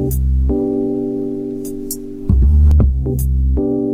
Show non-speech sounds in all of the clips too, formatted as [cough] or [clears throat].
Thank you.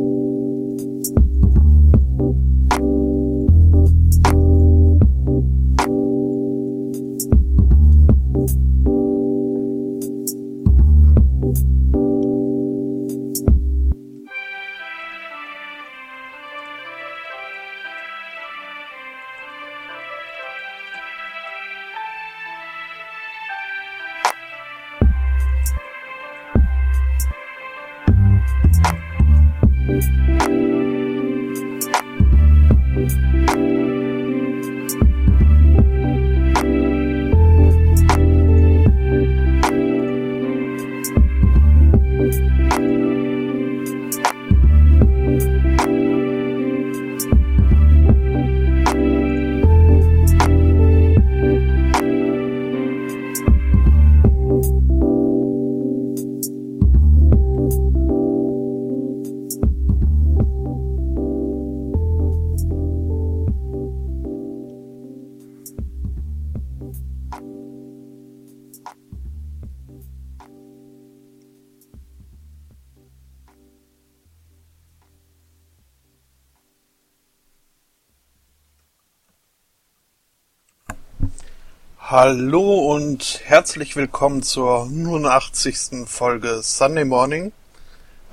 Hallo und herzlich willkommen zur 89. Folge Sunday Morning.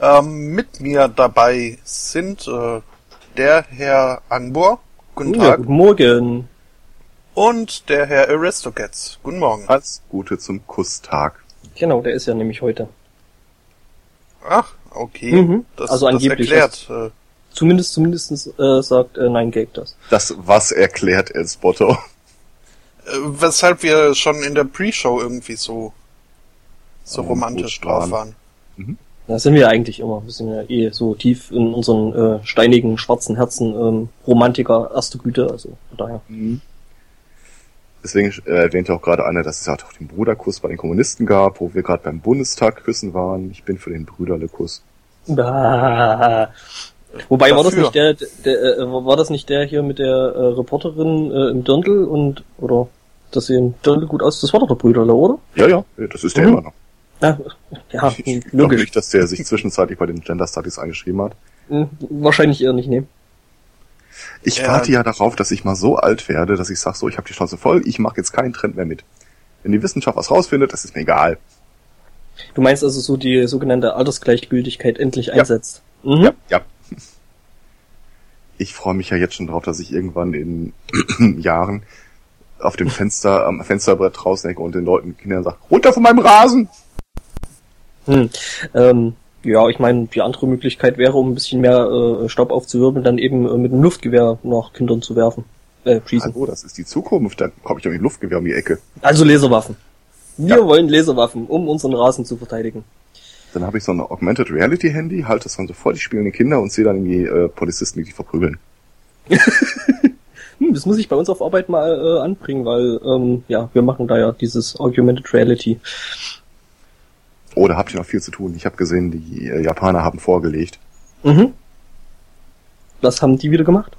Ähm, mit mir dabei sind äh, der Herr Angbor. Guten ja, Tag. Guten Morgen. Und der Herr Aristocats. Guten Morgen. Alles Gute zum Kusstag. Genau, der ist ja nämlich heute. Ach, okay. Mhm. Das, also angeblich. Das erklärt. Äh, zumindest, zumindest äh, sagt äh, Nein Gag das. Das was erklärt El Spotto. Äh, weshalb wir schon in der Pre-Show irgendwie so, so oh, romantisch drauf waren. Mhm. Da sind wir eigentlich immer. Wir sind ja eh so tief in unseren äh, steinigen, schwarzen Herzen ähm, Romantiker erste Güte, also von daher. Mhm. Deswegen äh, erwähnte auch gerade einer, dass es ja auch den Bruderkuss bei den Kommunisten gab, wo wir gerade beim Bundestag küssen waren. Ich bin für den Brüderlekuss. Bah. [laughs] [laughs] Wobei Dafür. war das nicht der, der äh, war das nicht der hier mit der äh, Reporterin äh, im Dirndl und oder das sehen Dirndl gut aus, das war doch der Brüderle, oder? Ja, ja, das ist der mhm. immer noch. Ja, ja ich ich nicht, dass der sich zwischenzeitlich bei den Gender Studies eingeschrieben hat. Hm, wahrscheinlich eher nicht nehmen. Ich ja. warte ja darauf, dass ich mal so alt werde, dass ich sage, so, ich habe die Chance voll, ich mache jetzt keinen Trend mehr mit. Wenn die Wissenschaft was rausfindet, das ist mir egal. Du meinst also so die sogenannte Altersgleichgültigkeit endlich ja. einsetzt? Mhm. Ja, ja ich freue mich ja jetzt schon drauf, dass ich irgendwann in [clears throat] Jahren auf dem Fenster, am Fensterbrett draußen hänge und den Leuten, Kindern sage, runter von meinem Rasen! Hm. Ähm, ja, ich meine, die andere Möglichkeit wäre, um ein bisschen mehr äh, Staub aufzuwirbeln, dann eben äh, mit einem Luftgewehr nach Kindern zu werfen. Äh, schießen. Hallo, das ist die Zukunft, dann komme ich doch mit dem Luftgewehr um die Ecke. Also Laserwaffen. Wir ja. wollen Laserwaffen, um unseren Rasen zu verteidigen. Dann habe ich so ein Augmented Reality Handy, halte das dann so vor die spielenden Kinder und sehe dann die äh, Polizisten, die die verprügeln. [laughs] hm, das muss ich bei uns auf Arbeit mal äh, anbringen, weil ähm, ja, wir machen da ja dieses Augmented Reality. Oh, da habt ihr noch viel zu tun. Ich habe gesehen, die äh, Japaner haben vorgelegt. Mhm. Was haben die wieder gemacht?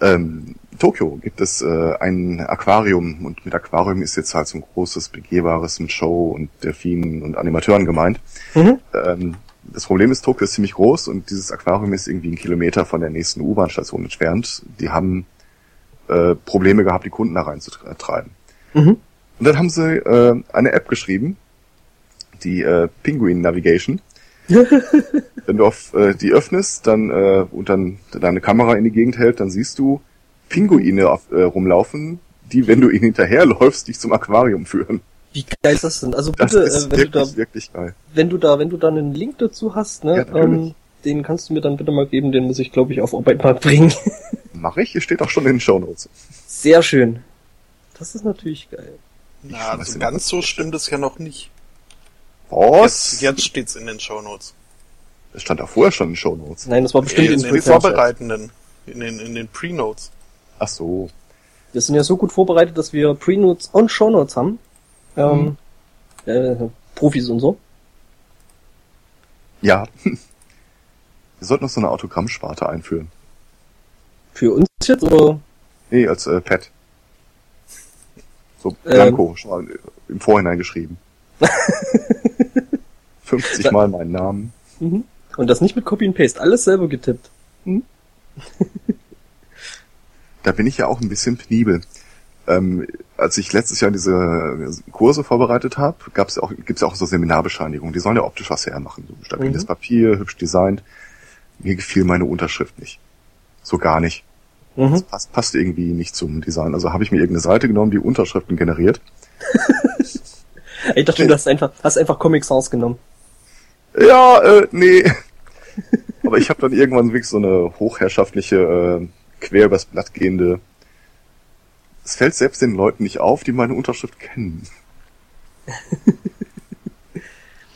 Ähm, Tokio gibt es äh, ein Aquarium und mit Aquarium ist jetzt halt so ein großes, begehbares mit Show und Delfinen und Animateuren gemeint. Mhm. Ähm, das Problem ist, Tokio ist ziemlich groß und dieses Aquarium ist irgendwie einen Kilometer von der nächsten U-Bahn-Station entfernt. Die haben äh, Probleme gehabt, die Kunden da reinzutreiben. Mhm. Und dann haben sie äh, eine App geschrieben, die äh, Penguin Navigation. Wenn du auf äh, die öffnest, dann äh, und dann deine Kamera in die Gegend hält, dann siehst du Pinguine auf, äh, rumlaufen, die, wenn du ihnen hinterherläufst, dich zum Aquarium führen. Wie geil ist das denn? Also bitte, das ist äh, wenn wirklich, du da, wirklich geil. Wenn du da, wenn du da einen Link dazu hast, ne, ja, ähm, den kannst du mir dann bitte mal geben, den muss ich, glaube ich, auf Arbeit mal bringen. [laughs] Mach ich, hier steht auch schon in den Shownotes. Sehr schön. Das ist natürlich geil. Na, also ganz so stimmt es ja noch nicht. Was? Jetzt, jetzt steht's in den Shownotes. Das stand da vorher schon in den Shownotes. Nein, das war bestimmt in, in den vorbereitenden, in den, in den Pre-Notes. Ach so. Wir sind ja so gut vorbereitet, dass wir Pre-Notes und Show-Notes haben. Ähm, mhm. äh, Profis und so. Ja. [laughs] Wir sollten noch so eine Autogrammsparte einführen. Für uns jetzt oder? Nee, als äh, Pet. So Blanco, ähm. schon mal im Vorhinein geschrieben. [laughs] 50 Mal meinen Namen. Mhm. Und das nicht mit Copy and Paste, alles selber getippt. Mhm. [laughs] da bin ich ja auch ein bisschen penibel. Ähm, als ich letztes Jahr diese Kurse vorbereitet habe, gab's auch, gibt's ja auch so Seminarbescheinigungen. Die sollen ja optisch was hermachen. So stabiles mhm. Papier, hübsch designt. Mir gefiel meine Unterschrift nicht. So gar nicht. Mhm. Das passt, passt irgendwie nicht zum Design. Also habe ich mir irgendeine Seite genommen, die Unterschriften generiert. [laughs] ich dachte, du hast einfach, hast einfach Comic Sans genommen. Ja, äh, nee. [laughs] Aber ich habe dann irgendwann wirklich so eine hochherrschaftliche, äh, quer übers Blatt gehende. Es fällt selbst den Leuten nicht auf, die meine Unterschrift kennen. [laughs]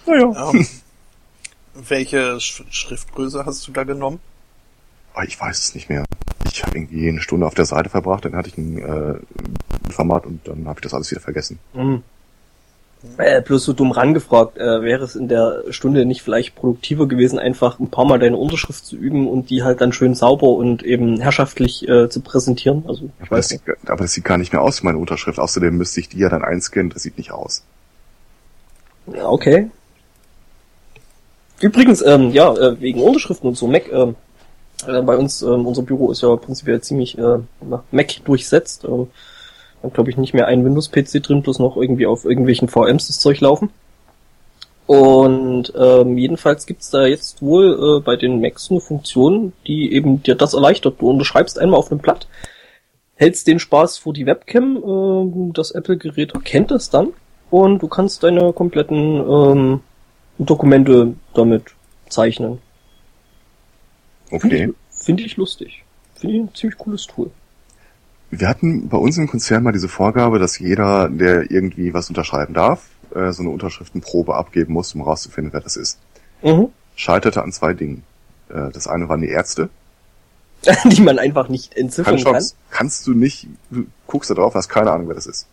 naja. Um, ähm, welche Sch Schriftgröße hast du da genommen? Oh, ich weiß es nicht mehr. Ich habe irgendwie eine Stunde auf der Seite verbracht, dann hatte ich ein, äh, ein Format und dann habe ich das alles wieder vergessen. Mhm. Äh, bloß so dumm rangefragt, äh, wäre es in der Stunde nicht vielleicht produktiver gewesen, einfach ein paar Mal deine Unterschrift zu üben und die halt dann schön sauber und eben herrschaftlich äh, zu präsentieren? Also, ich aber, weiß das sieht, aber das sieht gar nicht mehr aus meine Unterschrift. Außerdem müsste ich die ja dann einscannen, das sieht nicht aus. Ja, okay. Übrigens, ähm, ja, äh, wegen Unterschriften und so, Mac, ähm, äh, bei uns, ähm, unser Büro ist ja prinzipiell ziemlich äh, Mac durchsetzt. Ähm, glaube ich, nicht mehr ein Windows-PC drin, bloß noch irgendwie auf irgendwelchen VMs das Zeug laufen. Und ähm, jedenfalls gibt's da jetzt wohl äh, bei den Macs eine Funktion, die eben dir das erleichtert. Du unterschreibst einmal auf einem Blatt, hältst den Spaß vor die Webcam, äh, das Apple-Gerät erkennt das dann und du kannst deine kompletten ähm, Dokumente damit zeichnen. Okay. Finde ich, find ich lustig. Finde ich ein ziemlich cooles Tool. Wir hatten bei uns im Konzern mal diese Vorgabe, dass jeder, der irgendwie was unterschreiben darf, äh, so eine Unterschriftenprobe abgeben muss, um rauszufinden, wer das ist. Mhm. Scheiterte an zwei Dingen. Äh, das eine waren die Ärzte. [laughs] die man einfach nicht entziffern kann. Kannst du nicht, du guckst da drauf, hast keine Ahnung, wer das ist.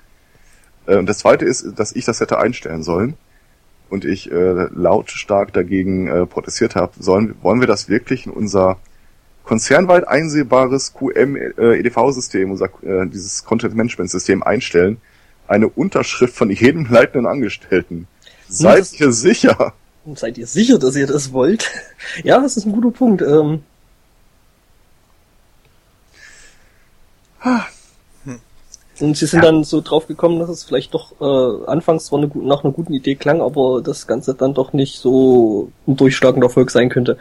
Äh, und das zweite ist, dass ich das hätte einstellen sollen und ich äh, lautstark dagegen äh, protestiert habe, sollen, wollen wir das wirklich in unser konzernweit einsehbares QM-EDV-System, äh, unser äh, dieses Content-Management-System einstellen, eine Unterschrift von jedem leitenden Angestellten. Seid das, ihr sicher? Seid ihr sicher, dass ihr das wollt? [laughs] ja, das ist ein guter Punkt. Ähm. Und sie sind ja. dann so drauf gekommen, dass es vielleicht doch äh, anfangs zwar eine, nach einer guten Idee klang, aber das Ganze dann doch nicht so ein durchschlagender Erfolg sein könnte.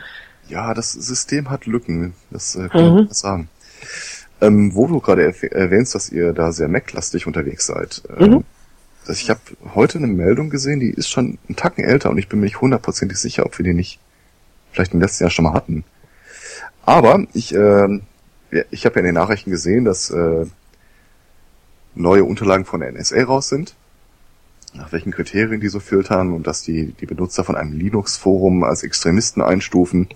Ja, das System hat Lücken, das äh, kann mhm. ich sagen. Ähm, wo du gerade erwähnst, dass ihr da sehr Mac-lastig unterwegs seid. Ähm, mhm. also ich habe heute eine Meldung gesehen, die ist schon einen Tacken älter und ich bin mir nicht hundertprozentig sicher, ob wir die nicht vielleicht im letzten Jahr schon mal hatten. Aber ich, äh, ich habe ja in den Nachrichten gesehen, dass äh, neue Unterlagen von der NSA raus sind, nach welchen Kriterien die so filtern und dass die die Benutzer von einem Linux-Forum als Extremisten einstufen.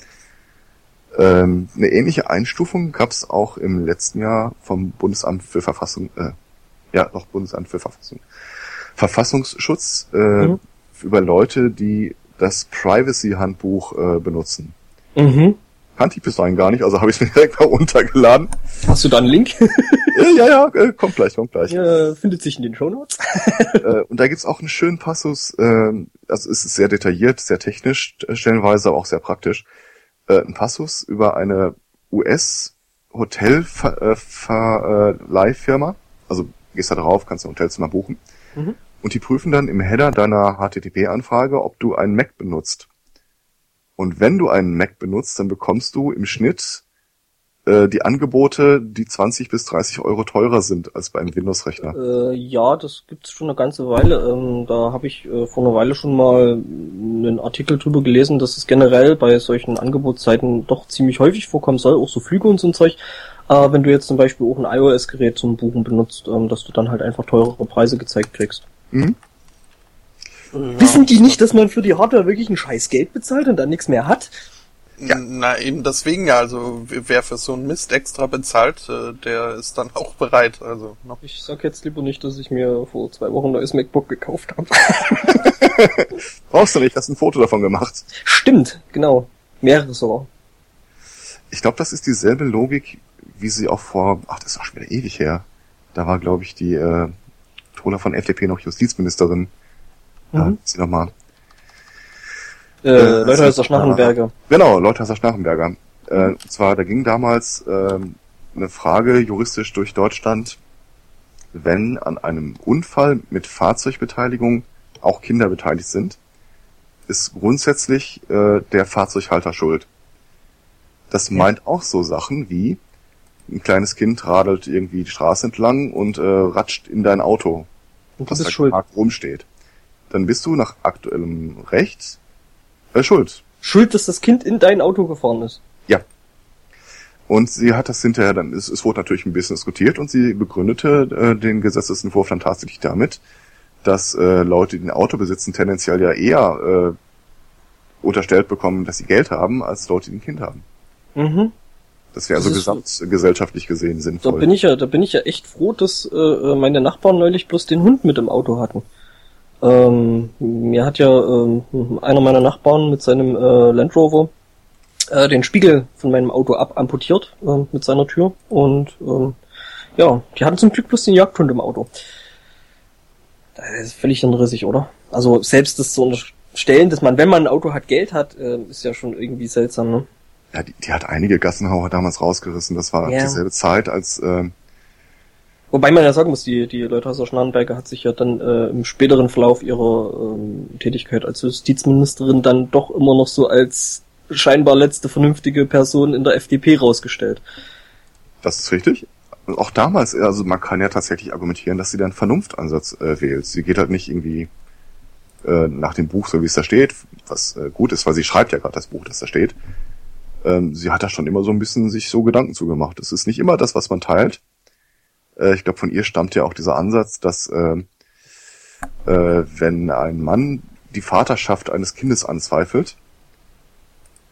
Ähm, eine ähnliche Einstufung gab es auch im letzten Jahr vom Bundesamt für Verfassung, äh, ja, doch Bundesamt für Verfassung, Verfassungsschutz äh, mhm. über Leute, die das Privacy-Handbuch äh, benutzen. Mhm. Kannte ich bis dahin gar nicht, also habe ich es mir [laughs] direkt mal runtergeladen. Hast du da einen Link? [laughs] ja, ja, äh, kommt gleich, kommt gleich. Ja, findet sich in den Show Notes. [laughs] äh, und da gibt's auch einen schönen Passus, äh, also es ist sehr detailliert, sehr technisch stellenweise, aber auch sehr praktisch äh, ein Passus über eine US-Hotelverleihfirma. Äh, also gehst da drauf, kannst ein Hotelzimmer buchen. Mhm. Und die prüfen dann im Header deiner HTTP-Anfrage, ob du einen Mac benutzt. Und wenn du einen Mac benutzt, dann bekommst du im Schnitt äh, die Angebote, die 20 bis 30 Euro teurer sind als beim Windows-Rechner. Äh, ja, das gibt's schon eine ganze Weile. Ähm, da habe ich äh, vor einer Weile schon mal einen Artikel drüber gelesen, dass es generell bei solchen Angebotszeiten doch ziemlich häufig vorkommen soll, auch so Flüge und so ein Zeug. Aber wenn du jetzt zum Beispiel auch ein iOS-Gerät zum Buchen benutzt, ähm, dass du dann halt einfach teurere Preise gezeigt kriegst. Mhm. Ja. Wissen die nicht, dass man für die Hardware wirklich ein scheiß Geld bezahlt und dann nichts mehr hat? Ja. Na, eben deswegen ja, also wer für so einen Mist extra bezahlt, äh, der ist dann auch bereit. Also noch. Ich sag jetzt lieber nicht, dass ich mir vor zwei Wochen ein neues MacBook gekauft habe. [laughs] Brauchst du nicht, hast ein Foto davon gemacht. Stimmt, genau. Mehrere sogar. Ich glaube, das ist dieselbe Logik, wie sie auch vor, ach, das ist auch schon wieder ewig her. Da war, glaube ich, die äh, Tola von FDP noch Justizministerin. Mhm. Da sie nochmal Äh, äh Leuthäuser Schnarrenberger. Genau, Leuthäuser Schnarrenberger. Äh, und zwar, da ging damals äh, eine Frage juristisch durch Deutschland, wenn an einem Unfall mit Fahrzeugbeteiligung auch Kinder beteiligt sind, ist grundsätzlich äh, der Fahrzeughalter schuld. Das ja. meint auch so Sachen wie ein kleines Kind radelt irgendwie die Straße entlang und äh, ratscht in dein Auto, und was da schuld. rumsteht. Dann bist du nach aktuellem Recht äh, schuld. Schuld, dass das Kind in dein Auto gefahren ist. Ja. Und sie hat das hinterher dann, es, es wurde natürlich ein bisschen diskutiert und sie begründete äh, den Gesetzesentwurf dann tatsächlich damit, dass äh, Leute, die ein Auto besitzen, tendenziell ja eher äh, unterstellt bekommen, dass sie Geld haben, als Leute, die ein Kind haben. Mhm. Das wäre also gesamtgesellschaftlich gesehen sinnvoll. Da bin ich ja, da bin ich ja echt froh, dass äh, äh, meine Nachbarn neulich bloß den Hund mit im Auto hatten. Ähm, mir hat ja ähm, einer meiner Nachbarn mit seinem äh, Land Rover äh, den Spiegel von meinem Auto abamputiert äh, mit seiner Tür und ähm, ja, die hatten zum Glück bloß den Jagdhund im Auto. Das ist völlig unrissig, oder? Also selbst das zu unterstellen, dass man, wenn man ein Auto hat, Geld hat, äh, ist ja schon irgendwie seltsam, ne? Ja, die, die hat einige Gassenhauer damals rausgerissen. Das war ja. dieselbe Zeit als. Äh, Wobei man ja sagen muss, die, die Leute aus Schnarrenberger hat sich ja dann äh, im späteren Verlauf ihrer ähm, Tätigkeit als Justizministerin dann doch immer noch so als scheinbar letzte vernünftige Person in der FDP rausgestellt. Das ist richtig. Auch damals, also man kann ja tatsächlich argumentieren, dass sie dann Vernunftansatz äh, wählt. Sie geht halt nicht irgendwie äh, nach dem Buch, so wie es da steht, was äh, gut ist, weil sie schreibt ja gerade das Buch, das da steht, ähm, sie hat da schon immer so ein bisschen sich so Gedanken zugemacht. Es ist nicht immer das, was man teilt. Äh, ich glaube, von ihr stammt ja auch dieser Ansatz, dass äh, äh, wenn ein Mann die Vaterschaft eines Kindes anzweifelt,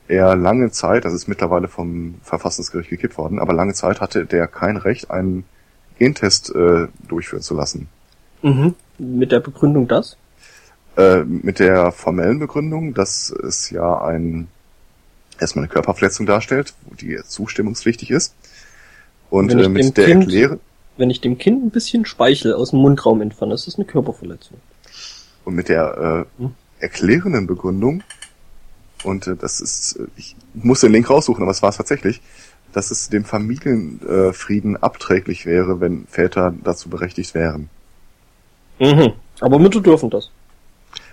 er lange Zeit, das ist mittlerweile vom Verfassungsgericht gekippt worden, aber lange Zeit hatte der kein Recht, einen Gentest äh, durchführen zu lassen. Mhm. Mit der Begründung das? Äh, mit der formellen Begründung, dass es ja ein erstmal eine Körperverletzung darstellt, die zustimmungspflichtig ist. Und äh, mit der Erklärung. Wenn ich dem Kind ein bisschen Speichel aus dem Mundraum entferne, ist das eine Körperverletzung. Und mit der äh, hm? erklärenden Begründung, und äh, das ist, äh, ich muss den Link raussuchen, aber es war es tatsächlich, dass es dem Familienfrieden äh, abträglich wäre, wenn Väter dazu berechtigt wären. Mhm. Aber Mütter dürfen das.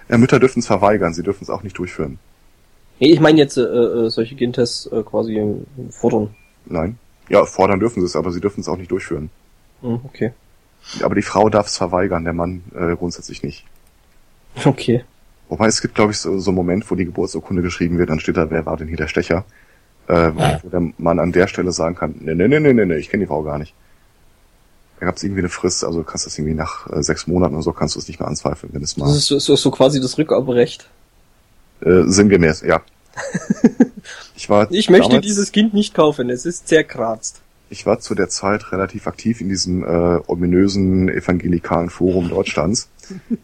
Ja, Mütter dürfen es verweigern, sie dürfen es auch nicht durchführen. Nee, ich meine jetzt äh, äh, solche Gentests äh, quasi fordern. Nein. Ja, fordern dürfen sie es, aber sie dürfen es auch nicht durchführen. Hm, okay. Aber die Frau darf es verweigern, der Mann äh, grundsätzlich nicht. Okay. Wobei es gibt, glaube ich, so, so einen Moment, wo die Geburtsurkunde geschrieben wird, dann steht da, wer war denn hier der Stecher? Äh, wo der Mann an der Stelle sagen kann, nee, nee, nee, nee, nee, nee ich kenne die Frau gar nicht. Da gab es irgendwie eine Frist, also kannst du das irgendwie nach äh, sechs Monaten oder so, kannst du es nicht mehr anzweifeln, wenn es mal... Das ist, so, so quasi das Rückabrecht. Äh, sinngemäß, ja. [laughs] ich war ich möchte dieses Kind nicht kaufen, es ist zerkratzt. Ich war zu der Zeit relativ aktiv in diesem äh, ominösen evangelikalen Forum Deutschlands,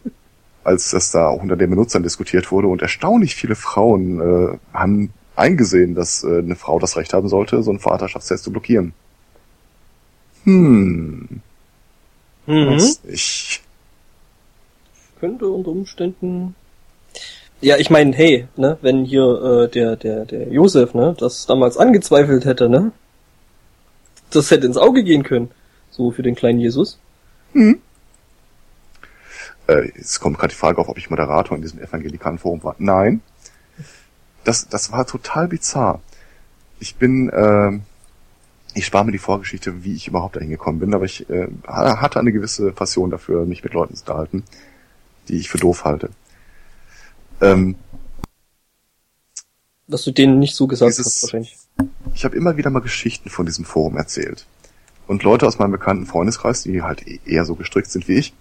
[laughs] als das da auch unter den Benutzern diskutiert wurde und erstaunlich viele Frauen äh, haben eingesehen, dass äh, eine Frau das Recht haben sollte, so einen Vaterschaftstest zu blockieren. Hm. Mhm. Ich könnte unter Umständen ja, ich meine, hey, ne, wenn hier äh, der der der Josef, ne, das damals angezweifelt hätte, ne, das hätte ins Auge gehen können, so für den kleinen Jesus. Hm. Äh, jetzt kommt gerade die Frage auf, ob ich Moderator in diesem evangelikalen Forum war. Nein, das das war total bizarr. Ich bin, äh, ich spare mir die Vorgeschichte, wie ich überhaupt dahin gekommen bin, aber ich äh, hatte eine gewisse Passion dafür, mich mit Leuten zu unterhalten, die ich für doof halte. Ähm, Was du denen nicht so gesagt dieses, hast, wahrscheinlich. Ich habe immer wieder mal Geschichten von diesem Forum erzählt. Und Leute aus meinem bekannten Freundeskreis, die halt eher so gestrickt sind wie ich,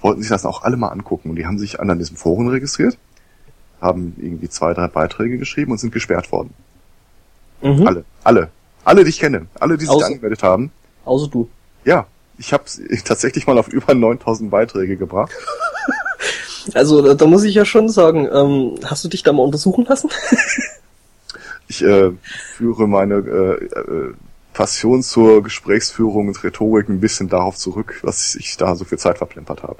wollten sich das auch alle mal angucken. Und die haben sich an diesem Forum registriert, haben irgendwie zwei, drei Beiträge geschrieben und sind gesperrt worden. Mhm. Alle. Alle. Alle, die ich kenne. Alle, die sich außer, angemeldet haben. Außer du. Ja. Ich habe [laughs] tatsächlich mal auf über 9000 Beiträge gebracht. Also da, da muss ich ja schon sagen, ähm, hast du dich da mal untersuchen lassen? [laughs] ich äh, führe meine äh, äh, Passion zur Gesprächsführung und Rhetorik ein bisschen darauf zurück, was ich da so viel Zeit verplempert habe.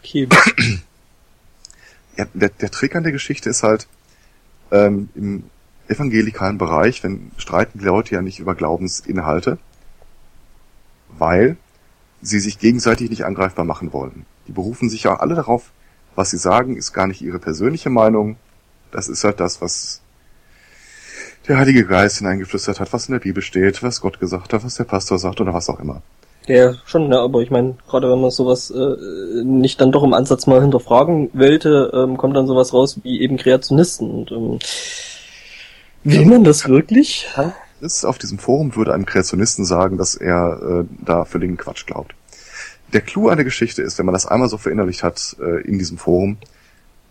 Okay. Ja, der, der Trick an der Geschichte ist halt, ähm, im evangelikalen Bereich, wenn streiten die Leute ja nicht über Glaubensinhalte, weil sie sich gegenseitig nicht angreifbar machen wollen. Die berufen sich ja alle darauf, was sie sagen, ist gar nicht ihre persönliche Meinung. Das ist halt das, was der Heilige Geist hineingeflüstert hat, was in der Bibel steht, was Gott gesagt hat, was der Pastor sagt oder was auch immer. Ja, schon, ne, aber ich meine, gerade wenn man sowas äh, nicht dann doch im Ansatz mal hinterfragen wollte, ähm, kommt dann sowas raus wie eben Kreationisten. Und ähm, will man das wirklich? Ist auf diesem Forum würde einem Kreationisten sagen, dass er äh, da völligen Quatsch glaubt. Der Clou an der Geschichte ist, wenn man das einmal so verinnerlicht hat äh, in diesem Forum,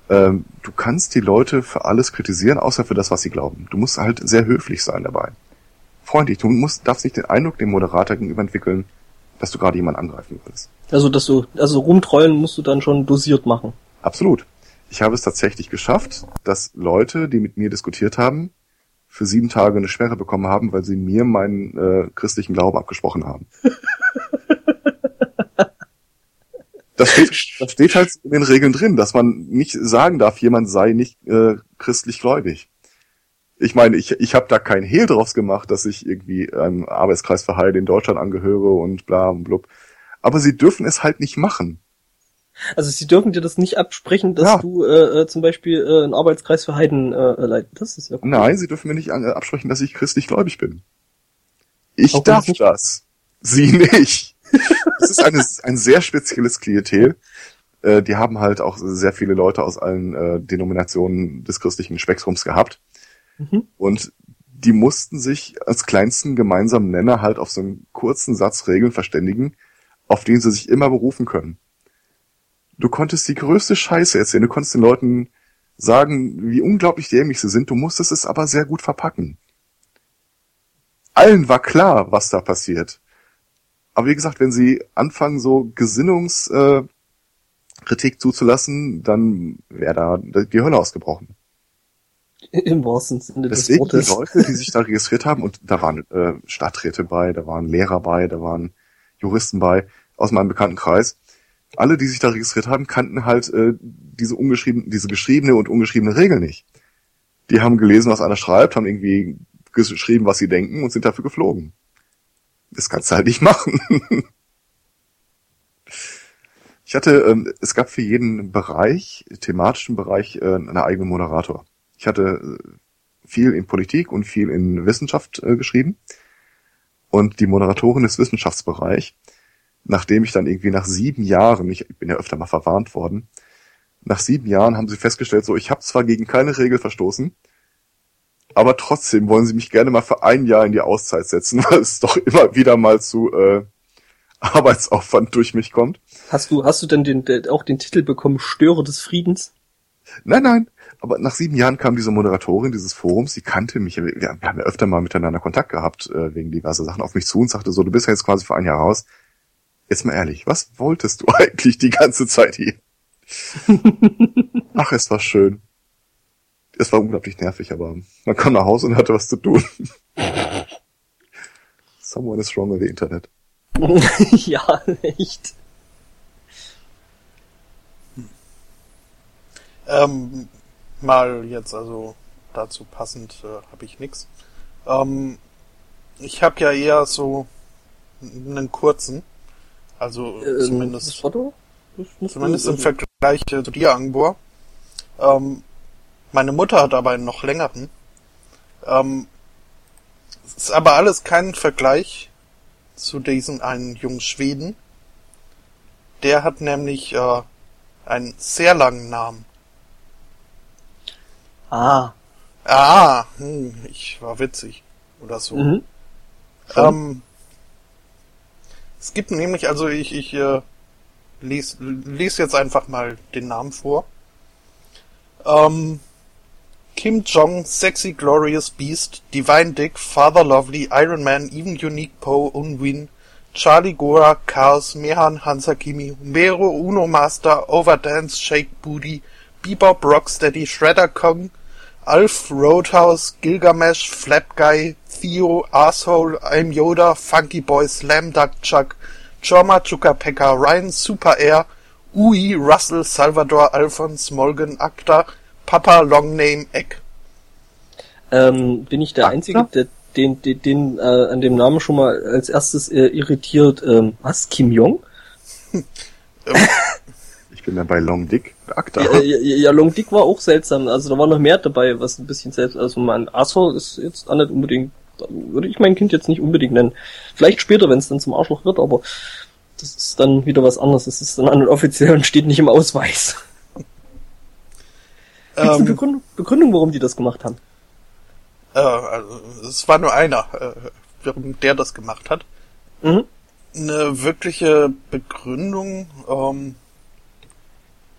ähm, du kannst die Leute für alles kritisieren, außer für das, was sie glauben. Du musst halt sehr höflich sein dabei. Freundlich, du musst, darfst nicht den Eindruck dem Moderator gegenüber entwickeln, dass du gerade jemanden angreifen willst. Also, dass du, also rumtrollen musst du dann schon dosiert machen. Absolut. Ich habe es tatsächlich geschafft, dass Leute, die mit mir diskutiert haben, für sieben Tage eine Schwere bekommen haben, weil sie mir meinen äh, christlichen Glauben abgesprochen haben. [laughs] das, steht, [laughs] das steht halt in den Regeln drin, dass man nicht sagen darf, jemand sei nicht äh, christlich gläubig. Ich meine, ich, ich habe da kein Hehl draus gemacht, dass ich irgendwie einem Arbeitskreis für Heil in Deutschland angehöre und bla und blub. Aber sie dürfen es halt nicht machen. Also sie dürfen dir das nicht absprechen, dass ja. du äh, äh, zum Beispiel äh, einen Arbeitskreis für Heiden äh, leitest. Das ist ja cool. Nein, sie dürfen mir nicht äh, absprechen, dass ich christlich gläubig bin. Ich Auch darf das. Sie nicht. Das ist eine, ein sehr spezielles Klientel. Äh, die haben halt auch sehr viele Leute aus allen äh, Denominationen des christlichen Spektrums gehabt. Mhm. Und die mussten sich als kleinsten gemeinsamen Nenner halt auf so einen kurzen Satz Regeln verständigen, auf den sie sich immer berufen können. Du konntest die größte Scheiße erzählen, du konntest den Leuten sagen, wie unglaublich dämlich sie sind, du musstest es aber sehr gut verpacken. Allen war klar, was da passiert. Aber wie gesagt, wenn sie anfangen, so Gesinnungskritik äh, zuzulassen, dann wäre da die Hölle ausgebrochen. Im wahrsten Sinne Deswegen des Wortes. die Leute, die sich da registriert haben, und da waren äh, Stadträte bei, da waren Lehrer bei, da waren Juristen bei, aus meinem Bekanntenkreis. Alle, die sich da registriert haben, kannten halt äh, diese ungeschriebene, diese geschriebene und ungeschriebene Regel nicht. Die haben gelesen, was einer schreibt, haben irgendwie geschrieben, was sie denken und sind dafür geflogen. Das kannst du halt nicht machen. ich hatte, ähm, es gab für jeden Bereich, thematischen Bereich, äh, einen eigenen Moderator. Ich hatte äh, viel in Politik und viel in Wissenschaft äh, geschrieben. Und die Moderatorin des Wissenschaftsbereich, nachdem ich dann irgendwie nach sieben Jahren, ich bin ja öfter mal verwarnt worden, nach sieben Jahren haben sie festgestellt, so ich habe zwar gegen keine Regel verstoßen, aber trotzdem wollen sie mich gerne mal für ein Jahr in die Auszeit setzen, [laughs] weil es doch immer wieder mal zu äh, Arbeitsaufwand durch mich kommt. Hast du, hast du denn den, auch den Titel bekommen, Störer des Friedens? Nein, nein. Aber nach sieben Jahren kam diese Moderatorin dieses Forums, die kannte mich, wir, wir haben ja öfter mal miteinander Kontakt gehabt, äh, wegen diverser Sachen, auf mich zu und sagte so, du bist ja jetzt quasi für ein Jahr raus. Jetzt mal ehrlich, was wolltest du [laughs] eigentlich die ganze Zeit hier? [laughs] Ach, es war schön. Es war unglaublich nervig, aber man kam nach Hause und hatte was zu tun. Someone is wrong with the Internet. [laughs] ja, echt. Ähm, mal jetzt also dazu passend äh, habe ich nix. Ähm, ich habe ja eher so einen kurzen, also ähm, zumindest zumindest im Vergleich äh, zu dir, Angbor. Ähm, meine Mutter hat aber einen noch längeren. Ähm, es ist aber alles kein Vergleich zu diesen einen jungen Schweden. Der hat nämlich äh, einen sehr langen Namen. Ah. Ah, hm, ich war witzig. Oder so. Mhm. Ähm, es gibt nämlich, also ich, ich äh, lese les jetzt einfach mal den Namen vor. Ähm, Kim Jong, Sexy Glorious Beast, Divine Dick, Father Lovely, Iron Man, Even Unique Poe, Unwin, Charlie Gora, Chaos, Mehan, Hansakimi, Humero, Uno Master, Overdance, Shake Booty, Bebop, Rocksteady, Shredder Kong, Alf, Roadhouse, Gilgamesh, Flap Guy, Theo, Asshole, I'm Yoda, Funky Boy, Slam Duck Chuck, Choma, Pekka, Ryan, Super Air, Ui, Russell, Salvador, Alphonse, Morgan, Acta, Papa, Long Name, Egg. ähm, bin ich der Einzige, der den, den, den äh, an dem Namen schon mal als erstes äh, irritiert. Ähm, was? Kim Jong? [laughs] ich bin dann bei Long Dick. Akta. Ja, ja, ja, Long Dick war auch seltsam. Also da war noch mehr dabei, was ein bisschen selbst. Also mein Arthur ist jetzt auch nicht unbedingt. Würde ich mein Kind jetzt nicht unbedingt nennen. Vielleicht später, wenn es dann zum Arschloch wird, aber das ist dann wieder was anderes. Das ist dann an offiziell und steht nicht im Ausweis. Gibt es eine ähm. Begründung, Begründung, warum die das gemacht haben? Äh, also, es war nur einer, äh, warum der das gemacht hat. Mhm. Eine wirkliche Begründung ähm,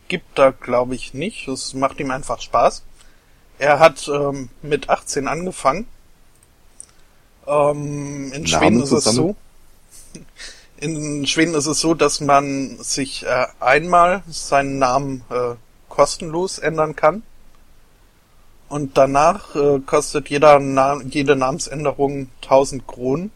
gibt da, glaube ich, nicht. Es macht ihm einfach Spaß. Er hat ähm, mit 18 angefangen. Ähm, in Namen Schweden ist zusammen. es so. [laughs] In Schweden ist es so, dass man sich äh, einmal seinen Namen äh, kostenlos ändern kann. Und danach äh, kostet jeder Na jede Namensänderung 1000 Kronen.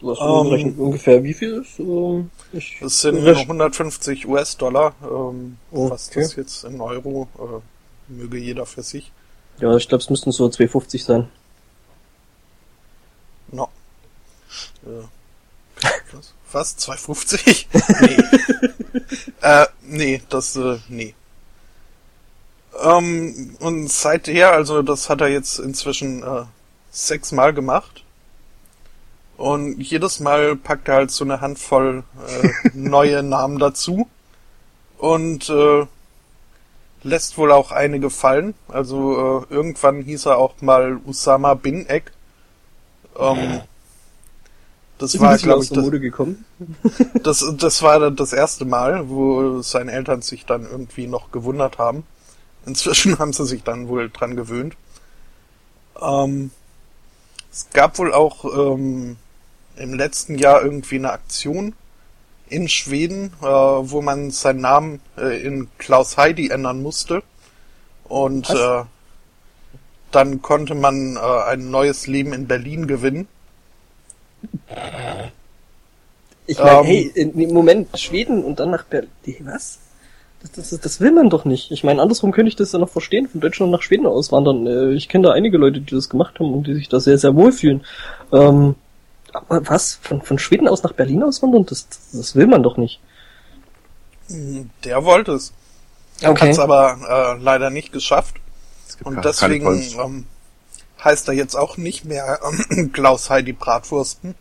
Was ähm, ungefähr wie viel ist? Ähm, ich das sind 150 US-Dollar. Ähm, okay. Was das jetzt in Euro äh, möge jeder für sich. Ja, ich glaube, es müssten so 250 sein. No. Äh? [laughs] Was? 250? nee. [laughs] äh, nee, das, äh, nee. Ähm, und seither, also das hat er jetzt inzwischen äh, sechsmal gemacht. Und jedes Mal packt er halt so eine Handvoll äh, [laughs] neue Namen dazu. Und äh, lässt wohl auch einige fallen. Also äh, irgendwann hieß er auch mal Usama Bin Ek. Ähm, das war, glaube ich, das, gekommen. [laughs] das, das war das erste Mal, wo seine Eltern sich dann irgendwie noch gewundert haben. Inzwischen [laughs] haben sie sich dann wohl dran gewöhnt. Ähm, es gab wohl auch ähm, im letzten Jahr irgendwie eine Aktion in Schweden, äh, wo man seinen Namen äh, in Klaus Heidi ändern musste. Und äh, dann konnte man äh, ein neues Leben in Berlin gewinnen. Ich meine, ähm, hey, im Moment Schweden und dann nach Berlin. Was? Das, das, das will man doch nicht. Ich meine, andersrum könnte ich das ja noch verstehen, von Deutschland nach Schweden auswandern. Äh, ich kenne da einige Leute, die das gemacht haben und die sich da sehr, sehr wohlfühlen. Ähm, aber was? Von, von Schweden aus nach Berlin auswandern? Das, das will man doch nicht. Hm, der wollte es. Okay. Hat es aber äh, leider nicht geschafft. Und deswegen ähm, heißt er jetzt auch nicht mehr ähm, [clears throat] Klaus Heidi Bratwursten.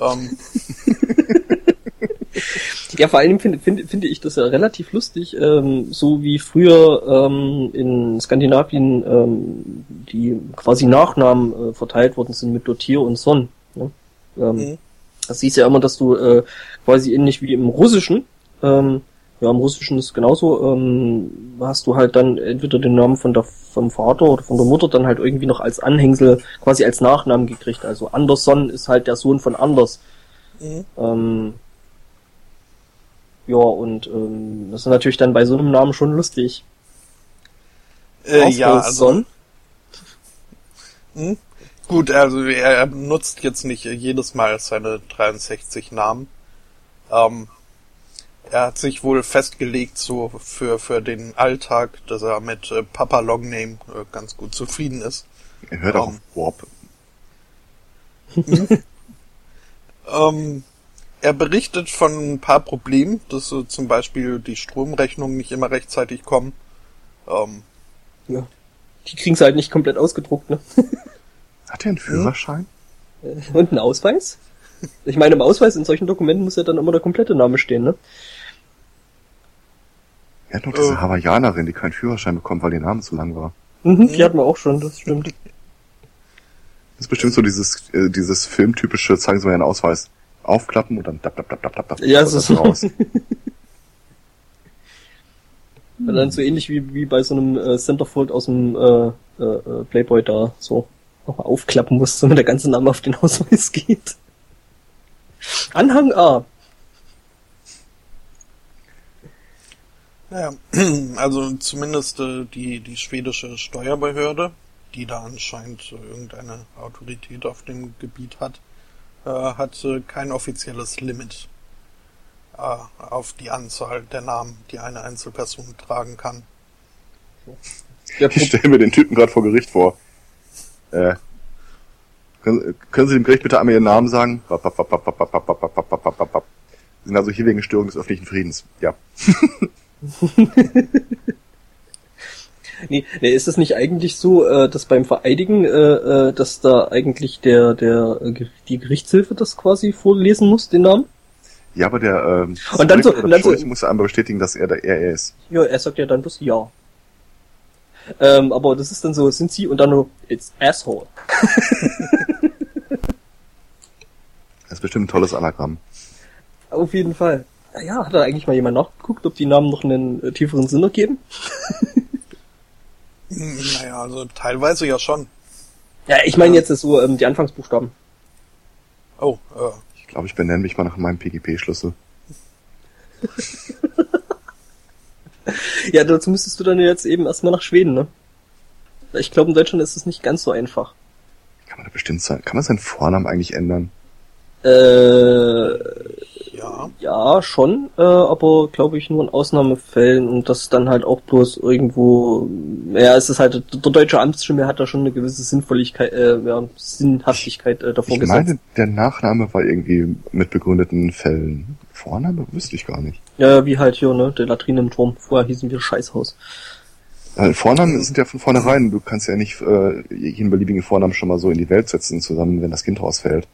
Ähm, [laughs] Ja, vor allem finde find, finde ich das ja relativ lustig, ähm, so wie früher ähm, in Skandinavien ähm, die quasi Nachnamen äh, verteilt worden sind mit Dotier und Son. Ne? Ähm, mhm. Das hieß ja immer, dass du äh, quasi ähnlich wie im Russischen, ähm, ja, im Russischen ist genauso, ähm, hast du halt dann entweder den Namen von der vom Vater oder von der Mutter dann halt irgendwie noch als Anhängsel quasi als Nachnamen gekriegt. Also Anderson ist halt der Sohn von Anders. Mhm. Ähm, ja, und ähm, das ist natürlich dann bei so einem Namen schon lustig. Äh, ja, also. Hm? Gut, also er nutzt jetzt nicht jedes Mal seine 63 Namen. Ähm, er hat sich wohl festgelegt, so für, für den Alltag, dass er mit äh, Papa Longname äh, ganz gut zufrieden ist. Er hört auch ähm, Warp. Hm? [laughs] ähm, er berichtet von ein paar Problemen, dass so zum Beispiel die Stromrechnungen nicht immer rechtzeitig kommen. Ähm, ja. Die kriegen sie halt nicht komplett ausgedruckt, ne? [laughs] Hat er einen Führerschein? Äh, und einen Ausweis? Ich meine, im Ausweis in solchen Dokumenten muss ja dann immer der komplette Name stehen, ne? Er hat noch diese äh. Hawaiianerin, die keinen Führerschein bekommt, weil ihr Name zu lang war. Mhm, die hatten wir auch schon, das stimmt. Das ist bestimmt so dieses, äh, dieses filmtypische, zeigen Sie mir einen Ausweis aufklappen und dann dap, dap, dap, dap, dap, dap, ja, es ist raus. Und [laughs] dann so ähnlich wie, wie bei so einem äh, Centerfold aus dem äh, äh, äh, Playboy da so nochmal aufklappen muss, damit der ganze Name auf den [laughs] Ausweis geht. Anhang A. Naja, also zumindest äh, die, die schwedische Steuerbehörde, die da anscheinend äh, irgendeine Autorität auf dem Gebiet hat, äh, hat kein offizielles Limit äh, auf die Anzahl der Namen, die eine Einzelperson tragen kann. Ja, ich stelle mir den Typen gerade vor Gericht vor. Äh, können, können Sie dem Gericht bitte einmal Ihren Namen sagen? Sie sind also hier wegen Störung des öffentlichen Friedens. Ja. [laughs] nee, nee, ist es nicht eigentlich so, äh, dass beim Vereidigen, äh, äh, dass da eigentlich der, der, die Gerichtshilfe das quasi vorlesen muss, den Namen? Ja, aber der, ähm, und dann so, und dann so, ich muss einmal bestätigen, dass er der er ist. Ja, er sagt ja dann bloß ja. Ähm, aber das ist dann so, sind sie und dann nur, it's asshole. [laughs] das ist bestimmt ein tolles Anagramm. Auf jeden Fall. Ja, hat da eigentlich mal jemand nachgeguckt, ob die Namen noch einen äh, tieferen Sinn ergeben? [laughs] naja, also teilweise ja schon. Ja, ich meine jetzt so ähm, die Anfangsbuchstaben. Oh, äh. Ich glaube, ich benenne mich mal nach meinem PGP-Schlüssel. [laughs] ja, dazu müsstest du dann jetzt eben erstmal nach Schweden, ne? Ich glaube, in Deutschland ist es nicht ganz so einfach. Kann man da bestimmt sein? Kann man seinen Vornamen eigentlich ändern? Äh, ja. Ja, schon, äh, aber glaube ich nur in Ausnahmefällen und das dann halt auch bloß irgendwo, ja, es ist halt, der deutsche Amtsstimme hat da schon eine gewisse Sinnvolligkeit, äh, ja, Sinnhaftigkeit äh, davor ich gesetzt. Ich meine, der Nachname war irgendwie mit begründeten Fällen. Vorname wüsste ich gar nicht. Ja, wie halt hier, ne, der Latrine im Turm. Vorher hießen wir Scheißhaus. Äh, Vornamen sind ja von vornherein, du kannst ja nicht äh, jeden beliebigen Vornamen schon mal so in die Welt setzen, zusammen, wenn das Kind ausfällt.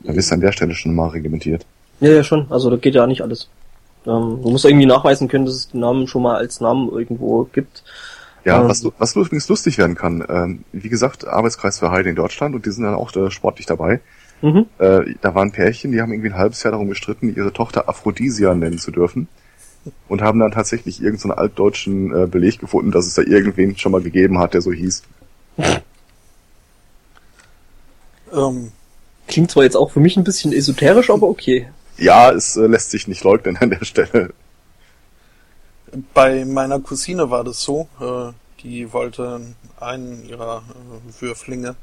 Da bist du an der Stelle schon mal reglementiert. Ja, ja, schon. Also da geht ja nicht alles. Ähm, du musst irgendwie nachweisen können, dass es den Namen schon mal als Namen irgendwo gibt. Ja, ähm, was, was übrigens lustig werden kann. Ähm, wie gesagt, Arbeitskreis für Heide in Deutschland und die sind dann auch äh, sportlich dabei. Mhm. Äh, da waren Pärchen, die haben irgendwie ein halbes Jahr darum gestritten, ihre Tochter Aphrodisia nennen zu dürfen. Und haben dann tatsächlich irgendeinen so altdeutschen äh, Beleg gefunden, dass es da irgendwen schon mal gegeben hat, der so hieß. ähm, Klingt zwar jetzt auch für mich ein bisschen esoterisch, aber okay. Ja, es äh, lässt sich nicht leugnen an der Stelle. Bei meiner Cousine war das so, äh, die wollte einen ihrer äh, Würflinge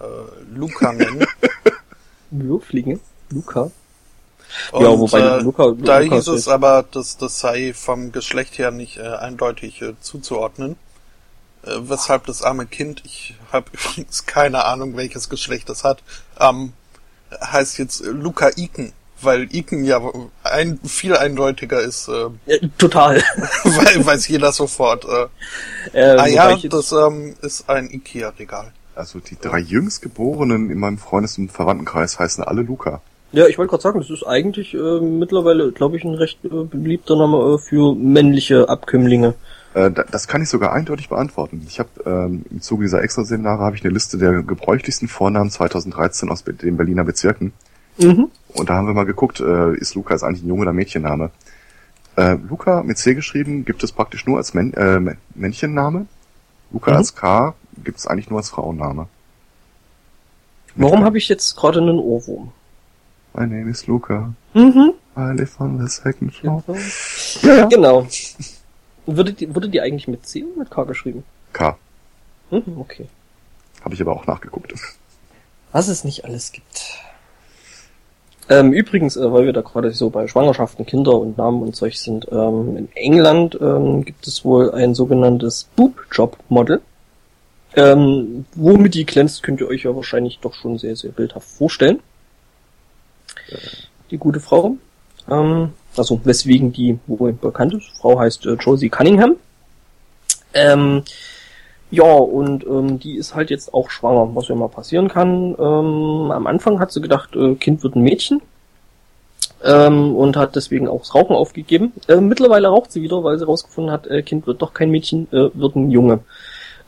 äh, Luca nennen. [laughs] Würflinge? Luca? Und, ja, wobei äh, Luca, da Luca hieß es aber, dass das sei vom Geschlecht her nicht äh, eindeutig äh, zuzuordnen. Äh, weshalb das arme Kind, ich habe [laughs] übrigens keine Ahnung, welches Geschlecht es hat, ähm, heißt jetzt Luca Iken, weil Iken ja ein, viel eindeutiger ist. Äh, ja, total. [laughs] weil weiß jeder sofort. Äh, ähm, ah ja, das ähm, ist ein Ikea-Regal. Also die drei Jüngstgeborenen in meinem Freundes- und Verwandtenkreis heißen alle Luca. Ja, ich wollte gerade sagen, das ist eigentlich äh, mittlerweile, glaube ich, ein recht äh, beliebter Name äh, für männliche Abkömmlinge. Äh, das kann ich sogar eindeutig beantworten. Ich habe ähm, im Zuge dieser Extraseminare habe ich eine Liste der gebräuchlichsten Vornamen 2013 aus den Berliner Bezirken. Mhm. Und da haben wir mal geguckt, äh, ist Luca jetzt eigentlich ein Junge oder Mädchenname? Äh, Luca mit C geschrieben gibt es praktisch nur als Män äh, Männchenname. Luca mhm. als K gibt es eigentlich nur als Frauenname. Warum habe ich jetzt gerade einen Ohrwurm? My name is Luca. Mhm. I live on the second floor. Ja, ja. Genau. Wurde die, wurde die eigentlich mit C oder mit K geschrieben? K. Hm, okay. Habe ich aber auch nachgeguckt. Was es nicht alles gibt. Ähm, übrigens, äh, weil wir da gerade so bei Schwangerschaften, Kinder und Namen und solch sind, ähm, in England ähm, gibt es wohl ein sogenanntes Boob-Job-Model. Ähm, womit die glänzt, könnt ihr euch ja wahrscheinlich doch schon sehr, sehr bildhaft vorstellen. Die gute Frau. Ähm, also weswegen die wohl bekannt ist. Frau heißt äh, Josie Cunningham. Ähm, ja, und ähm, die ist halt jetzt auch schwanger, was ja mal passieren kann. Ähm, am Anfang hat sie gedacht, äh, Kind wird ein Mädchen. Ähm, und hat deswegen auch das Rauchen aufgegeben. Äh, mittlerweile raucht sie wieder, weil sie rausgefunden hat, äh, Kind wird doch kein Mädchen, äh, wird ein Junge.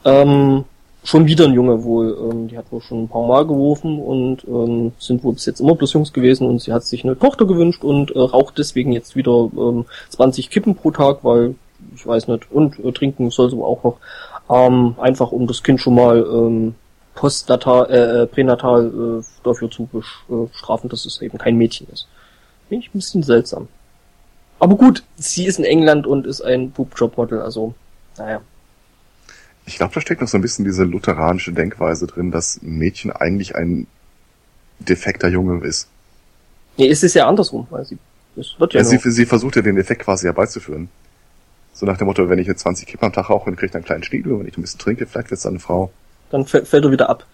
Ähm, schon wieder ein Junge wohl. Ähm, die hat wohl schon ein paar Mal geworfen und ähm, sind wohl bis jetzt immer bloß Jungs gewesen und sie hat sich eine Tochter gewünscht und äh, raucht deswegen jetzt wieder ähm, 20 Kippen pro Tag, weil ich weiß nicht, und äh, trinken soll sie auch noch. Ähm, einfach um das Kind schon mal ähm, postnatal, äh, äh pränatal äh, dafür zu bestrafen, dass es eben kein Mädchen ist. Finde ich ein bisschen seltsam. Aber gut, sie ist in England und ist ein Boobjob-Model, also naja. Ich glaube, da steckt noch so ein bisschen diese lutheranische Denkweise drin, dass ein Mädchen eigentlich ein defekter Junge ist. Nee, es ist ja andersrum, weil sie, es wird ja, ja sie, sie versucht ja den Effekt quasi herbeizuführen. So nach dem Motto, wenn ich jetzt 20 Kippen am Tag rauche, dann kriege ich einen kleinen Stiegel und wenn ich ein bisschen trinke, vielleicht wird es dann eine Frau. Dann fällt er wieder ab.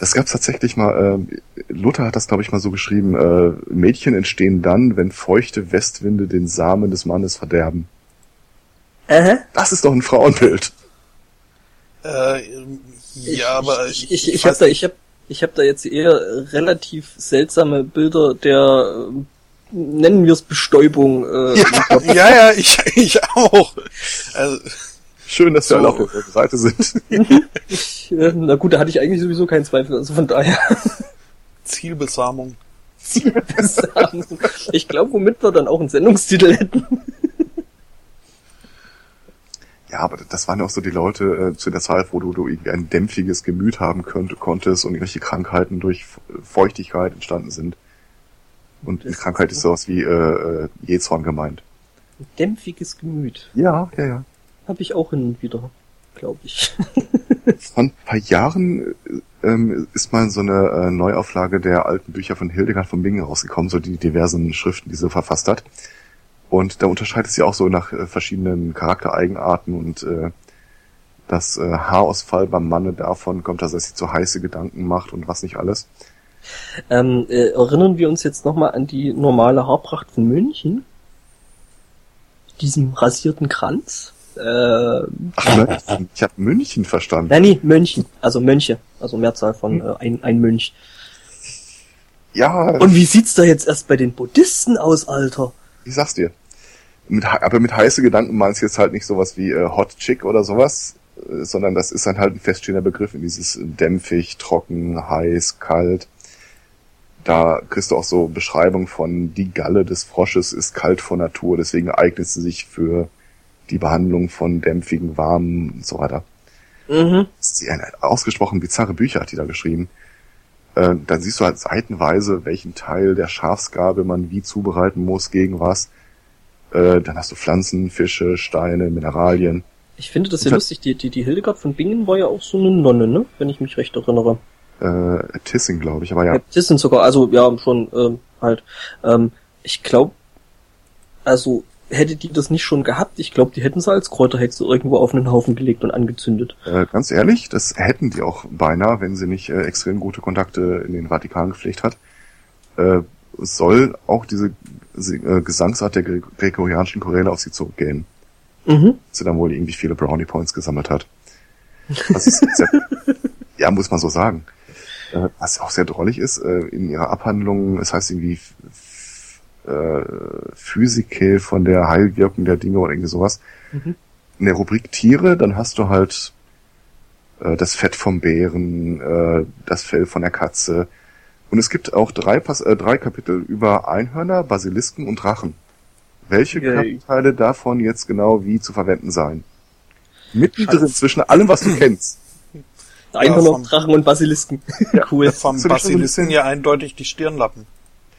Das gab's tatsächlich mal, äh, Luther hat das, glaube ich, mal so geschrieben, äh, Mädchen entstehen dann, wenn feuchte Westwinde den Samen des Mannes verderben. Äh? Das ist doch ein Frauenbild. Äh, ja, aber ich, ich, ich, ich habe da, ich habe, ich habe da jetzt eher relativ seltsame Bilder der äh, nennen wir es Bestäubung. Äh, ja, [laughs] ja, ja, ich, ich auch. Also, Schön, dass so. wir alle auf der Seite sind. [laughs] ich, äh, na gut, da hatte ich eigentlich sowieso keinen Zweifel, also von daher. [laughs] Zielbesamung. Zielbesamung. Ich glaube, womit wir dann auch einen Sendungstitel hätten. Ja, aber das waren ja auch so die Leute äh, zu der Zeit, wo du, du irgendwie ein dämpfiges Gemüt haben könnt, konntest und irgendwelche Krankheiten durch Feuchtigkeit entstanden sind. Und die Krankheit ist sowas wie äh, äh, Jezorn gemeint. Ein dämpfiges Gemüt. Ja, ja, ja. Habe ich auch hin und wieder, glaube ich. [laughs] Vor ein paar Jahren ähm, ist mal so eine äh, Neuauflage der alten Bücher von Hildegard von Bingen rausgekommen, so die diversen Schriften, die sie verfasst hat. Und da unterscheidet sie auch so nach äh, verschiedenen Charaktereigenarten und äh, das äh, Haarausfall beim Manne davon kommt, dass er sich zu heiße Gedanken macht und was nicht alles. Ähm, äh, erinnern wir uns jetzt nochmal an die normale Haarpracht von München? Diesem rasierten Kranz? Äh, Ach, München. Ich habe München verstanden. Nein, nee, Mönchen. Also Mönche. Also Mehrzahl von hm. äh, ein, ein Mönch. Ja. Und wie sieht's da jetzt erst bei den Buddhisten aus, Alter? Ich sag's dir. Mit, aber mit heiße Gedanken meinst du jetzt halt nicht sowas wie äh, Hot Chick oder sowas, äh, sondern das ist dann halt ein feststehender Begriff in dieses dämpfig, trocken, heiß, kalt. Da kriegst du auch so Beschreibungen von die Galle des Frosches ist kalt von Natur, deswegen eignet sie sich für die Behandlung von dämpfigen, warmen und so weiter. Mhm. Sie ausgesprochen bizarre Bücher hat die da geschrieben. Äh, dann siehst du halt seitenweise, welchen Teil der Schafsgabe man wie zubereiten muss, gegen was. Äh, dann hast du Pflanzen, Fische, Steine, Mineralien. Ich finde das sehr lustig. Die, die, die Hildegard von Bingen war ja auch so eine Nonne, ne? Wenn ich mich recht erinnere. Äh, Tissing, glaube ich, aber ja. ja. Tissing sogar, also ja, schon ähm, halt. Ähm, ich glaube, also hätte die das nicht schon gehabt, ich glaube, die hätten sie als Kräuterhexe irgendwo auf einen Haufen gelegt und angezündet. Äh, ganz ehrlich, das hätten die auch beinahe, wenn sie nicht äh, extrem gute Kontakte in den Vatikan gepflegt hat. Äh, soll auch diese äh, Gesangsart der gregorianischen Choräle auf sie zurückgehen. Mhm. Sie dann wohl irgendwie viele Brownie Points gesammelt hat. Sehr, [laughs] ja, muss man so sagen. Äh, was auch sehr drollig ist, äh, in ihrer Abhandlung, es heißt irgendwie äh, Physike von der Heilwirkung der Dinge oder irgendwie sowas. Mhm. In der Rubrik Tiere, dann hast du halt äh, das Fett vom Bären, äh, das Fell von der Katze. Und es gibt auch drei, Pas äh, drei Kapitel über Einhörner, Basilisken und Drachen. Welche okay. Teile davon jetzt genau wie zu verwenden seien? Mittendrin zwischen allem, was du kennst. Einhörner, ja, Drachen und Basilisken. [laughs] Ja, cool. Vom Basilisken ja eindeutig die Stirnlappen.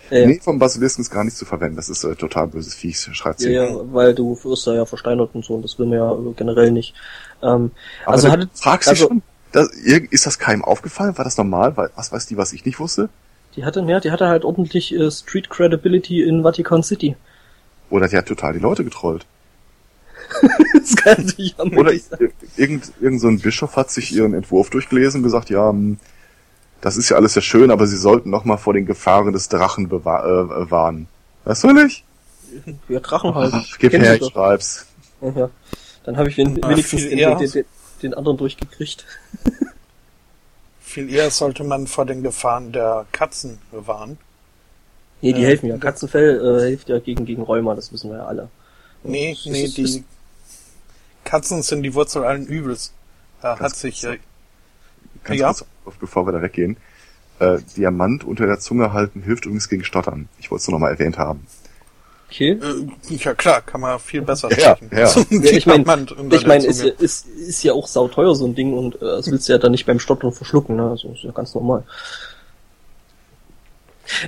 Ja. Nee, vom Basilisken ist gar nicht zu verwenden. Das ist äh, total böses Viech, schreit sie. Ja, ja, weil du wirst da ja versteinert und so, und das will man ja generell nicht. Ähm, Aber also hatte, fragst also, schon, das, ist das keinem aufgefallen? War das normal? Was weiß die, was ich nicht wusste? Die hatte, ja, die hatte halt ordentlich äh, Street Credibility in Vatican City. Oder die hat total die Leute getrollt. [laughs] das kann natürlich auch Oder. Irgend, irgend so ein Bischof hat sich ihren Entwurf durchgelesen und gesagt, ja, hm, das ist ja alles sehr schön, aber sie sollten noch mal vor den Gefahren des Drachen bewahr äh, warnen. Was will ich? Ja, Drachen halt. Ach, gib her, ich schreib's. Ja, ja. Dann habe ich wenigstens den, den, den, den, anderen durchgekriegt. [laughs] viel eher sollte man vor den Gefahren der Katzen bewahren. Nee, die äh, helfen ja. Katzenfell äh, hilft ja gegen, gegen Rheuma, das wissen wir ja alle. Nee, nee, die Katzen sind die Wurzel allen Übels. Da hat sich, äh, Ganz ja. kurz, bevor wir da weggehen. Äh, Diamant unter der Zunge halten hilft übrigens gegen Stottern. Ich wollte es nur noch mal erwähnt haben. Okay. Äh, ja klar, kann man viel besser ja, sprechen. Ja, [laughs] ja. ich meine, ich mein, ist, ist, ist ja auch sauteuer so ein Ding und äh, das willst du ja dann nicht beim Stottern verschlucken, ne? Also ist ja ganz normal.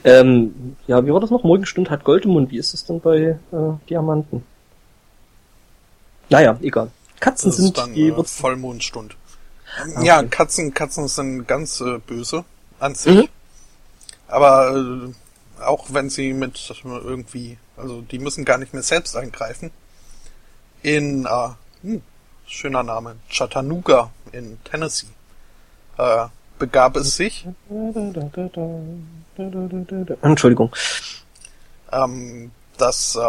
Ähm, ja, wie war das noch? Morgenstund hat Gold im Mund. Wie ist das denn bei äh, Diamanten? Naja, egal. Katzen das sind dann, die äh, Vollmondstund. Okay. Ja, Katzen, Katzen sind ganz äh, böse an sich. Mhm. Aber äh, auch wenn sie mit irgendwie, also die müssen gar nicht mehr selbst eingreifen. in, äh, hm, schöner Name, Chattanooga in Tennessee, äh, begab es sich. Entschuldigung. Ähm, dass äh,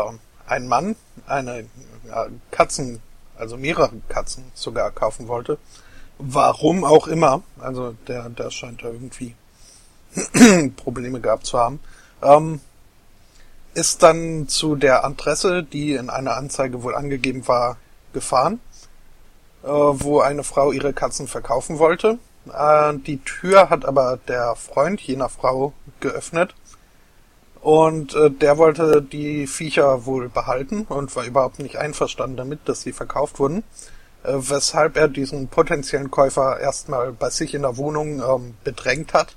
ein Mann eine Katzen, also mehrere Katzen sogar kaufen wollte. Warum auch immer. Also der, der scheint da irgendwie [clears throat] Probleme gehabt zu haben. Ähm, ist dann zu der Adresse, die in einer Anzeige wohl angegeben war, gefahren, äh, wo eine Frau ihre Katzen verkaufen wollte. Äh, die Tür hat aber der Freund jener Frau geöffnet und äh, der wollte die Viecher wohl behalten und war überhaupt nicht einverstanden damit, dass sie verkauft wurden, äh, weshalb er diesen potenziellen Käufer erstmal bei sich in der Wohnung ähm, bedrängt hat.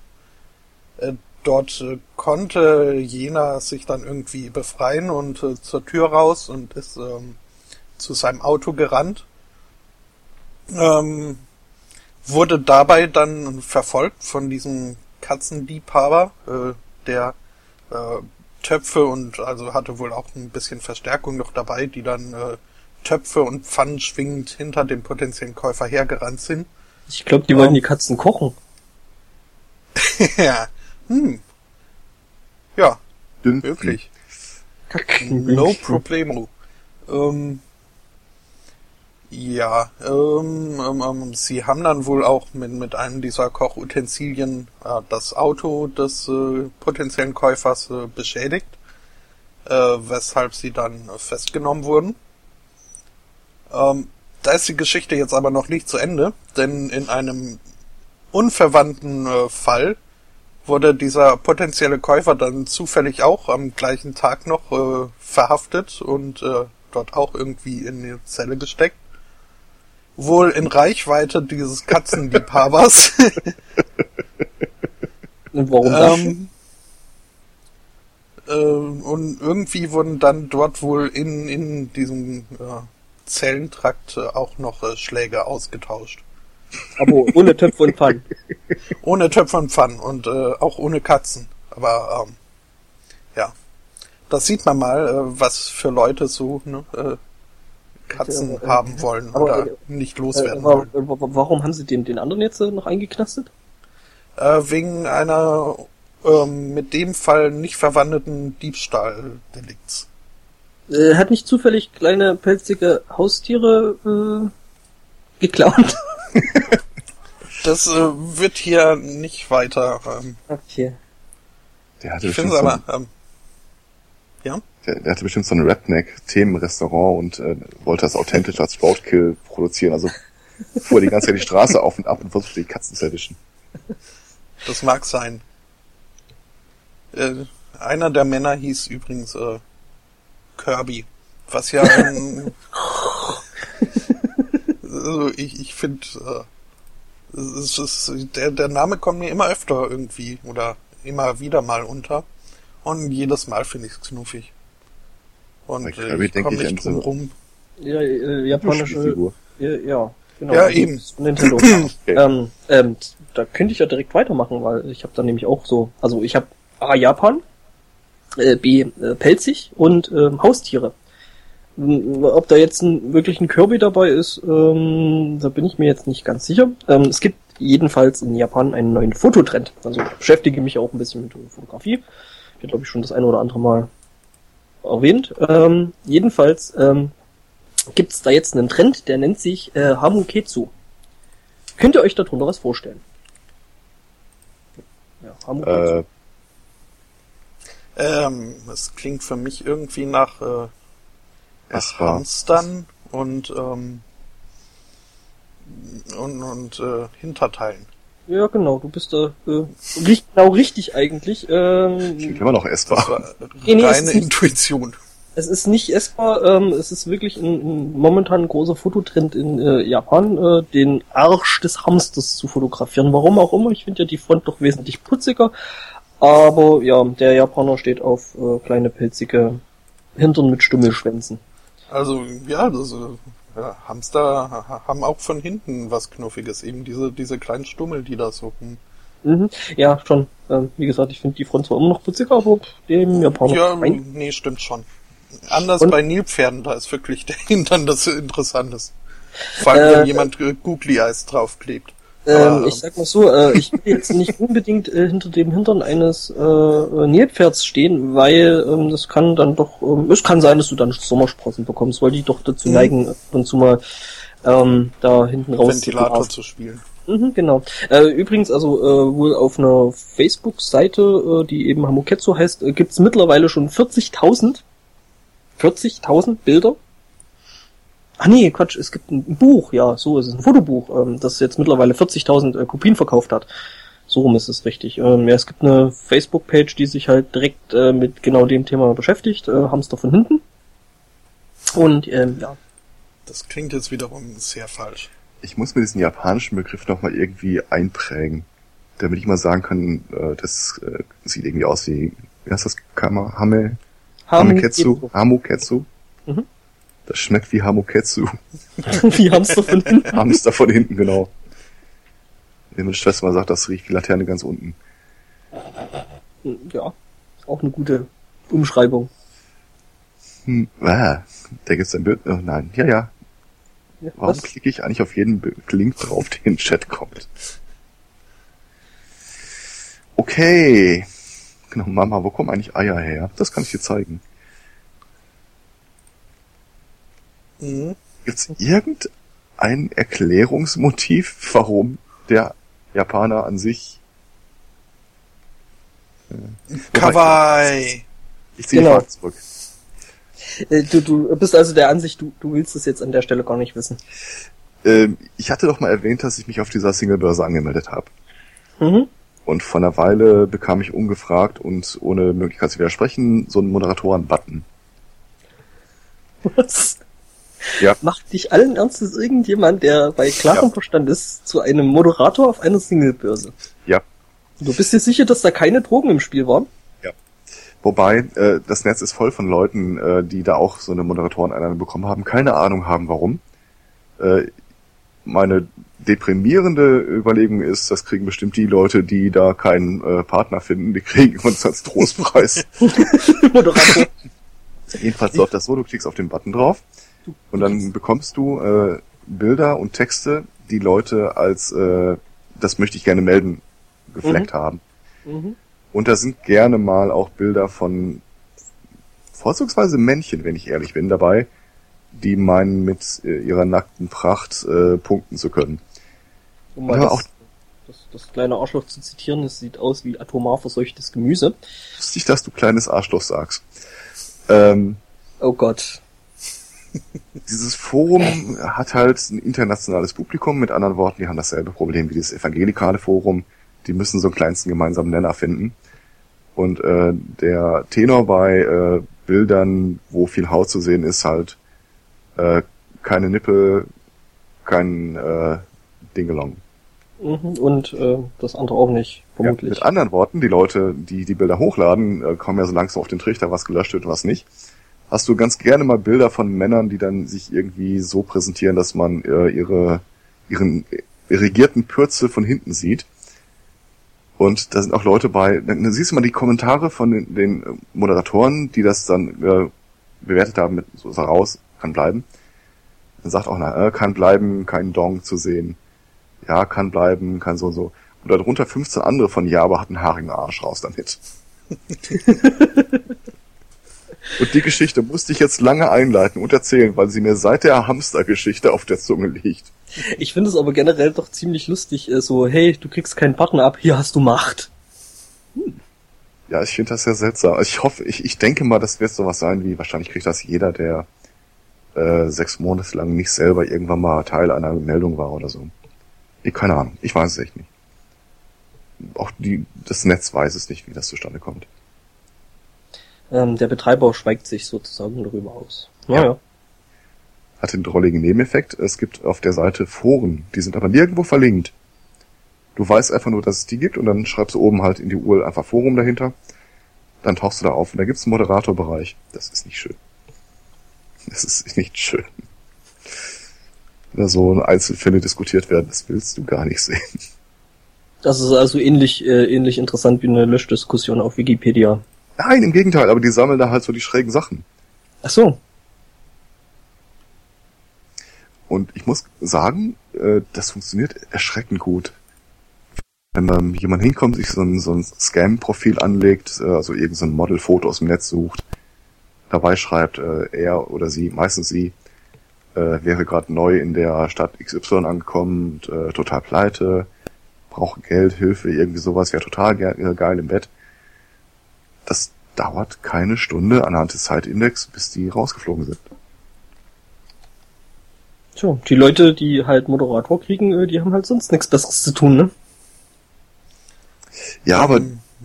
Äh, dort äh, konnte jener sich dann irgendwie befreien und äh, zur Tür raus und ist ähm, zu seinem Auto gerannt. Ähm, wurde dabei dann verfolgt von diesem Katzenliebhaber, äh, der äh, Töpfe und also hatte wohl auch ein bisschen Verstärkung noch dabei, die dann äh, Töpfe und Pfannen schwingend hinter dem potenziellen Käufer hergerannt sind. Ich glaube, die wollten die Katzen kochen. [laughs] ja. Hm. Ja. Dünn. Wirklich. no problemo. Ähm, ja, ähm, ähm, ähm, sie haben dann wohl auch mit, mit einem dieser Kochutensilien äh, das Auto des äh, potenziellen Käufers äh, beschädigt, äh, weshalb sie dann festgenommen wurden. Ähm, da ist die Geschichte jetzt aber noch nicht zu Ende, denn in einem unverwandten äh, Fall wurde dieser potenzielle Käufer dann zufällig auch am gleichen Tag noch äh, verhaftet und dort auch irgendwie in die Zelle gesteckt wohl in Reichweite dieses Katzenliebhabers. [laughs] Und warum ähm, äh, und irgendwie wurden dann dort wohl in, in diesem äh, Zellentrakt äh, auch noch äh, Schläge ausgetauscht. Aber ohne Töpfe und Pfannen. [laughs] ohne Töpfe und Pfannen und äh, auch ohne Katzen. Aber ähm, ja, das sieht man mal, äh, was für Leute so ne, äh, Katzen äh, haben wollen aber, oder äh, nicht loswerden äh, wollen. Warum haben sie den, den anderen jetzt noch eingeknastet? Äh, wegen einer ähm, mit dem Fall nicht verwandelten Diebstahldelikts. Äh, hat nicht zufällig kleine pelzige Haustiere äh, geklaut? [laughs] das äh, wird hier nicht weiter. Ähm, okay. Der hatte ich finde aber, ähm, ja? Der, der hatte bestimmt so ein Redneck-Themenrestaurant und äh, wollte das authentisch als Roadkill produzieren. Also fuhr die ganze Zeit die Straße auf und ab und versuchte die Katzen zu erwischen. Das mag sein. Äh, einer der Männer hieß übrigens äh, Kirby, was ja ein, also ich, ich finde, äh, es ist, der, der Name kommt mir immer öfter irgendwie oder immer wieder mal unter und jedes Mal finde ich es knuffig. Und Bei Kirby ich komme nicht drum rum. Ja, äh, japanische. Ja, ja, genau. Ja, eben. Nintendo. [clears throat] okay. ähm, ähm, da könnte ich ja direkt weitermachen, weil ich habe da nämlich auch so, also ich habe A Japan, äh, B äh, pelzig und ähm, Haustiere. Ob da jetzt ein, wirklich ein Kirby dabei ist, ähm, da bin ich mir jetzt nicht ganz sicher. Ähm, es gibt jedenfalls in Japan einen neuen Fototrend. Also ich beschäftige mich auch ein bisschen mit Fotografie. Ich habe glaube ich schon das eine oder andere Mal erwähnt. Ähm, jedenfalls ähm, gibt es da jetzt einen Trend, der nennt sich äh, Hamuketsu. Könnt ihr euch darunter was vorstellen? Ja, Hamuketsu. Äh, ähm, es klingt für mich irgendwie nach, äh, nach Hamstern und und und äh, Hinterteilen. Ja, genau, du bist da äh, richtig, genau richtig eigentlich. Ähm, Klingt immer noch essbar. Nee, nee, reine Intuition. Es ist nicht essbar, ähm, es ist wirklich ein, ein momentan ein großer Fototrend in äh, Japan, äh, den Arsch des Hamsters zu fotografieren. Warum auch immer, ich finde ja die Front doch wesentlich putziger. Aber ja, der Japaner steht auf äh, kleine pilzige Hintern mit Stummelschwänzen. Also ja, das äh, ja, Hamster haben auch von hinten was Knuffiges, eben diese, diese kleinen Stummel, die da so rum. Mhm. Ja, schon. Ähm, wie gesagt, ich finde die Front zwar immer noch putziger, aber dem Japaner. Ja, rein. nee, stimmt schon. Anders Und? bei Nilpferden, da ist wirklich der [laughs] Hintern das Interessantes. Vor allem, äh, wenn jemand Googly Eyes draufklebt. Ähm, ich sag mal so, äh, ich will jetzt nicht unbedingt äh, hinter dem Hintern eines äh, Nilpferds stehen, weil ähm, das kann dann doch, ähm, es kann sein, dass du dann Sommersprossen bekommst, weil die doch dazu mhm. neigen, ab und zu mal ähm, da hinten raus Ventilator zu, zu spielen. Mhm, genau. Äh, übrigens, also äh, wohl auf einer Facebook-Seite, äh, die eben Hamoketsu heißt, äh, gibt's mittlerweile schon 40.000 40.000 Bilder Ah nee, Quatsch, es gibt ein Buch, ja, so ist es, ein Fotobuch, ähm, das jetzt mittlerweile 40.000 äh, Kopien verkauft hat. So rum ist es richtig. Ähm, ja, es gibt eine Facebook-Page, die sich halt direkt äh, mit genau dem Thema beschäftigt, äh, Hamster von hinten. Und ähm, ja. Das klingt jetzt wiederum sehr falsch. Ich muss mir diesen japanischen Begriff nochmal irgendwie einprägen, damit ich mal sagen kann, äh, das äh, sieht irgendwie aus wie, wie heißt das, Kama, Hame, Hameketsu, Hamuketsu. Mhm. Das schmeckt wie Hamoketsu. [laughs] wie Hamster von hinten. Hamster von hinten, genau. Wenn meine Schwester mal sagt, das riecht wie Laterne ganz unten. Ja, auch eine gute Umschreibung. Hm, ah, da gibt's ein Bild. Oh nein, ja, ja. ja Warum was? klicke ich eigentlich auf jeden Link drauf, der in den Chat kommt? Okay. Genau, Mama, wo kommen eigentlich Eier her? Das kann ich dir zeigen. Mhm. Gibt es irgendein Erklärungsmotiv, warum der Japaner an sich äh, Kawaii. Ich ziehe genau. die Frage zurück. Äh, du, du bist also der Ansicht, du, du willst es jetzt an der Stelle gar nicht wissen. Ähm, ich hatte doch mal erwähnt, dass ich mich auf dieser Singlebörse angemeldet habe. Mhm. Und vor einer Weile bekam ich ungefragt und ohne Möglichkeit zu widersprechen so einen Moderatoren-Button. Was? Ja. Macht dich allen Ernstes irgendjemand, der bei klarem ja. Verstand ist, zu einem Moderator auf einer Singlebörse? Ja. Du bist dir sicher, dass da keine Drogen im Spiel waren? Ja. Wobei, äh, das Netz ist voll von Leuten, äh, die da auch so eine Moderatoreneinladung bekommen haben, keine Ahnung haben, warum. Äh, meine deprimierende Überlegung ist, das kriegen bestimmt die Leute, die da keinen äh, Partner finden, die kriegen [laughs] uns als Trostpreis. [laughs] Moderator. Jedenfalls läuft das so, du klickst auf den Button drauf und dann bekommst du äh, Bilder und Texte, die Leute als äh, das möchte ich gerne melden gefleckt mhm. haben. Mhm. Und da sind gerne mal auch Bilder von vorzugsweise Männchen, wenn ich ehrlich bin, dabei, die meinen mit äh, ihrer nackten Pracht äh, punkten zu können. Um mal das, auch das, das kleine Arschloch zu zitieren, es sieht aus wie atomar verseuchtes Gemüse. Lustig, dass du kleines Arschloch sagst. Ähm, oh Gott. [laughs] Dieses Forum hat halt ein internationales Publikum, mit anderen Worten, die haben dasselbe Problem wie das evangelikale Forum. Die müssen so einen kleinsten gemeinsamen Nenner finden. Und äh, der Tenor bei äh, Bildern, wo viel Haut zu sehen ist, halt äh, keine Nippel, kein äh, Dingelong. Mhm, und äh, das andere auch nicht, vermutlich. Ja, mit anderen Worten, die Leute, die die Bilder hochladen, äh, kommen ja so langsam auf den Trichter, was gelöscht wird, was nicht hast du ganz gerne mal Bilder von Männern, die dann sich irgendwie so präsentieren, dass man äh, ihre ihren irrigierten Pürze von hinten sieht. Und da sind auch Leute bei, dann, dann siehst du mal die Kommentare von den, den Moderatoren, die das dann äh, bewertet haben mit so ist er raus, kann bleiben. Dann sagt auch, na, äh, kann bleiben, kein Dong zu sehen. Ja, kann bleiben, kann so und so. Und darunter 15 andere von ja, aber hat einen haarigen Arsch raus damit. [laughs] [laughs] Und die Geschichte musste ich jetzt lange einleiten und erzählen, weil sie mir seit der Hamstergeschichte auf der Zunge liegt. Ich finde es aber generell doch ziemlich lustig, äh, so, hey, du kriegst keinen Partner ab, hier hast du Macht. Hm. Ja, ich finde das sehr seltsam. Ich hoffe, ich, ich denke mal, das wird sowas sein wie, wahrscheinlich kriegt das jeder, der äh, sechs Monate lang nicht selber irgendwann mal Teil einer Meldung war oder so. Ich, keine Ahnung, ich weiß es echt nicht. Auch die, das Netz weiß es nicht, wie das zustande kommt. Ähm, der Betreiber schweigt sich sozusagen darüber aus. Naja. Ja. Hat den drolligen Nebeneffekt. Es gibt auf der Seite Foren, die sind aber nirgendwo verlinkt. Du weißt einfach nur, dass es die gibt und dann schreibst du oben halt in die URL einfach Forum dahinter. Dann tauchst du da auf und da gibt's einen Moderatorbereich. Das ist nicht schön. Das ist nicht schön. Da so Einzelfälle diskutiert werden, das willst du gar nicht sehen. Das ist also ähnlich, äh, ähnlich interessant wie eine Löschdiskussion auf Wikipedia. Nein, im Gegenteil, aber die sammeln da halt so die schrägen Sachen. Ach so. Und ich muss sagen, äh, das funktioniert erschreckend gut. Wenn ähm, jemand hinkommt, sich so ein, so ein Scam-Profil anlegt, äh, also irgendein so Modelfoto aus dem Netz sucht, dabei schreibt, äh, er oder sie, meistens sie, wäre gerade neu in der Stadt XY angekommen, total pleite, braucht Geld, Hilfe, irgendwie sowas, wäre total ge geil im Bett. Das dauert keine Stunde anhand des Zeitindex, bis die rausgeflogen sind. Tja, die Leute, die halt Moderator kriegen, äh, die haben halt sonst nichts Besseres zu tun, ne? Ja, aber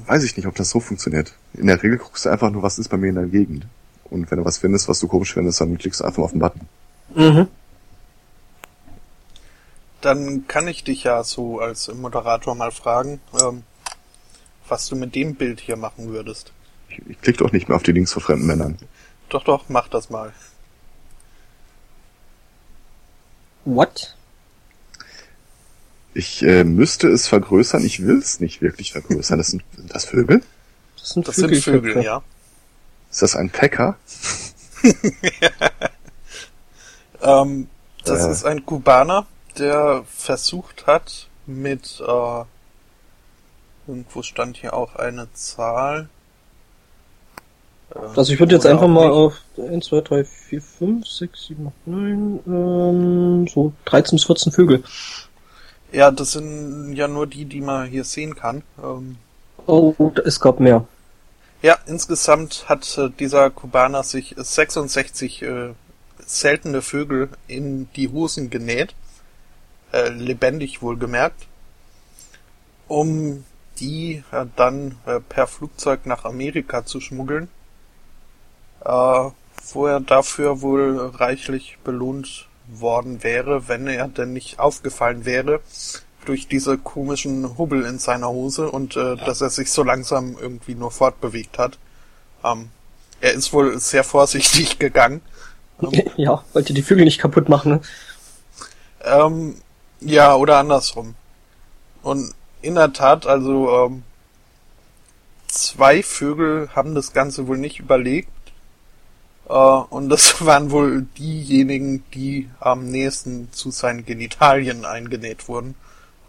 weiß ich nicht, ob das so funktioniert. In der Regel guckst du einfach nur, was ist bei mir in der Gegend. Und wenn du was findest, was du komisch findest, dann klickst du einfach mal auf den Button. Mhm. Dann kann ich dich ja so als Moderator mal fragen, ähm, was du mit dem Bild hier machen würdest. Ich, ich klick doch nicht mehr auf die Links von fremden Männern. Doch, doch, mach das mal. What? Ich äh, müsste es vergrößern, ich will es nicht wirklich vergrößern. Das sind, sind das Vögel? Das sind Das sind Vögel, ja. Ist das ein Packer? [laughs] Ähm, das Äh. ist ein Kubaner, der versucht hat, mit, äh, irgendwo stand hier auch eine Zahl. Äh, Also ich würde jetzt einfach mal auf 1, 2, 3, 4, 5, 6, 7, 8, 9, ähm, so 13 bis 14 Vögel. Ja, das sind ja nur die, die man hier sehen kann. Ähm, Oh, es gab mehr. ja, insgesamt hat äh, dieser Kubaner sich 66 äh, seltene Vögel in die Hosen genäht. Äh, lebendig wohlgemerkt. Um die äh, dann äh, per Flugzeug nach Amerika zu schmuggeln. Äh, wo er dafür wohl reichlich belohnt worden wäre, wenn er denn nicht aufgefallen wäre durch diese komischen Hubbel in seiner Hose und äh, dass er sich so langsam irgendwie nur fortbewegt hat. Ähm, er ist wohl sehr vorsichtig [laughs] gegangen. [laughs] ja, wollte die Vögel nicht kaputt machen, ne? Ähm, ja, oder andersrum. Und in der Tat, also ähm, zwei Vögel haben das Ganze wohl nicht überlegt. Äh, und das [laughs] waren wohl diejenigen, die am nächsten zu seinen Genitalien eingenäht wurden.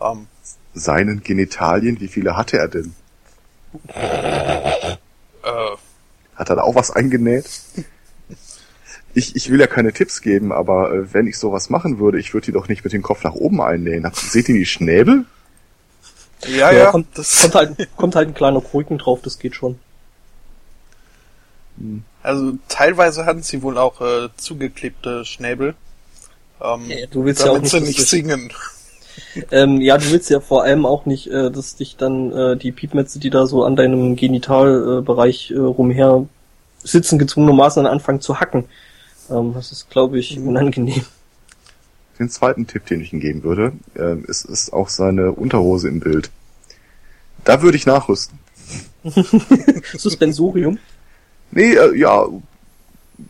Ähm, Seinen Genitalien, wie viele hatte er denn? [laughs] äh, Hat er da auch was eingenäht? Ich, ich will ja keine Tipps geben, aber äh, wenn ich sowas machen würde, ich würde die doch nicht mit dem Kopf nach oben einnähen. Habt- Seht ihr die Schnäbel? Ja, ja, kommt, das, kommt, halt, kommt halt ein kleiner Krücken drauf, das geht schon. also teilweise hatten sie wohl auch äh, zugeklebte Schnäbel. Ähm, Ja, du willst ja auch nicht, nicht singen. Ähm, ja, du willst ja vor allem auch nicht, äh, dass dich dann äh, die Piepmetze, die da so an deinem Genitalbereich äh, äh, rumher sitzen, gezwungenermaßen anfangen zu hacken. Ähm, das ist, glaube ich, unangenehm. Den zweiten Tipp, den ich ihm geben würde, äh, ist, ist auch seine Unterhose im Bild. Da würde ich nachrüsten. [laughs] Suspensorium. Nee, äh, ja,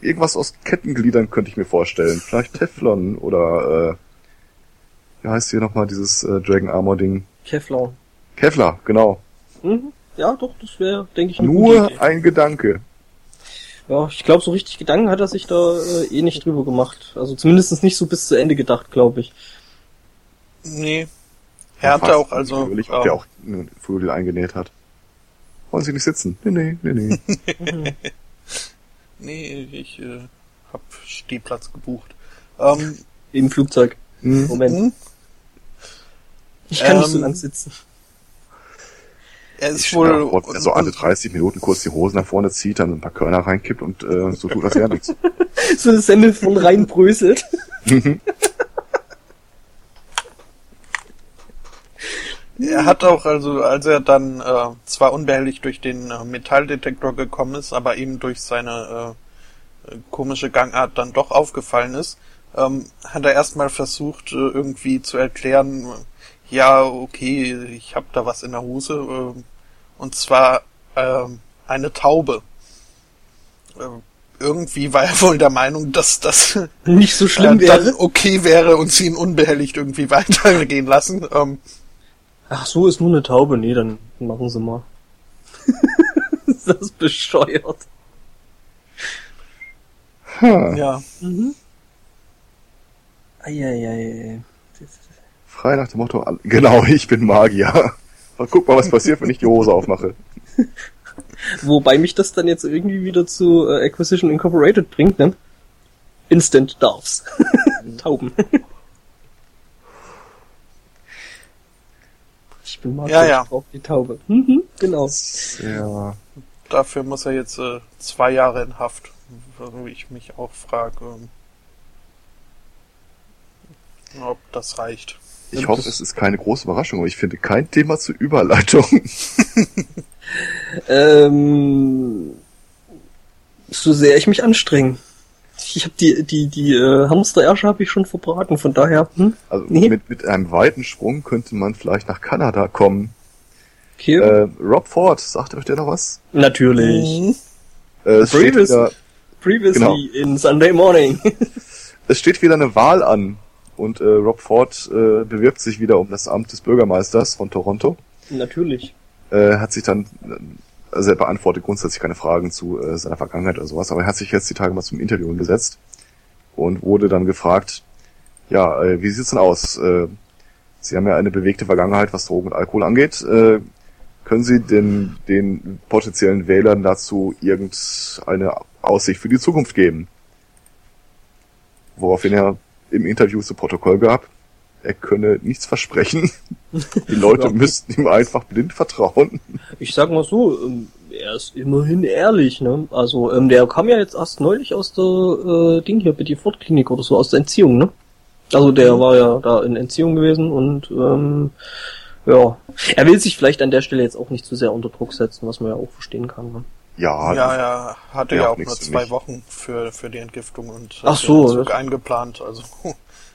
irgendwas aus Kettengliedern könnte ich mir vorstellen. Vielleicht Teflon oder, äh, wie heißt hier nochmal dieses äh, Dragon Armor Ding? Kevlar. Kevlar, genau. Mhm. Ja, doch, das wäre, denke ich, eine Nur ein Gedanke. Ja, ich glaube, so richtig Gedanken hat er sich da äh, eh nicht drüber gemacht. Also zumindest nicht so bis zu Ende gedacht, glaube ich. Nee. Er hatte auch also. Überlegt, ob ähm, der auch einen Vögel eingenäht hat. Wollen Sie nicht sitzen? Nee, nee, nee, nee. [laughs] Nee, ich äh, hab Stehplatz gebucht. Ähm, Im Flugzeug. Hm. Moment. hm, Ich kann nicht so Ähm, lang sitzen. Er ist wohl. vor, wenn er so alle 30 Minuten kurz die Hosen nach vorne zieht, dann ein paar Körner reinkippt und äh, so tut das ja nichts. [laughs] So eine Semmel von rein bröselt. [laughs] Er hat auch, also als er dann äh, zwar unbehelligt durch den äh, Metalldetektor gekommen ist, aber eben durch seine äh, äh, komische Gangart dann doch aufgefallen ist, ähm, hat er erstmal versucht, äh, irgendwie zu erklären, ja, okay, ich hab da was in der Hose, äh, und zwar äh, eine Taube. Äh, irgendwie war er [laughs] wohl der Meinung, dass das [laughs] Nicht so schlimm [laughs] äh, dann wäre. okay wäre und sie ihn unbehelligt irgendwie weitergehen lassen. Ähm, Ach so, ist nur eine Taube. Nee, dann machen sie mal. ist das bescheuert. Ha. Ja. Mhm. Eieiei. Frei nach dem Motto, genau, ich bin Magier. Und guck mal, was passiert, wenn ich die Hose aufmache. [laughs] Wobei mich das dann jetzt irgendwie wieder zu äh, Acquisition Incorporated bringt, ne? Instant Darfs. [laughs] Tauben. [laughs] ich bin Magier, Ja, ja. ich brauch die Taube. Mhm, genau. Ja. Dafür muss er jetzt äh, zwei Jahre in Haft. Wo ich mich auch frage, ähm, ob das reicht. Ich Und hoffe, das- es ist keine große Überraschung, aber ich finde kein Thema zur Überleitung. [laughs] Ähm, so sehr ich mich anstrenge. Ich habe die die die äh, Hamsterersche habe ich schon verbraten, von daher. Hm? Also Nee. mit, mit einem weiten Sprung könnte man vielleicht nach Kanada kommen. Okay. Äh, Rob Ford, sagt euch der noch was? Natürlich. Äh, es, steht Previous- wieder, Previously genau. in Sunday Morning. [laughs] es steht wieder eine Wahl an und äh, Rob Ford äh, bewirbt sich wieder um das Amt des Bürgermeisters von Toronto. Natürlich. Äh, hat sich dann, äh, also er beantwortet grundsätzlich keine Fragen zu äh, seiner Vergangenheit oder sowas, aber er hat sich jetzt die Tage mal zum Interview gesetzt und wurde dann gefragt, ja, äh, wie sieht's denn aus? Äh, Sie haben ja eine bewegte Vergangenheit, was Drogen und Alkohol angeht. Äh, können Sie den, den potenziellen Wählern dazu irgendeine Aussicht für die Zukunft geben? Woraufhin er im Interview zu Protokoll gab, er könne nichts versprechen. [laughs] Die Leute müssten ihm einfach blind vertrauen. Ich sag mal so, ähm, er ist immerhin ehrlich, ne? Also ähm, der kam ja jetzt erst neulich aus der äh, Ding hier, Betty Ford Klinik oder so, aus der Entziehung, ne? Also der war ja da in Entziehung gewesen und ähm, ja, er will sich vielleicht an der Stelle jetzt auch nicht zu sehr unter Druck setzen, was man ja auch verstehen kann. Ne? Ja, Ja, ja, hatte Ja, auch nur zwei. Wochen für, für die Entgiftung und Ach hat so, den Zug eingeplant. Also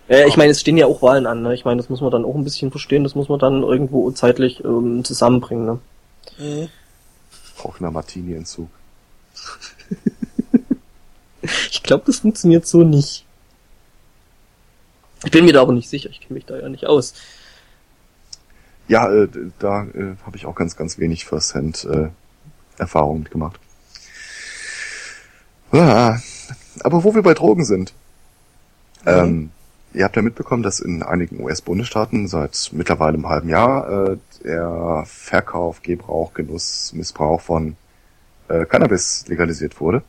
Ja, ich meine, es stehen ja auch Wahlen an, ne? Ich meine, das muss man dann auch ein bisschen verstehen, das muss man dann irgendwo zeitlich ähm, zusammenbringen, ne? mhm. auch in der Martini-Entzug. [laughs] Ich glaube, das funktioniert so nicht. Ich bin mir da aber nicht sicher, ich kenne mich da ja nicht aus. Ja, äh, da äh, habe ich auch ganz, ganz wenig First-Hand äh, Erfahrung mitgemacht. Aber wo wir bei Drogen sind. Ähm, ihr habt ja mitbekommen, dass in einigen US-Bundesstaaten seit mittlerweile einem halben Jahr äh, der Verkauf, Gebrauch, Genuss, Missbrauch von äh, Cannabis legalisiert wurde.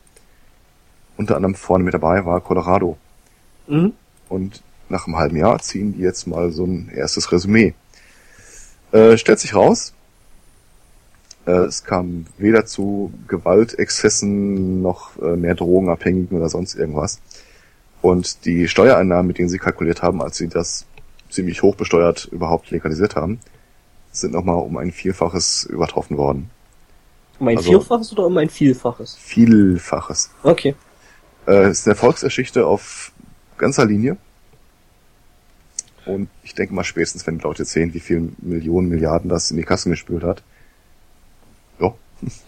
Unter anderem vorne mit dabei war Colorado. Mhm. Und nach einem halben Jahr ziehen die jetzt mal so ein erstes Resümee. Äh, stellt sich raus, es kam weder zu Gewaltexzessen noch äh, mehr Drogenabhängigen oder sonst irgendwas. Und die Steuereinnahmen, mit denen sie kalkuliert haben, als sie das ziemlich hoch besteuert überhaupt legalisiert haben, sind nochmal um ein Vielfaches übertroffen worden. Um ein Also- Vierfaches oder um ein Vielfaches? Vielfaches. Okay. Äh, es ist eine Erfolgsgeschichte auf ganzer Linie. Und ich denke mal spätestens, wenn die Leute sehen, wie viel Millionen, Milliarden das in die Kassen gespült hat.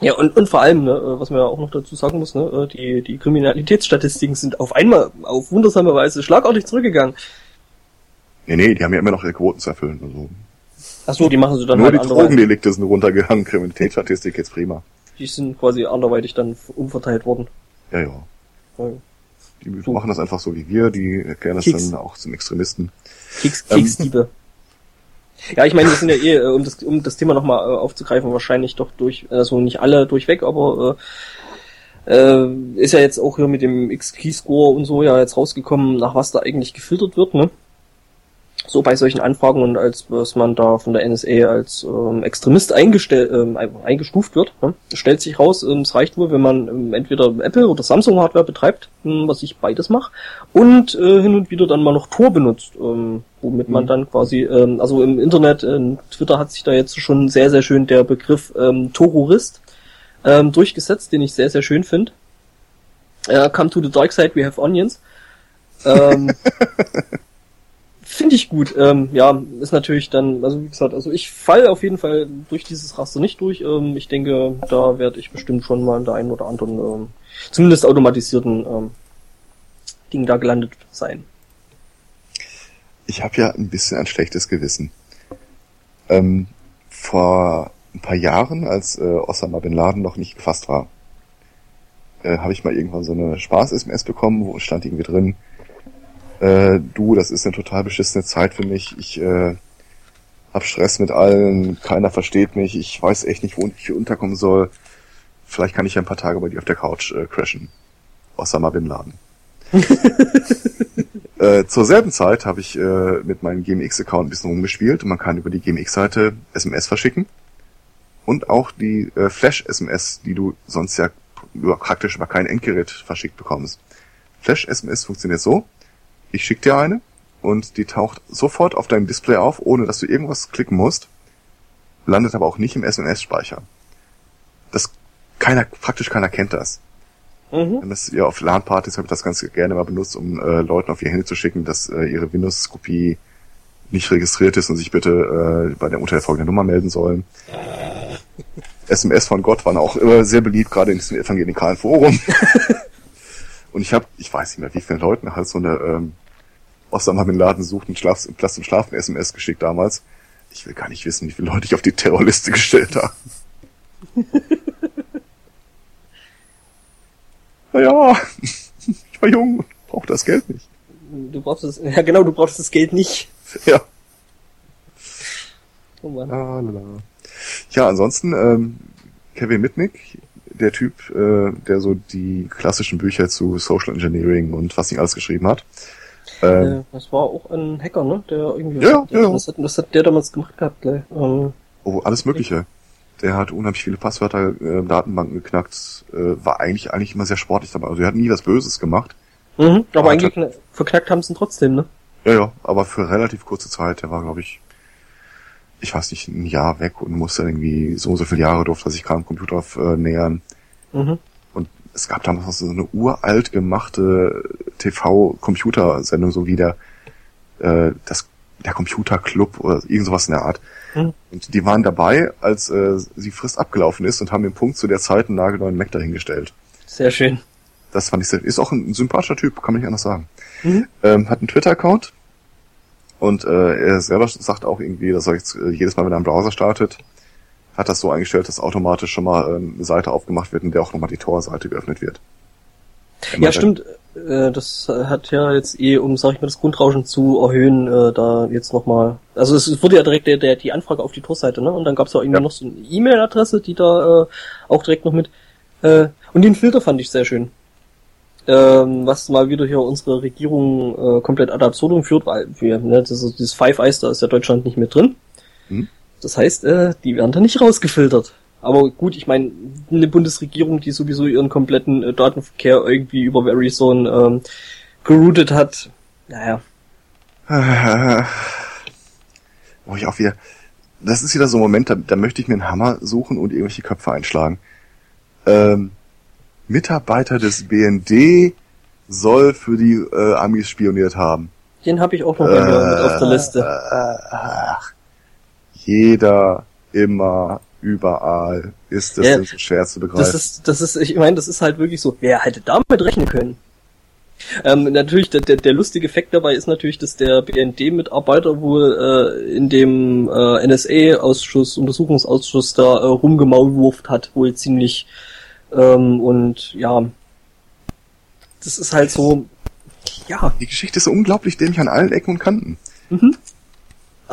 Ja, und, und vor allem, ne, äh, was man ja auch noch dazu sagen muss, ne, äh, die, die Kriminalitätsstatistiken sind auf einmal, auf wundersame Weise schlagartig zurückgegangen. nee, nee, die haben ja immer noch ihre Quoten zu erfüllen. Also Ach so, die machen sie dann nur halt die. Drogendelikte sind runtergegangen, [laughs] Kriminalitätsstatistik jetzt prima. Die sind quasi anderweitig dann umverteilt worden. Ja, ja. Ja. Die So. machen das einfach so wie wir, die erklären das Keks. dann auch zum Extremisten. Keks, Ähm. Ja, ich meine, wir sind ja eh, äh, um das, um das Thema nochmal äh, aufzugreifen, wahrscheinlich doch durch, also nicht alle durchweg, aber äh, äh, ist ja jetzt auch hier mit dem X-Key-Score und so ja jetzt rausgekommen, nach was da eigentlich gefiltert wird, ne? So bei solchen Anfragen und als was man da von der NSA als ähm, Extremist eingestell, ähm, eingestuft wird, ne? stellt sich raus, ähm, es reicht wohl, wenn man ähm, entweder Apple oder Samsung Hardware betreibt, ähm, was ich beides mache, und äh, hin und wieder dann mal noch Tor benutzt, ähm, womit man Mhm. dann quasi, ähm, also im Internet, in Twitter hat sich da jetzt schon sehr, sehr schön der Begriff ähm, Terrorist ähm, durchgesetzt, den ich sehr, sehr schön finde. Äh, come to the dark side, we have onions. Ähm, [laughs] Finde ich gut. Ähm, ja, ist natürlich dann, also wie gesagt, also ich falle auf jeden Fall durch dieses Raster nicht durch. Ähm, ich denke, da werde ich bestimmt schon mal in der einen oder anderen, ähm, zumindest automatisierten ähm, Ding da gelandet sein. Ich habe ja ein bisschen ein schlechtes Gewissen. Ähm, vor ein paar Jahren, als äh, Osama bin Laden noch nicht gefasst war, äh, habe ich mal irgendwann so eine Spaß-SMS bekommen, wo stand irgendwie drin, äh, du, das ist eine total beschissene Zeit für mich, ich äh, hab Stress mit allen, keiner versteht mich, ich weiß echt nicht, wo ich hier unterkommen soll. Vielleicht kann ich ja ein paar Tage bei dir auf der Couch äh, crashen. Osama Bin Laden. [laughs] äh, zur selben Zeit habe ich äh, mit meinem GMX-Account ein bisschen rumgespielt und man kann über die GMX-Seite SMS verschicken und auch die äh, Flash-SMS, die du sonst ja praktisch über kein Endgerät verschickt bekommst. Flash-SMS funktioniert so, ich schicke dir eine und die taucht sofort auf deinem Display auf, ohne dass du irgendwas klicken musst, landet aber auch nicht im SMS-Speicher. Das keiner, praktisch keiner kennt das. Mhm. Wenn das ja auf LAN-Partys habe ich das ganz gerne mal benutzt, um äh, Leuten auf ihr Handy zu schicken, dass äh, ihre Windows-Kopie nicht registriert ist und sich bitte äh, bei der unter der folgenden Nummer melden sollen. [laughs] SMS von Gott waren auch immer sehr beliebt, gerade in diesem evangelikalen Forum. [laughs] und ich habe, ich weiß nicht mehr, wie vielen Leuten halt so eine ähm, Osama Bin Laden sucht einen Schlaf, Platz zum Schlafen SMS geschickt damals. Ich will gar nicht wissen, wie viele Leute ich auf die Terrorliste gestellt habe. [laughs] naja, [laughs] ich war jung, brauchte das Geld nicht. Du brauchst es, ja genau, du brauchst das Geld nicht. Ja. Oh Mann. Ah, lala. Ja, ansonsten, ähm, Kevin Mitnick, der Typ, äh, der so die klassischen Bücher zu Social Engineering und was nicht alles geschrieben hat. Ähm, äh, das war auch ein Hacker, ne? Der irgendwie ja, was, ja, was, hat, was hat der damals gemacht gehabt, gleich? Ähm, oh, alles Mögliche. Der hat unheimlich viele Passwörter, äh, Datenbanken geknackt, äh, war eigentlich eigentlich immer sehr sportlich dabei. Also er hat nie was Böses gemacht. Mhm, aber eigentlich hat, verknackt haben sie ihn trotzdem, ne? Ja, ja, aber für relativ kurze Zeit. Der war, glaube ich, ich weiß nicht, ein Jahr weg und musste irgendwie so so viele Jahre durfte sich gerade am Computer äh, nähern. Mhm. Und es gab damals so eine uralt gemachte TV-Computersendung, so wie der, äh, das, der Computerclub oder irgend sowas in der Art. Mhm. Und die waren dabei, als äh, sie Frist abgelaufen ist und haben den Punkt zu der Zeit einen nagelneuen Mac dahingestellt. Sehr schön. Das fand ich sehr, ist auch ein sympathischer Typ, kann man nicht anders sagen. Mhm. Ähm, hat einen Twitter-Account, und äh, er selber sagt auch irgendwie, dass er jetzt äh, jedes Mal, wenn er einen Browser startet, hat das so eingestellt, dass automatisch schon mal ähm, eine Seite aufgemacht wird, in der auch nochmal die Tor-Seite geöffnet wird. Ja, stimmt. Äh, das hat ja jetzt eh, um, sag ich mal, das Grundrauschen zu erhöhen, äh, da jetzt nochmal. Also es wurde ja direkt der, der, die Anfrage auf die Tor-Seite, ne? Und dann gab's ja irgendwie ja. noch so eine E-Mail-Adresse, die da äh, auch direkt noch mit. Äh, und den Filter fand ich sehr schön ähm, was mal wieder hier unsere Regierung äh, komplett ad absurdum führt, weil wir, ne, das ist, dieses Five Eyes, da ist ja Deutschland nicht mit drin. Hm? Das heißt, äh, die werden da nicht rausgefiltert. Aber gut, ich meine, eine Bundesregierung, die sowieso ihren kompletten äh, Datenverkehr irgendwie über Verizon ähm, geroutet hat, naja. Wo ich auch wieder, das ist wieder so ein Moment, da, da möchte ich mir einen Hammer suchen und irgendwelche Köpfe einschlagen. Ähm, Mitarbeiter des BND soll für die äh, Amis spioniert haben. Den habe ich auch noch äh, mit auf der Liste. Äh, jeder, immer, überall. Ist das ja, denn so schwer zu begreifen? Das ist, das ist, ich meine, das ist halt wirklich so. Wer hätte damit rechnen können? Ähm, natürlich, der, der, der lustige Effekt dabei ist natürlich, dass der BND-Mitarbeiter wohl äh, in dem äh, NSA-Ausschuss, Untersuchungsausschuss da äh, rumgemaulwurft hat, wohl ziemlich ähm, und ja, das ist halt so, ja. Die Geschichte ist so unglaublich dämlich an allen Ecken und Kanten. Mhm.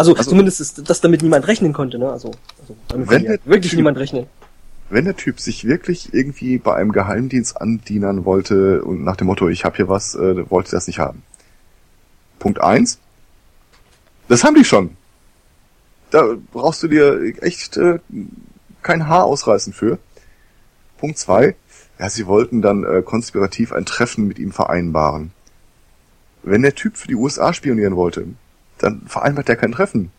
Also, also zumindest ist, dass damit niemand rechnen konnte, ne? Also, also damit wenn ja wirklich typ, niemand rechnen. Wenn der Typ sich wirklich irgendwie bei einem Geheimdienst andienern wollte und nach dem Motto, ich hab hier was, äh, wollte das nicht haben. Punkt eins. Das haben die schon. Da brauchst du dir echt äh, kein Haar ausreißen für. Punkt zwei, ja, sie wollten dann äh, konspirativ ein Treffen mit ihm vereinbaren. Wenn der Typ für die USA spionieren wollte, dann vereinbart er kein Treffen.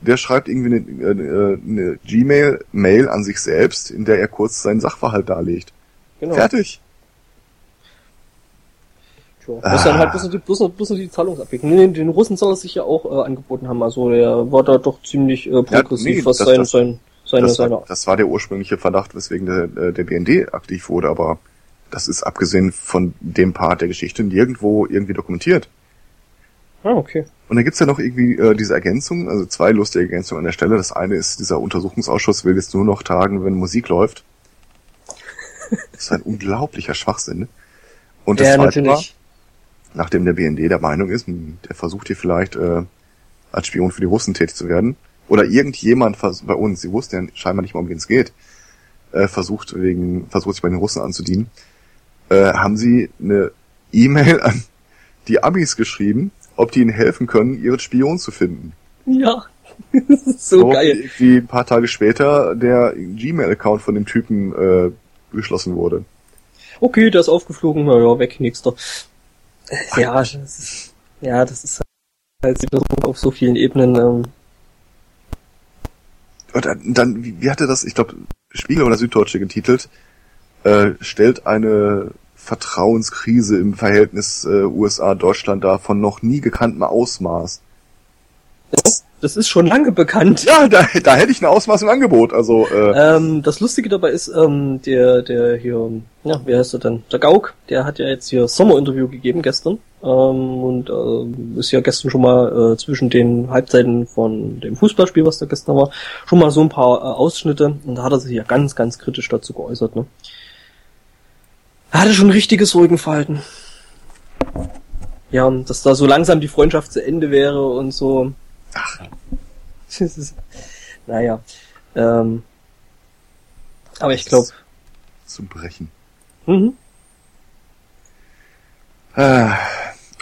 Der schreibt irgendwie eine, äh, eine Gmail-Mail an sich selbst, in der er kurz seinen Sachverhalt darlegt. Genau. Fertig. Tja, ah. muss dann halt bloß noch die, bloß noch, bloß noch die Zahlungsabwicklung. Den, den Russen soll er sich ja auch äh, angeboten haben. Also er war da doch ziemlich äh, progressiv, ja, nee, was das, sein, das, sein seine, das, seine war, das war der ursprüngliche Verdacht, weswegen der, äh, der BND aktiv wurde, aber das ist abgesehen von dem Part der Geschichte nirgendwo irgendwie dokumentiert. Ah, okay. Und dann gibt's ja noch irgendwie äh, diese Ergänzung, also zwei lustige Ergänzungen an der Stelle. Das eine ist, dieser Untersuchungsausschuss will jetzt nur noch tagen, wenn Musik läuft. Das ist ein unglaublicher Schwachsinn. Und das ja, zweite war, nachdem der BND der Meinung ist, der versucht hier vielleicht äh, als Spion für die Russen tätig zu werden, oder irgendjemand bei uns, sie wusste ja scheinbar nicht mal, um wen es geht, äh, versucht wegen, versucht sich bei den Russen anzudienen, äh, haben sie eine E-Mail [laughs] an die Amis geschrieben, ob die ihnen helfen können, ihren Spion zu finden. Ja. [laughs] das ist so, so geil. Wie ein paar Tage später der Gmail-Account von dem Typen äh, geschlossen wurde. Okay, der ist aufgeflogen, naja, weg, nächster. Ja, das ist, ja, das ist halt auf so vielen Ebenen. Ähm. Und dann, dann wie, wie hatte das, ich glaube, Spiegel oder Süddeutsche getitelt, äh, stellt eine Vertrauenskrise im Verhältnis äh, USA-Deutschland dar von noch nie gekanntem Ausmaß. Das, das ist schon lange bekannt. Ja, da, da hätte ich ein Ausmaß im Angebot. Also äh, ähm, das Lustige dabei ist, ähm, der, der hier, ja, wie heißt er denn? Der Gauk, der hat ja jetzt hier Sommerinterview gegeben gestern ähm, und äh, ist ja gestern schon mal äh, zwischen den Halbzeiten von dem Fußballspiel, was da gestern war, schon mal so ein paar äh, Ausschnitte und da hat er sich ja ganz, ganz kritisch dazu geäußert. Ne? Er hatte schon ein richtiges Rügenverhalten. Ja, dass da so langsam die Freundschaft zu Ende wäre und so. Ach. [laughs] Naja. Ähm, aber ich glaube. Zum Brechen. Mhm. Äh,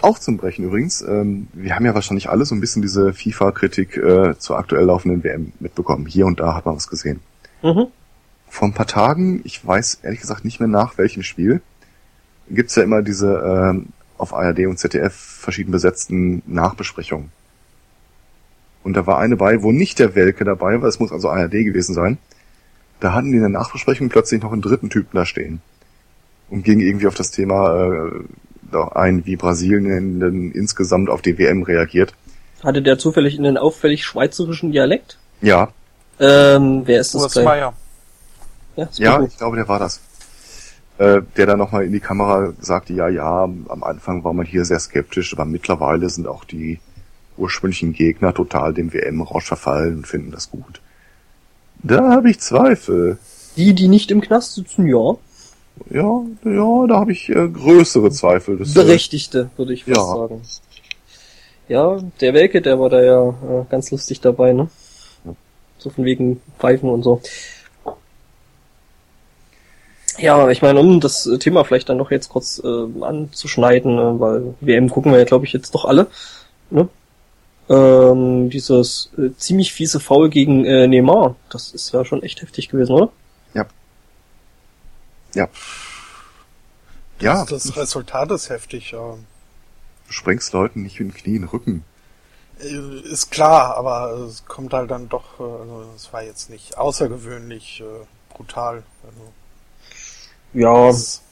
auch zum Brechen übrigens. Ähm, wir haben ja wahrscheinlich alle so ein bisschen diese FIFA-Kritik äh, zur aktuell laufenden WM mitbekommen. Hier und da hat man was gesehen. Mhm. Vor ein paar Tagen, ich weiß ehrlich gesagt nicht mehr nach welchem Spiel, gibt's ja immer diese ähm, auf ARD und ZDF verschieden besetzten Nachbesprechungen. Und da war eine bei, wo nicht der Welke dabei war, es muss also ARD gewesen sein. Da hatten die in der Nachbesprechung plötzlich noch einen dritten Typen da stehen. Und ging irgendwie auf das Thema äh, ein, wie Brasilien denn insgesamt auf die WM reagiert. Hatte der zufällig einen auffällig schweizerischen Dialekt? Ja. Ähm, wer ist das? Urs Meier. Ja, ja ich glaube, der war das. Äh, der dann nochmal in die Kamera sagte, ja, ja, am Anfang war man hier sehr skeptisch, aber mittlerweile sind auch die ursprünglichen Gegner total dem WM-Rausch verfallen und finden das gut. Da habe ich Zweifel. Die, die nicht im Knast sitzen, ja. Ja, ja, da habe ich äh, größere Zweifel. Das, äh, Berechtigte, würde ich fast ja. sagen. Ja, der Welke, der war da ja äh, ganz lustig dabei, ne? So von wegen Pfeifen und so. Ja, ich meine, um das Thema vielleicht dann noch jetzt kurz äh, anzuschneiden, äh, weil WM gucken wir ja, glaube ich, jetzt doch alle. Ne? ähm, dieses äh, ziemlich fiese Foul gegen äh, Neymar, das ist ja schon echt heftig gewesen, oder? Ja. Ja. Ja. Das, das Resultat ist heftig, ja. Du sprengst Leuten nicht in den Knie in den Rücken. Äh, ist klar, aber es kommt halt dann doch, äh, also es war jetzt nicht außergewöhnlich äh, brutal. Also, ja. Das,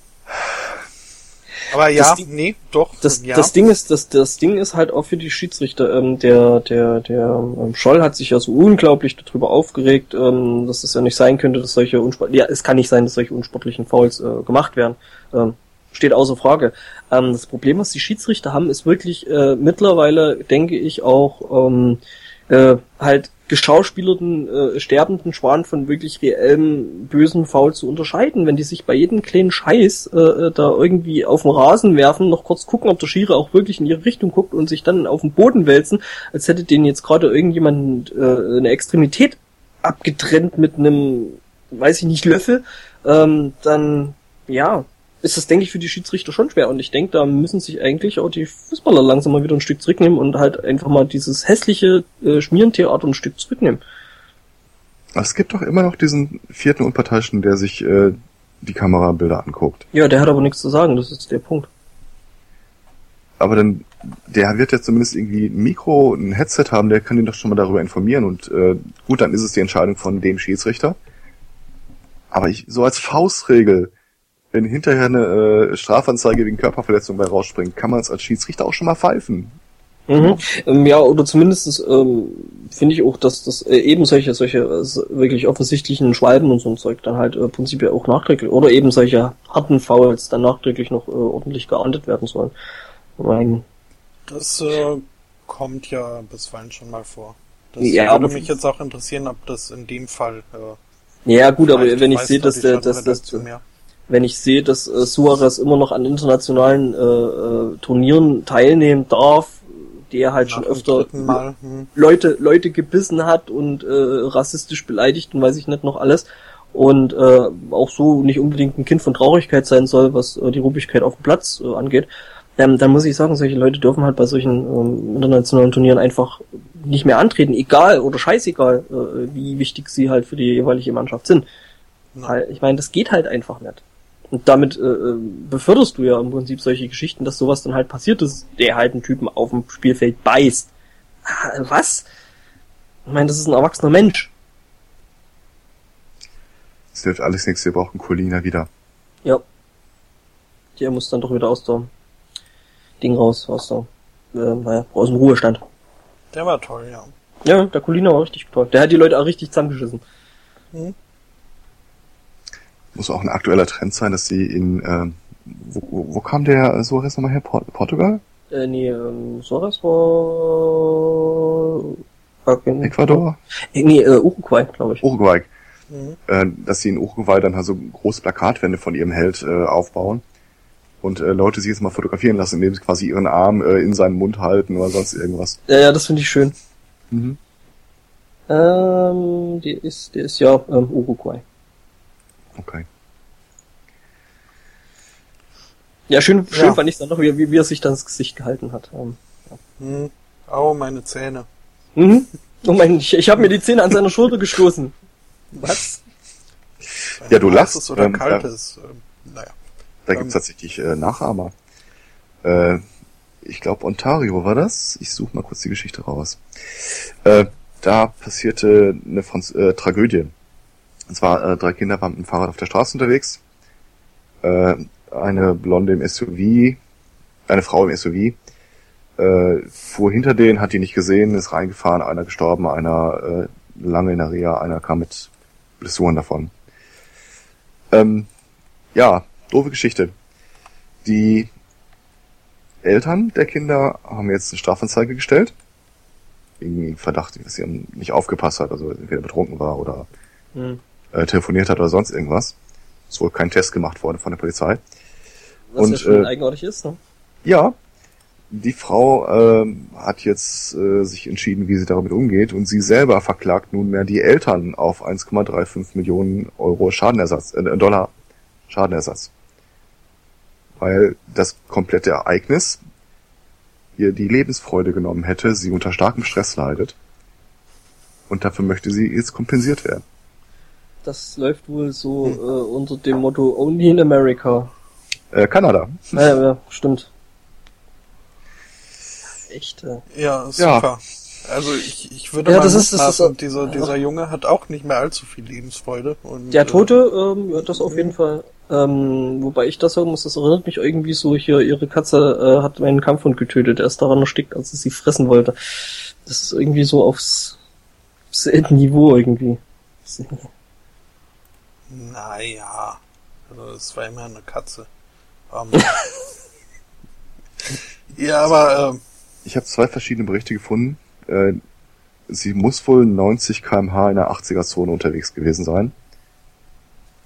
aber ja, das, nee, doch. Das, ja. das Ding ist, das, das Ding ist halt auch für die Schiedsrichter. Ähm, der, der, der ähm, Scholl hat sich ja so unglaublich darüber aufgeregt, ähm, dass es ja nicht sein könnte, dass solche unsportlichen, ja, es kann nicht sein, dass solche unsportlichen Fouls äh, gemacht werden. Ähm, steht außer Frage. Ähm, das Problem, was die Schiedsrichter haben, ist wirklich äh, mittlerweile, denke ich, auch ähm, äh, halt geschauspielerten, äh, sterbenden Schwan von wirklich reellem bösen Foul zu unterscheiden. Wenn die sich bei jedem kleinen Scheiß äh, äh, da irgendwie auf den Rasen werfen, noch kurz gucken, ob der Schiere auch wirklich in ihre Richtung guckt und sich dann auf den Boden wälzen, als hätte denen jetzt gerade irgendjemand äh, eine Extremität abgetrennt mit einem, weiß ich nicht, Löffel, ähm, dann ja, ist das, denke ich, für die Schiedsrichter schon schwer. Und ich denke, da müssen sich eigentlich auch die Fußballer langsam mal wieder ein Stück zurücknehmen und halt einfach mal dieses hässliche äh, Schmierentheater ein Stück zurücknehmen. Es gibt doch immer noch diesen vierten Unparteiischen, der sich äh, die Kamerabilder anguckt. Ja, der hat aber nichts zu sagen, das ist der Punkt. Aber dann, der wird ja zumindest irgendwie ein Mikro, ein Headset haben, der kann ihn doch schon mal darüber informieren und äh, gut, dann ist es die Entscheidung von dem Schiedsrichter. Aber ich, so als Faustregel, wenn hinterher eine äh, Strafanzeige wegen Körperverletzung bei rausspringt, kann man es als Schiedsrichter auch schon mal pfeifen. Mhm. Ähm, ja, oder zumindest ähm, finde ich auch, dass das äh, eben solche, solche äh, wirklich offensichtlichen Schwalben und so ein Zeug dann halt äh, prinzipiell auch nachträglich oder eben solche harten Fouls dann nachträglich noch äh, ordentlich geahndet werden sollen. Mein, das äh, kommt ja bisweilen schon mal vor. Das ja, würde mich jetzt auch interessieren, ob das in dem Fall. Äh, ja, gut, aber wenn ich sehe, dass der, dass das, wenn ich sehe, dass äh, Suarez immer noch an internationalen äh, äh, Turnieren teilnehmen darf, der halt Nach schon öfter hm. Leute Leute gebissen hat und äh, rassistisch beleidigt und weiß ich nicht noch alles und äh, auch so nicht unbedingt ein Kind von Traurigkeit sein soll, was äh, die Ruppigkeit auf dem Platz äh, angeht, ähm, dann muss ich sagen, solche Leute dürfen halt bei solchen ähm, internationalen Turnieren einfach nicht mehr antreten, egal oder scheißegal, äh, wie wichtig sie halt für die jeweilige Mannschaft sind. Weil, ich meine, das geht halt einfach nicht. Und damit äh, äh, beförderst du ja im Prinzip solche Geschichten, dass sowas dann halt passiert ist, der halt einen Typen auf dem Spielfeld beißt. Ah, was? Ich meine, das ist ein erwachsener Mensch. Das hilft alles nichts, wir brauchen Colina wieder. Ja. Der muss dann doch wieder aus der Ding raus, aus der, äh, naja, aus dem Ruhestand. Der war toll, ja. Ja, der Colina war richtig toll. Der hat die Leute auch richtig zusammengeschissen. Mhm muss auch ein aktueller Trend sein, dass sie in, äh, wo, wo kam der Suarez nochmal her? Port Portugal? Äh, nee, ähm, Suarez war Ecuador? Äh, nee, äh, Uruguay, glaube ich. Uruguay. Mhm. Äh, dass sie in Uruguay dann halt so große Plakatwände von ihrem Held äh, aufbauen und äh, Leute sich jetzt mal fotografieren lassen, indem sie quasi ihren Arm äh, in seinen Mund halten oder sonst irgendwas. Ja, ja, das finde ich schön. Mhm. Ähm, der ist, der ist ja ähm, Uruguay. Okay. Ja, schön, schön ja. fand ich dann noch, wie, wie er sich dann das Gesicht gehalten hat. Ähm, ja. Hm. Oh, meine Zähne. Mhm. Oh mein, ich, ich habe mir die Zähne an seiner Schulter gestoßen. Was? ja, du lachst. oder ähm, kaltes. Ähm, naja. Da ähm, gibt's tatsächlich äh, Nachahmer. Äh, ich glaube Ontario war das. Ich suche mal kurz die Geschichte raus. Äh, da passierte eine Franz äh, Tragödie. Und zwar äh, drei Kinder waren mit dem Fahrrad auf der Straße unterwegs. Äh, eine Blonde im SUV, eine Frau im SUV, äh, fuhr hinter denen, hat die nicht gesehen, ist reingefahren, einer gestorben, einer äh, lange in der Reha, einer kam mit Blessuren davon. Ähm, ja, doofe Geschichte. Die Eltern der Kinder haben jetzt eine Strafanzeige gestellt. Wegen Verdacht, dass sie nicht aufgepasst hat, also entweder betrunken war oder mhm äh, telefoniert hat oder sonst irgendwas. Es wohl kein Test gemacht worden von der Polizei. Was und, ja schon äh, eigenartig ist, ne? Ja. Die Frau äh, hat jetzt äh, sich entschieden, wie sie damit umgeht und sie selber verklagt nunmehr die Eltern auf 1,35 Millionen Euro Schadenersatz, äh, Dollar Schadenersatz. Weil das komplette Ereignis ihr die Lebensfreude genommen hätte, sie unter starkem Stress leidet. Und dafür möchte sie jetzt kompensiert werden das läuft wohl so hm. äh, unter dem Motto Only in America. Äh, Kanada. Ja, ja, stimmt. Echt. Äh. Ja, super. Ja. Also ich, ich würde ja, mal das ist, das ist, dieser, dieser Junge hat auch nicht mehr allzu viel Lebensfreude. Und, der Tote, ähm, das auf jeden Fall. Ähm, wobei ich das sagen muss, das erinnert mich irgendwie so, hier, ihre Katze äh, hat meinen Kampfhund getötet, er ist daran erstickt, als sie sie fressen wollte. Das ist irgendwie so aufs selben Niveau irgendwie. Naja, also es war immer eine Katze. Um, [laughs] ja, aber ähm, ich habe zwei verschiedene Berichte gefunden. Äh, sie muss wohl 90 km/h in der 80er-Zone unterwegs gewesen sein.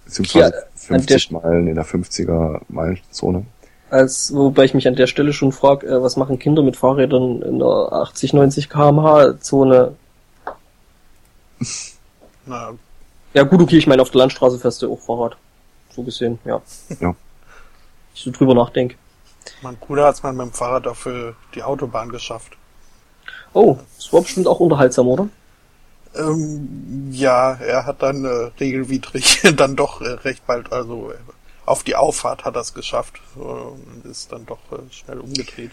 Beziehungsweise ja, 50 Meilen in der 50er-Meilen-Zone. Als, wobei ich mich an der Stelle schon frage, äh, was machen Kinder mit Fahrrädern in der 80, 90 km/h Zone? Na, ja gut, okay, ich meine, auf der Landstraße fährst du auch Fahrrad. So gesehen, ja. Ja. Ich so drüber nachdenke. Mein Bruder hat's mal mit dem Fahrrad auf die Autobahn geschafft. Oh, das war bestimmt auch unterhaltsam, oder? Ähm, ja, er hat dann äh, regelwidrig [laughs] dann doch äh, recht bald, also äh, auf die Auffahrt hat er es geschafft äh, und ist dann doch äh, schnell umgedreht.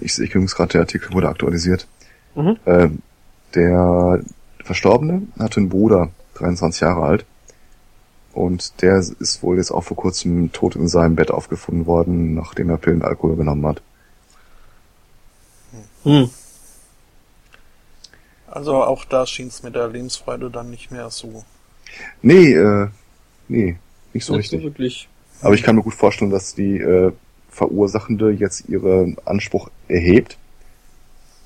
Ich sehe übrigens gerade, der Artikel wurde aktualisiert. Mhm. Ähm, der Verstorbene hatte einen Bruder, 23 Jahre alt. Und der ist wohl jetzt auch vor kurzem tot in seinem Bett aufgefunden worden, nachdem er Pillen Alkohol genommen hat. Hm. Also auch da schien es mit der Lebensfreude dann nicht mehr so. Nee, äh, nee, nicht so nicht richtig. So wirklich. Aber ich kann mir gut vorstellen, dass die äh, Verursachende jetzt ihren Anspruch erhebt,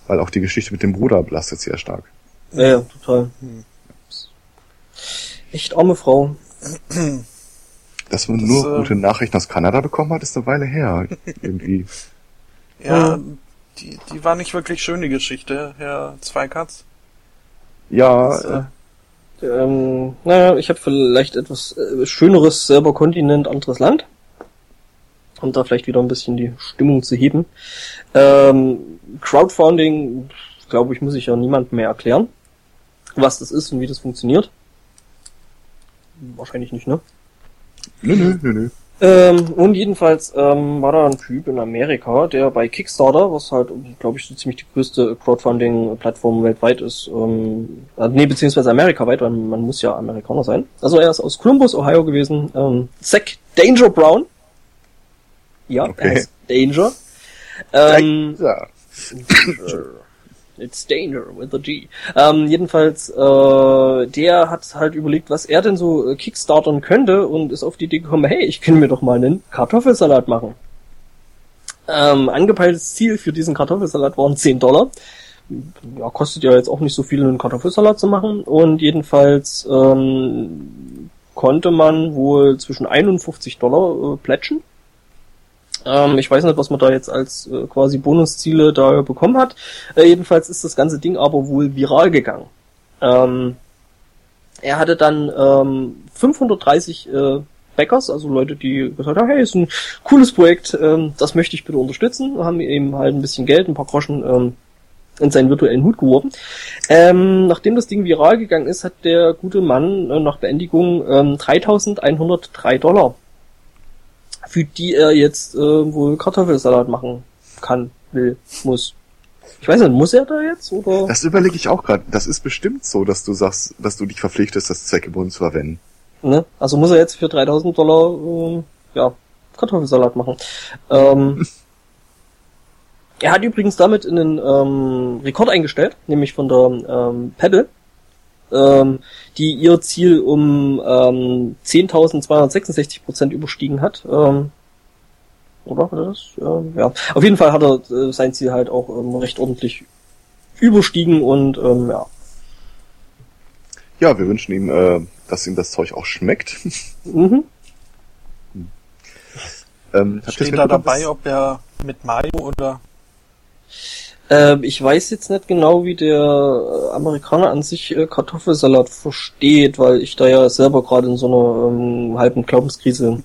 weil auch die Geschichte mit dem Bruder belastet sehr stark. Ja, ja total. Hm. Echt arme Frau. Dass man das, nur äh, gute Nachrichten aus Kanada bekommen hat, ist eine Weile her. [laughs] Irgendwie. Ja, die, die war nicht wirklich schön, die Geschichte, Herr Zweikatz. Ja, das, äh, ähm, naja, ich habe vielleicht etwas äh, schöneres, selber Kontinent, anderes Land. Um da vielleicht wieder ein bisschen die Stimmung zu heben. Ähm, Crowdfunding, glaube ich, muss ich ja niemandem mehr erklären, was das ist und wie das funktioniert. Wahrscheinlich nicht, ne? Nö, nö, nö, nö. Ähm, und jedenfalls ähm, war da ein Typ in Amerika, der bei Kickstarter, was halt, glaube ich, so ziemlich die größte Crowdfunding-Plattform weltweit ist, ähm, also, nee, beziehungsweise amerikaweit, weil man muss ja Amerikaner sein. Also er ist aus Columbus, Ohio gewesen. Ähm, Zach Danger Brown. Ja, okay. er heißt Danger. Ähm, Danger. [laughs] It's Danger with a G. Ähm, jedenfalls, äh, der hat halt überlegt, was er denn so äh, kickstartern könnte und ist auf die Idee gekommen, hey, ich kann mir doch mal einen Kartoffelsalat machen. Ähm, angepeiltes Ziel für diesen Kartoffelsalat waren 10 Dollar. Ja, kostet ja jetzt auch nicht so viel, einen Kartoffelsalat zu machen. Und jedenfalls ähm, konnte man wohl zwischen 51 Dollar äh, plätschen ähm, ich weiß nicht, was man da jetzt als äh, quasi Bonusziele da bekommen hat. Äh, jedenfalls ist das ganze Ding aber wohl viral gegangen. Ähm, er hatte dann ähm, 530 äh, Backers, also Leute, die gesagt haben, hey, ist ein cooles Projekt, ähm, das möchte ich bitte unterstützen, haben ihm halt ein bisschen Geld, ein paar Groschen ähm, in seinen virtuellen Hut geworfen. Ähm, nachdem das Ding viral gegangen ist, hat der gute Mann äh, nach Beendigung ähm, 3103 Dollar für die er jetzt äh, wohl Kartoffelsalat machen kann, will, muss. Ich weiß nicht, muss er da jetzt oder? Das überlege ich auch gerade. Das ist bestimmt so, dass du sagst, dass du dich verpflichtest, das zweckgebunden zu verwenden. Ne? Also muss er jetzt für 3000 Dollar äh, ja Kartoffelsalat machen. Ähm, [laughs] er hat übrigens damit einen ähm, Rekord eingestellt, nämlich von der ähm, Pebble ähm, die ihr Ziel um ähm, 10.266 Prozent überstiegen hat. Ähm, oder hat er das? Ähm, ja. Auf jeden Fall hat er äh, sein Ziel halt auch ähm, recht ordentlich überstiegen und ähm, ja. Ja, wir wünschen ihm, äh, dass ihm das Zeug auch schmeckt. [laughs] mhm. ähm, Steht da dabei, ob er mit Mayo oder ähm, ich weiß jetzt nicht genau, wie der äh, Amerikaner an sich äh, Kartoffelsalat versteht, weil ich da ja selber gerade in so einer ähm, halben Glaubenskrise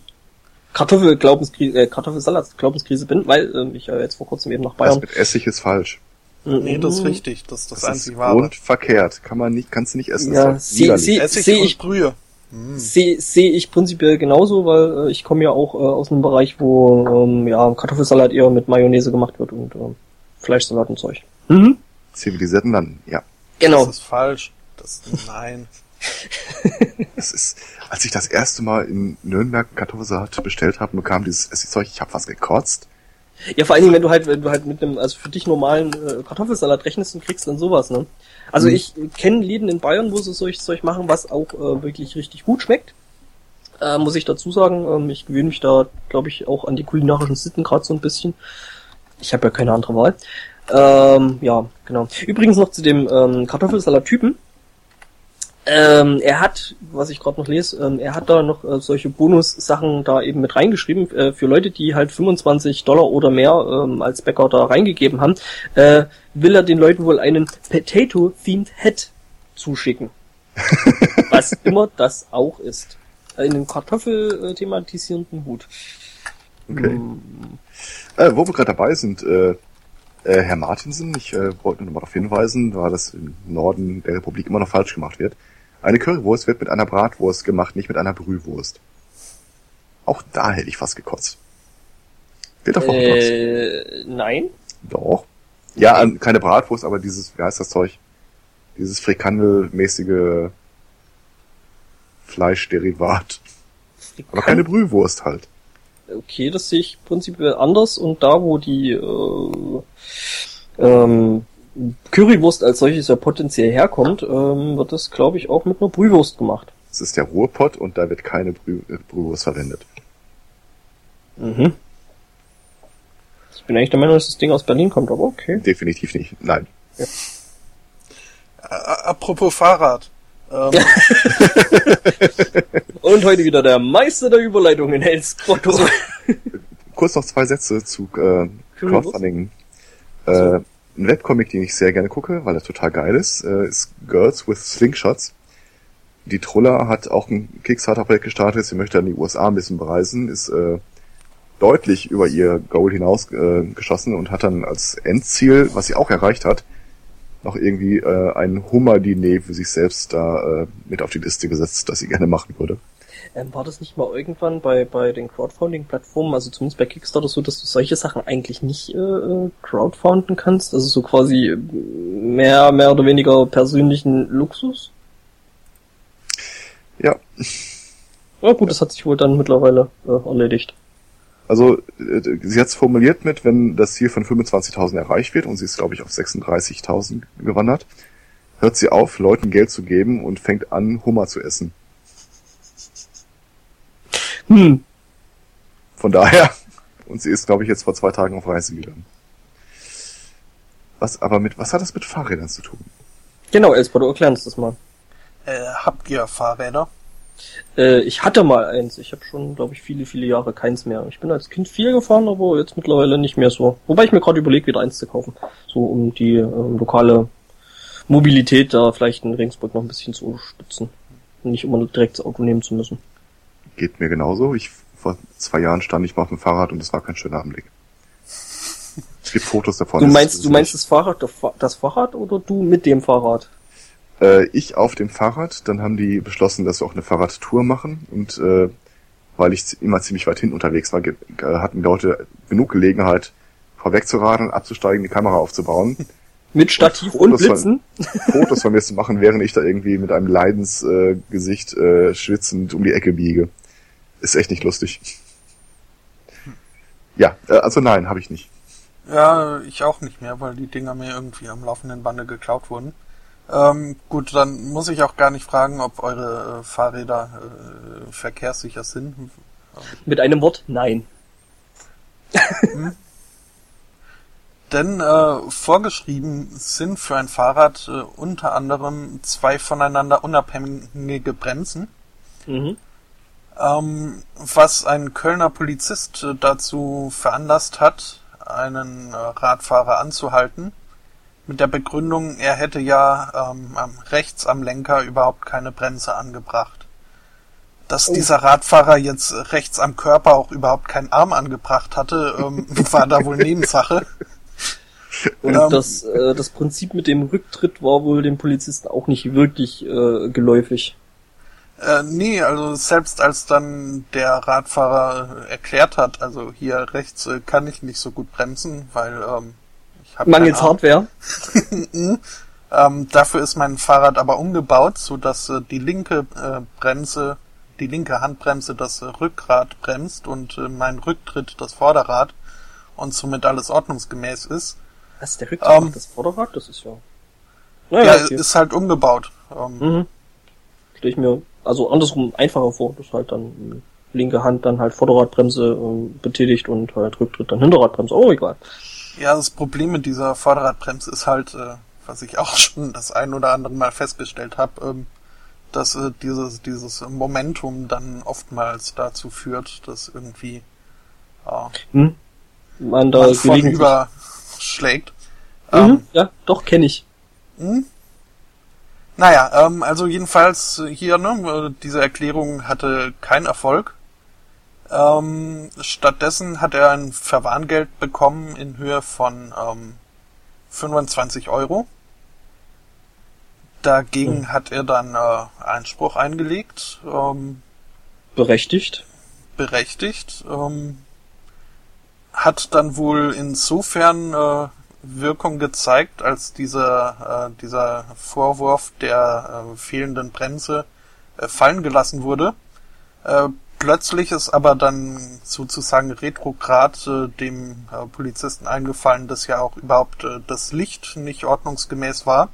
Kartoffel-Glaubenskrise, äh, Kartoffelsalat-Glaubenskrise bin, weil ähm, ich ja jetzt vor kurzem eben nach Bayern. Das mit Essig ist falsch. Mhm. Nee, das ist richtig. Das ist das, das einzige Wahre. Und verkehrt. Kann man nicht, kannst du nicht essen. Ja, sehe seh, seh ich Brühe. Mm. Sehe seh ich prinzipiell genauso, weil äh, ich komme ja auch äh, aus einem Bereich, wo ähm, ja Kartoffelsalat eher mit Mayonnaise gemacht wird und äh, Fleischsalat und Zeug. Mhm. Zivilisierten Landen, ja. Genau. Das ist falsch. Das, nein. [laughs] das ist, als ich das erste Mal in Nürnberg Kartoffelsalat bestellt habe und bekam dieses Essigzeug, ich habe was gekotzt. Ja, vor allen Dingen, wenn du halt, wenn du halt mit einem, also für dich normalen äh, Kartoffelsalat rechnest und kriegst dann sowas, ne? Also mhm. ich kenne Läden in Bayern, wo sie solches Zeug machen, was auch äh, wirklich richtig gut schmeckt. Äh, muss ich dazu sagen, ähm, ich gewöhne mich da, glaube ich, auch an die kulinarischen Sitten gerade so ein bisschen. Ich habe ja keine andere Wahl. Ähm, ja, genau. Übrigens noch zu dem ähm, Kartoffelsalat-Typen. Ähm, er hat, was ich gerade noch lese, ähm, er hat da noch äh, solche Bonus-Sachen da eben mit reingeschrieben äh, für Leute, die halt 25 Dollar oder mehr ähm, als Bäcker da reingegeben haben. Äh, will er den Leuten wohl einen Potato-themed Head zuschicken. [laughs] was immer das auch ist. Einen Kartoffel thematisierenden Hut. Okay. Hm. Äh, wo wir gerade dabei sind, äh, äh, Herr Martinsen, ich äh, wollte nur noch mal darauf hinweisen, weil das im Norden der Republik immer noch falsch gemacht wird. Eine Currywurst wird mit einer Bratwurst gemacht, nicht mit einer Brühwurst. Auch da hätte ich fast gekotzt. Wird davon äh, gekotzt? Nein. Doch. Ja, keine Bratwurst, aber dieses, wie heißt das Zeug? Dieses Frikandelmäßige Fleischderivat. Frikan aber keine Brühwurst halt okay, das sehe ich prinzipiell anders und da, wo die äh, ähm, Currywurst als solches ja potenziell herkommt, ähm, wird das, glaube ich, auch mit einer Brühwurst gemacht. Das ist der Ruhrpott und da wird keine Brüh Brühwurst verwendet. Mhm. Ich bin eigentlich der Meinung, dass das Ding aus Berlin kommt, aber okay. Definitiv nicht. Nein. Ja. Apropos Fahrrad. Ähm. [laughs] Und heute wieder der Meister der Überleitungen, Hellspotto. Kurz noch zwei Sätze zu äh, Crowdfunding. Äh, ein Webcomic, den ich sehr gerne gucke, weil er total geil ist, äh, ist Girls with Slingshots. Die Troller hat auch ein Kickstarter-Projekt gestartet, sie möchte an die USA ein bisschen bereisen, ist äh, deutlich über ihr Goal hinaus äh, geschossen und hat dann als Endziel, was sie auch erreicht hat, noch irgendwie äh, ein Hummer-Diner für sich selbst da äh, mit auf die Liste gesetzt, das sie gerne machen würde. Ähm, war das nicht mal irgendwann bei, bei den Crowdfunding-Plattformen, also zumindest bei Kickstarter so, dass du solche Sachen eigentlich nicht äh, crowdfunden kannst? Also so quasi mehr, mehr oder weniger persönlichen Luxus? Ja. Ja gut, das hat sich wohl dann mittlerweile äh, erledigt. Also äh, sie hat es formuliert mit, wenn das Ziel von 25.000 erreicht wird und sie ist, glaube ich, auf 36.000 gewandert, hört sie auf, Leuten Geld zu geben und fängt an, Hummer zu essen. Hm. Von daher, und sie ist, glaube ich, jetzt vor zwei Tagen auf Reise gegangen. Was aber mit, was hat das mit Fahrrädern zu tun? Genau, Elspa, du erklärst das mal. Äh, habt ihr Fahrräder? Äh, ich hatte mal eins. Ich habe schon, glaube ich, viele, viele Jahre keins mehr. Ich bin als Kind viel gefahren, aber jetzt mittlerweile nicht mehr so. Wobei ich mir gerade überlege, wieder eins zu kaufen. So um die äh, lokale Mobilität da vielleicht in Regensburg noch ein bisschen zu unterstützen. Und nicht immer direkt das Auto nehmen zu müssen. Geht mir genauso. Ich vor zwei Jahren stand ich mal auf dem Fahrrad und es war kein schöner Anblick. Es gibt Fotos davon. Du meinst, du meinst das Fahrrad, das Fahrrad oder du mit dem Fahrrad? Äh, ich auf dem Fahrrad, dann haben die beschlossen, dass wir auch eine Fahrradtour machen und äh, weil ich immer ziemlich weit hinten unterwegs war, hatten die Leute genug Gelegenheit, vorweg zu radeln, abzusteigen, die Kamera aufzubauen. [laughs] Mit Stativ und, und Blitzen? Von, [laughs] Fotos von mir zu machen, während ich da irgendwie mit einem Leidensgesicht äh, äh, schwitzend um die Ecke biege. Ist echt nicht lustig. Ja, äh, also nein, habe ich nicht. Ja, ich auch nicht mehr, weil die Dinger mir irgendwie am laufenden Bande geklaut wurden. Ähm, gut, dann muss ich auch gar nicht fragen, ob eure äh, Fahrräder äh, verkehrssicher sind. Mit einem Wort, nein. Hm? Denn äh, vorgeschrieben sind für ein Fahrrad äh, unter anderem zwei voneinander unabhängige Bremsen. Mhm. Ähm, was ein Kölner Polizist äh, dazu veranlasst hat, einen äh, Radfahrer anzuhalten mit der Begründung, er hätte ja ähm, rechts am Lenker überhaupt keine Bremse angebracht. Dass oh. dieser Radfahrer jetzt rechts am Körper auch überhaupt keinen Arm angebracht hatte, ähm, [laughs] war da wohl Nebensache. Und ähm, das, äh, das Prinzip mit dem Rücktritt war wohl dem Polizisten auch nicht wirklich äh, geläufig. Äh, nee, also selbst als dann der Radfahrer erklärt hat, also hier rechts äh, kann ich nicht so gut bremsen, weil ähm, Mangels Hardware. [laughs] ähm, dafür ist mein Fahrrad aber umgebaut, so dass äh, die linke äh, Bremse, die linke Handbremse das äh, Rückgrat bremst und äh, mein Rücktritt das Vorderrad und somit alles ordnungsgemäß ist. Was, der Rücktritt ähm, das Vorderrad? Das ist ja... Naja, ja, okay. ist halt umgebaut. Ähm, mhm. Stell ich mir also andersrum einfacher vor, dass halt dann linke Hand dann halt Vorderradbremse äh, betätigt und halt Rücktritt dann Hinterradbremse. Oh, egal. Ja, das Problem mit dieser Vorderradbremse ist halt, äh, was ich auch [laughs] schon das ein oder andere Mal festgestellt habe, ähm, dass äh, dieses, dieses Momentum dann oftmals dazu führt, dass irgendwie äh, hm? man da man überschlägt. Mhm, ähm, ja, doch, kenne ich. Hm? Naja, ähm, also jedenfalls hier, ne, diese Erklärung hatte keinen Erfolg. Ähm, stattdessen hat er ein Verwarngeld bekommen in Höhe von ähm, 25 Euro. Dagegen hm. hat er dann äh, Einspruch eingelegt. Ähm, berechtigt. Berechtigt. Ähm, hat dann wohl insofern äh, Wirkung gezeigt, als dieser, äh, dieser Vorwurf der äh, fehlenden Bremse äh, fallen gelassen wurde. Äh, Plötzlich ist aber dann sozusagen retrograd äh, dem äh, Polizisten eingefallen, dass ja auch überhaupt äh, das Licht nicht ordnungsgemäß war,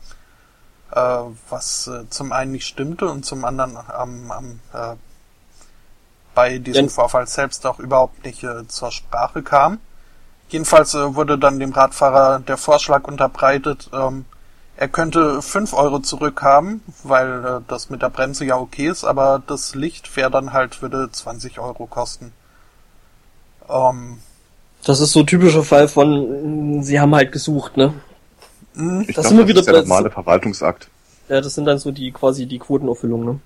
äh, was äh, zum einen nicht stimmte und zum anderen am, am äh, bei diesem ja. Vorfall selbst auch überhaupt nicht zur Sprache kam. Jedenfalls wurde dann dem Radfahrer der Vorschlag unterbreitet, ähm, er könnte 5 Euro zurückhaben, weil äh, das mit der Bremse ja okay ist, aber das Licht wäre dann halt, würde 20 Euro kosten. Ähm, das ist so ein typischer Fall von, sie haben halt gesucht, ne? Mhm. Ich das, glaub, das ist der normale Verwaltungsakt. Ja, das sind dann so die quasi die Quotenerfüllungen, ne?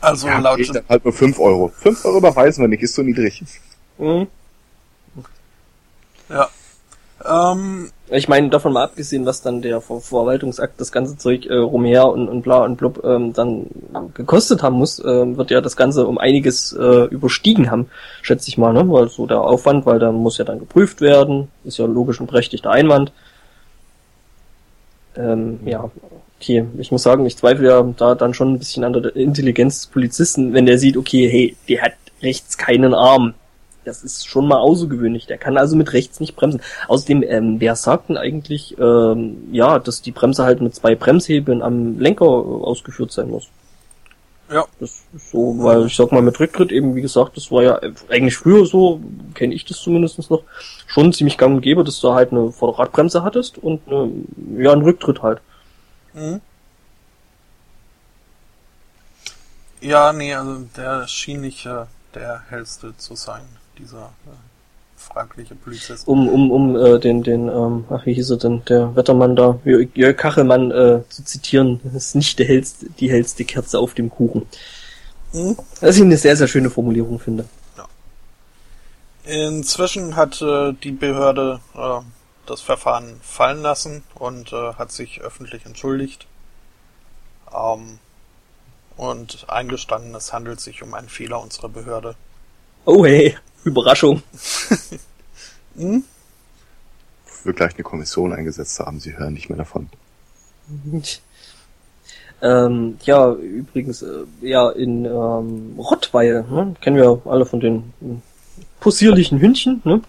Also ja, laut. Dann halt nur 5 Euro. 5 Euro überweisen wir nicht, ist so niedrig. Mhm. Ja. Ähm, ich meine, davon mal abgesehen, was dann der Ver Verwaltungsakt, das ganze Zeug äh, rumher und, und bla und blub ähm, dann gekostet haben muss, äh, wird ja das Ganze um einiges äh, überstiegen haben, schätze ich mal, ne? Weil so der Aufwand, weil da muss ja dann geprüft werden, ist ja logisch und berechtigter Einwand. Ähm, ja, okay, ich muss sagen, ich zweifle ja da dann schon ein bisschen an der Intelligenz des Polizisten, wenn der sieht, okay, hey, der hat rechts keinen Arm das ist schon mal außergewöhnlich. Der kann also mit rechts nicht bremsen. Außerdem, ähm, wer sagt denn eigentlich, ähm, ja, dass die Bremse halt mit zwei Bremshebeln am Lenker ausgeführt sein muss? Ja. Das ist so, weil ich sag mal, mit Rücktritt eben, wie gesagt, das war ja eigentlich früher so, kenne ich das zumindest noch, schon ziemlich gang und gäbe, dass du halt eine Vorderradbremse hattest und eine, ja, einen Rücktritt halt. Mhm. Ja, nee, also der schien nicht äh, der hellste zu sein dieser äh, fragliche Polizist. Um, um, um äh, den, den, ähm, ach, wie hieß er denn, der Wettermann da, Jörg Kachelmann äh, zu zitieren, ist nicht der hellste, die hellste Kerze auf dem Kuchen. Hm? Was ich eine sehr, sehr schöne Formulierung finde. Ja. Inzwischen hat äh, die Behörde äh, das Verfahren fallen lassen und äh, hat sich öffentlich entschuldigt. Ähm, und eingestanden, es handelt sich um einen Fehler unserer Behörde. Oh hey. Überraschung. [laughs] hm? Wird gleich eine Kommission eingesetzt haben, sie hören nicht mehr davon. Ähm, ja, übrigens, äh, ja, in ähm, Rottweil, ne? kennen wir alle von den äh, possierlichen Hündchen, ne?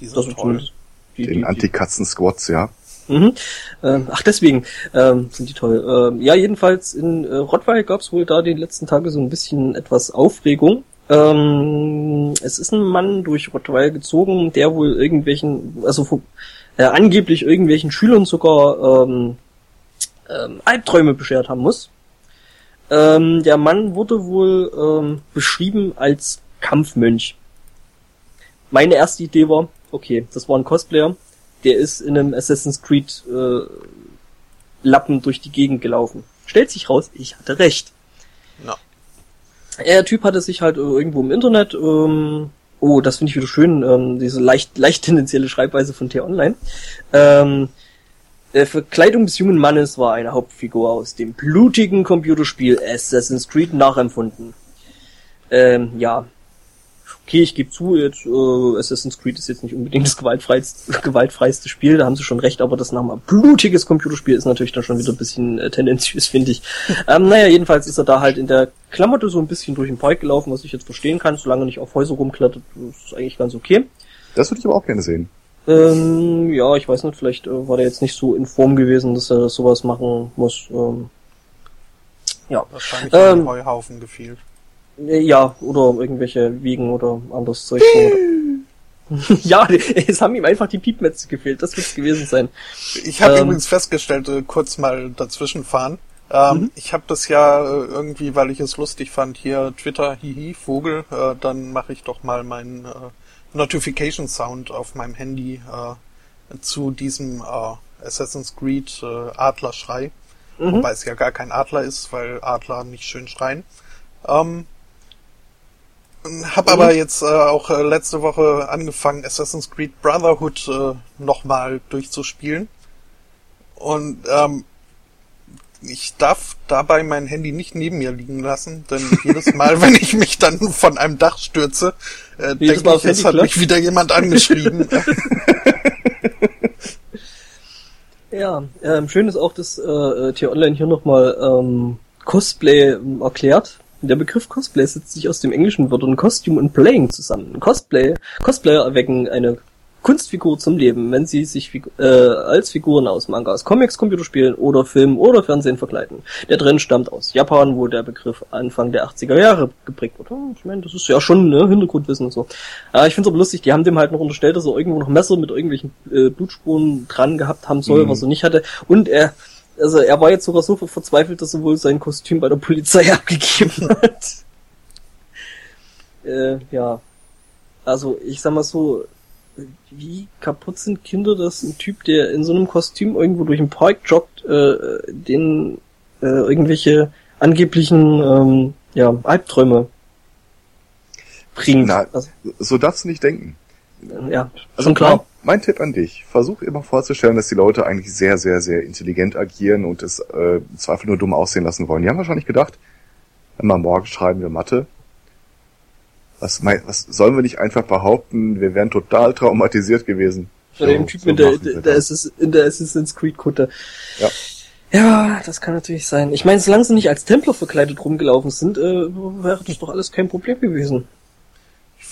Die sind das toll. Die, den Antikatzen-Squats, ja. Mhm. Ähm, ach, deswegen ähm, sind die toll. Ähm, ja, jedenfalls in äh, Rottweil gab es wohl da den letzten Tage so ein bisschen etwas Aufregung. Ähm, es ist ein Mann durch Rottweil gezogen, der wohl irgendwelchen, also äh, angeblich irgendwelchen Schülern sogar ähm, ähm, Albträume beschert haben muss. Ähm, der Mann wurde wohl ähm, beschrieben als Kampfmönch. Meine erste Idee war, okay, das war ein Cosplayer, der ist in einem Assassin's Creed äh, Lappen durch die Gegend gelaufen. Stellt sich raus, ich hatte recht. No. Der Typ hatte sich halt irgendwo im Internet, ähm, oh, das finde ich wieder schön, ähm, diese leicht, [laughs] leicht tendenzielle Schreibweise von T-Online. Ähm, Verkleidung des jungen Mannes war eine Hauptfigur aus dem blutigen Computerspiel Assassin's Creed nachempfunden. Ähm, ja, okay, ich gebe zu, jetzt, äh, Assassin's Creed ist jetzt nicht unbedingt das gewaltfreiste, gewaltfreiste Spiel, da haben sie schon recht, aber das nach blutiges Computerspiel ist natürlich dann schon wieder ein bisschen äh, tendenziös, [laughs] finde ich. ähm, naja, jedenfalls ist er da halt in der Klamotte so ein bisschen durch den Park gelaufen, was ich jetzt verstehen kann, solange er nicht auf Häuser rumklettert, ist eigentlich ganz okay. Das würde ich aber auch gerne sehen. Ähm, ja, ich weiß nicht, vielleicht äh, war der jetzt nicht so in Form gewesen, dass er sowas machen muss. Ähm, ja. Wahrscheinlich ähm, Heuhaufen gefehlt. Ja, oder irgendwelche Wiegen oder anderes Zeug. [laughs] ja, es haben ihm einfach die Piepmetze gefehlt, das wird's gewesen sein. Ich habe ähm, übrigens festgestellt, äh, kurz mal dazwischenfahren. Ähm, mhm. Ich habe das ja äh, irgendwie, weil ich es lustig fand, hier Twitter, hihi, Vogel, äh, dann mache ich doch mal meinen äh, Notification Sound auf meinem Handy äh, zu diesem äh, Assassin's Creed äh, Adlerschrei. Mhm. Wobei es ja gar kein Adler ist, weil Adler nicht schön schreien. Ähm, hab aber mhm. jetzt äh, auch äh, letzte Woche angefangen, Assassin's Creed Brotherhood äh, nochmal durchzuspielen. Und ähm, ich darf dabei mein Handy nicht neben mir liegen lassen, denn [laughs] jedes Mal, wenn ich mich dann von einem Dach stürze, äh, denke ich, es hat mich wieder jemand angeschrieben. [laughs] ja, ähm, schön ist auch, dass äh, T-Online hier nochmal ähm, Cosplay ähm, erklärt. Der Begriff Cosplay setzt sich aus dem englischen Wörtern Costume und Playing zusammen. Cosplay, Cosplayer erwecken eine Kunstfigur zum Leben, wenn sie sich äh, als Figuren aus Mangas, Comics, Computerspielen oder Filmen oder Fernsehen verkleiden. Der Trend stammt aus Japan, wo der Begriff Anfang der 80er Jahre geprägt wurde. Ich meine, das ist ja schon ne, Hintergrundwissen und so. Äh, ich finde es aber lustig, die haben dem halt noch unterstellt, dass er irgendwo noch Messer mit irgendwelchen äh, Blutspuren dran gehabt haben soll, mhm. was er nicht hatte. Und er also er war jetzt sogar so verzweifelt, dass er wohl sein Kostüm bei der Polizei [laughs] abgegeben hat. äh, ja. Also ich sag mal so, wie kaputt sind Kinder, dass ein Typ, der in so einem Kostüm irgendwo durch den Park joggt, äh, den äh, irgendwelche angeblichen ähm, ja, Albträume bringt. Na, also, so darfst du nicht denken. Ja, also schon klar. Mein, Tipp an dich, versuch immer vorzustellen, dass die Leute eigentlich sehr, sehr, sehr intelligent agieren und es äh, Zweifel nur dumm aussehen lassen wollen. Die haben wahrscheinlich gedacht, wenn wir morgen schreiben wir Mathe, was, mein, was sollen wir nicht einfach behaupten, wir wären total traumatisiert gewesen. So, dem Typ so in, der, der, der in der Assassin's Creed Kutte. Ja. Ja, das kann natürlich sein. Ich meine, solange sie nicht als Templer verkleidet rumgelaufen sind, äh, wäre das doch alles kein Problem gewesen.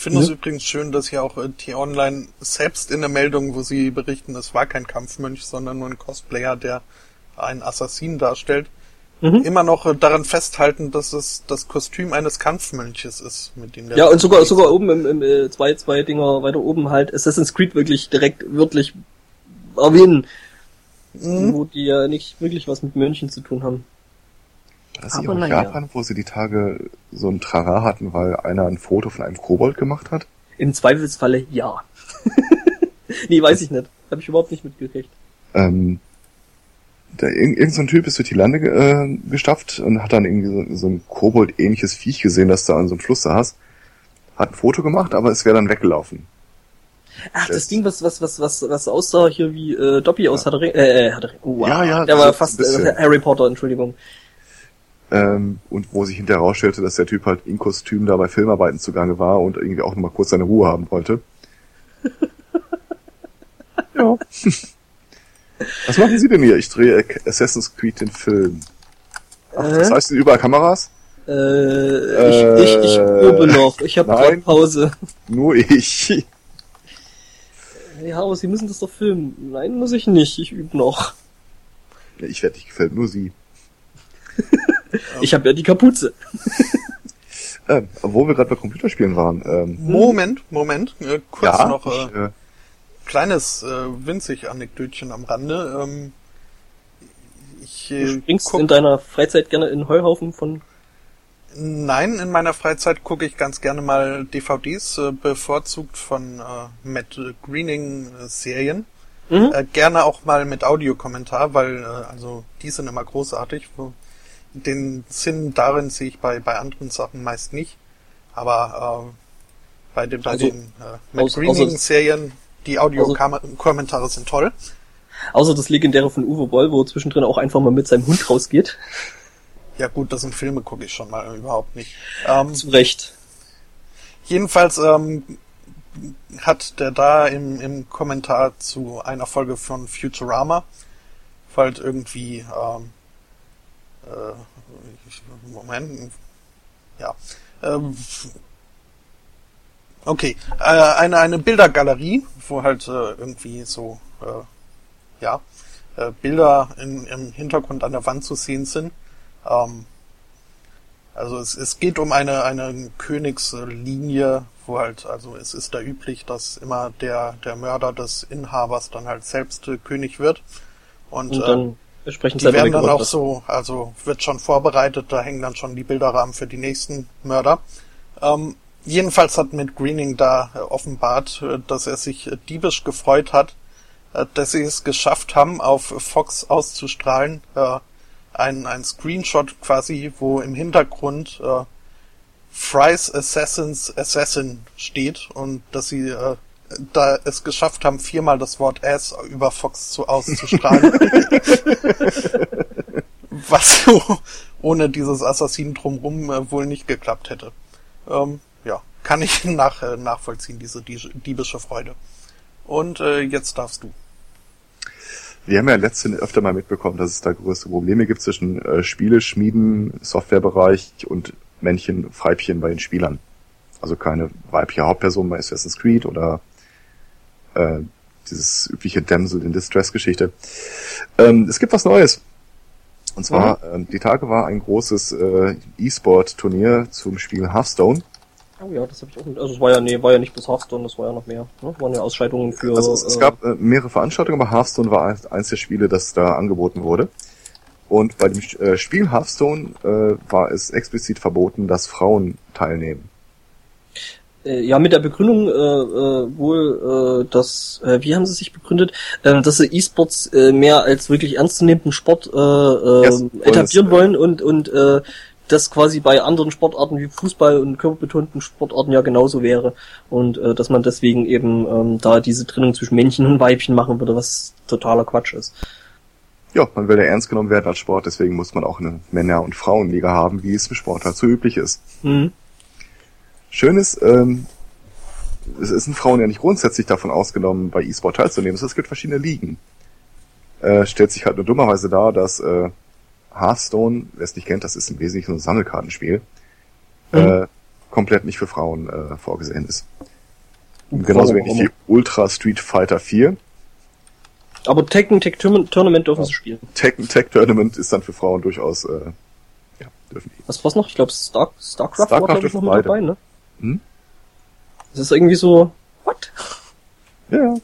Ich finde es übrigens schön, dass hier auch äh, T-Online selbst in der Meldung, wo sie berichten, es war kein Kampfmönch, sondern nur ein Cosplayer, der einen Assassin darstellt, mhm. immer noch äh, daran festhalten, dass es das Kostüm eines Kampfmönches ist, mit dem der Ja, und sogar sogar oben im, im äh, zwei zwei Dinger weiter oben halt Assassin's Creed wirklich direkt wörtlich erwähnen, mhm. wo die ja nicht wirklich was mit Mönchen zu tun haben. Das ist auch in Japan, wo sie die Tage so ein Trara hatten, weil einer ein Foto von einem Kobold gemacht hat? Im Zweifelsfalle ja. [laughs] nee, weiß ich nicht. Habe ich überhaupt nicht mitgekriegt. Ähm, da, irgend so ein Typ ist durch die Lande äh, gestafft und hat dann irgendwie so, so ein Kobold-ähnliches Viech gesehen, das da an so einem Fluss saß. Hat ein Foto gemacht, aber es wäre dann weggelaufen. Ach, das, das Ding, was, was, was, was, was aussah hier wie äh, Dobby aus ja. Herr äh, äh, oh, wow. Ja, ja. Der war fast äh, Harry Potter, Entschuldigung. Ähm, und wo sich hinterher herausstellte, dass der Typ halt in Kostüm da bei Filmarbeiten zugange war und irgendwie auch nochmal kurz seine Ruhe haben wollte. [laughs] ja. Was machen Sie denn hier? Ich drehe Assassin's Creed den Film. Ach, äh? das heißt, sind überall Kameras? Äh, äh, ich, ich, ich probe noch. Ich habe Pause. Nur ich. Ja, aber Sie müssen das doch filmen. Nein, muss ich nicht. Ich übe noch. Ich werde nicht gefällt, nur Sie. [laughs] ich habe ja die Kapuze. [laughs] äh, wo wir gerade bei Computerspielen waren. Ähm, Moment, Moment. Äh, kurz ja, noch. Äh, ich, äh, kleines, äh, winzig Anekdötchen am Rande. Ähm, ich, äh, du springst guck, in deiner Freizeit gerne in Heuhaufen von... Nein, in meiner Freizeit gucke ich ganz gerne mal DVDs, äh, bevorzugt von äh, Matt Greening äh, Serien. Mhm. Äh, gerne auch mal mit Audiokommentar, weil äh, also die sind immer großartig. Wo, den Sinn darin sehe ich bei, bei anderen Sachen meist nicht. Aber äh, bei, den, bei also, den äh, Matt Greening Serien die Audiokommentare sind toll. Außer das legendäre von Uwe Boll, wo zwischendrin auch einfach mal mit seinem Hund rausgeht. Ja gut, das sind Filme, gucke ich schon mal überhaupt nicht. Ähm, Zu Recht. Jedenfalls ähm, hat der da im, im Kommentar zu einer Folge von Futurama halt irgendwie ähm, äh, Moment ja ähm, Okay, äh, eine, eine Bildergalerie, wo halt äh, irgendwie so, äh, ja, äh, Bilder in, im Hintergrund an der Wand zu sehen sind. Ähm, also es, es geht um eine, eine Königslinie, wo halt, also es ist da üblich, dass immer der, der Mörder des Inhabers dann halt selbst äh, König wird. Und, Und dann äh, die werden dann auch so, also wird schon vorbereitet, da hängen dann schon die Bilderrahmen für die nächsten Mörder. Ähm, Jedenfalls hat Matt Greening da äh, offenbart, äh, dass er sich äh, diebisch gefreut hat, dass sie es geschafft haben, auf Fox auszustrahlen, ein, ein Screenshot quasi, wo im Hintergrund äh, Fry's Assassin's Assassin steht und dass sie äh, da es geschafft haben, viermal das Wort Ass über Fox zu auszustrahlen. [laughs] Was so ohne dieses Assassin drumrum äh, wohl nicht geklappt hätte. Ähm, kann ich [laughs] nach, äh, nachvollziehen, diese diebische Freude. Und äh, jetzt darfst du. Wir haben ja letztens öfter mal mitbekommen, dass es da größere Probleme gibt zwischen äh, Spiele, Schmieden, Softwarebereich und Männchen, Weibchen bei den Spielern. Also keine weibliche Hauptperson bei Assassin's Creed oder Äh, dieses übliche Damsel in Distress-Geschichte. Ähm, es gibt was Neues. Und zwar, mhm. ähm, die Tage war ein großes äh, E-Sport-Turnier zum Spiel Hearthstone. Oh ja, das habe ich auch nicht. Also es war ja, nee, war ja nicht bis Hearthstone, das war ja noch mehr. Ne? Waren ja Ausscheidungen für. Also es, es gab äh, mehrere Veranstaltungen, aber Hearthstone war eins, eins der Spiele, das da angeboten wurde. Und bei dem äh, Spiel Hearthstone äh, war es explizit verboten, dass Frauen teilnehmen. Äh, ja, mit der Begründung äh, äh, wohl, äh, dass, äh, wie haben sie sich begründet, äh, dass sie E-Sports äh, mehr als wirklich ernstzunehmenden Sport äh, äh, yes, etablieren wollen und und äh, das quasi bei anderen Sportarten wie Fußball und körperbetonten Sportarten ja genauso wäre und äh, dass man deswegen eben ähm, da diese Trennung zwischen Männchen und Weibchen machen würde, was totaler Quatsch ist. Ja, man will ja ernst genommen werden als Sport, deswegen muss man auch eine Männer- und Frauenliga haben, wie es im Sport halt so üblich ist. Mhm. Schön ist, ähm, es sind Frauen ja nicht grundsätzlich davon ausgenommen, bei E-Sport teilzunehmen. Es gibt verschiedene Ligen. Äh, stellt sich halt nur dummerweise dar, dass äh, Hearthstone, wer es nicht kennt, das ist im Wesentlichen ein Sammelkartenspiel, mhm. äh, komplett nicht für Frauen äh, vorgesehen ist. Und genauso wenig wie Ultra Street Fighter 4. Aber Tekken Tech Tournament dürfen ja. sie spielen. Tekken Tech Tournament ist dann für Frauen durchaus, äh, ja, dürfen die. Was war's noch? Ich glaube Star Starcraft, Starcraft war glaube ich noch mit dabei, ne? Hm? Das ist irgendwie so, what? Ja.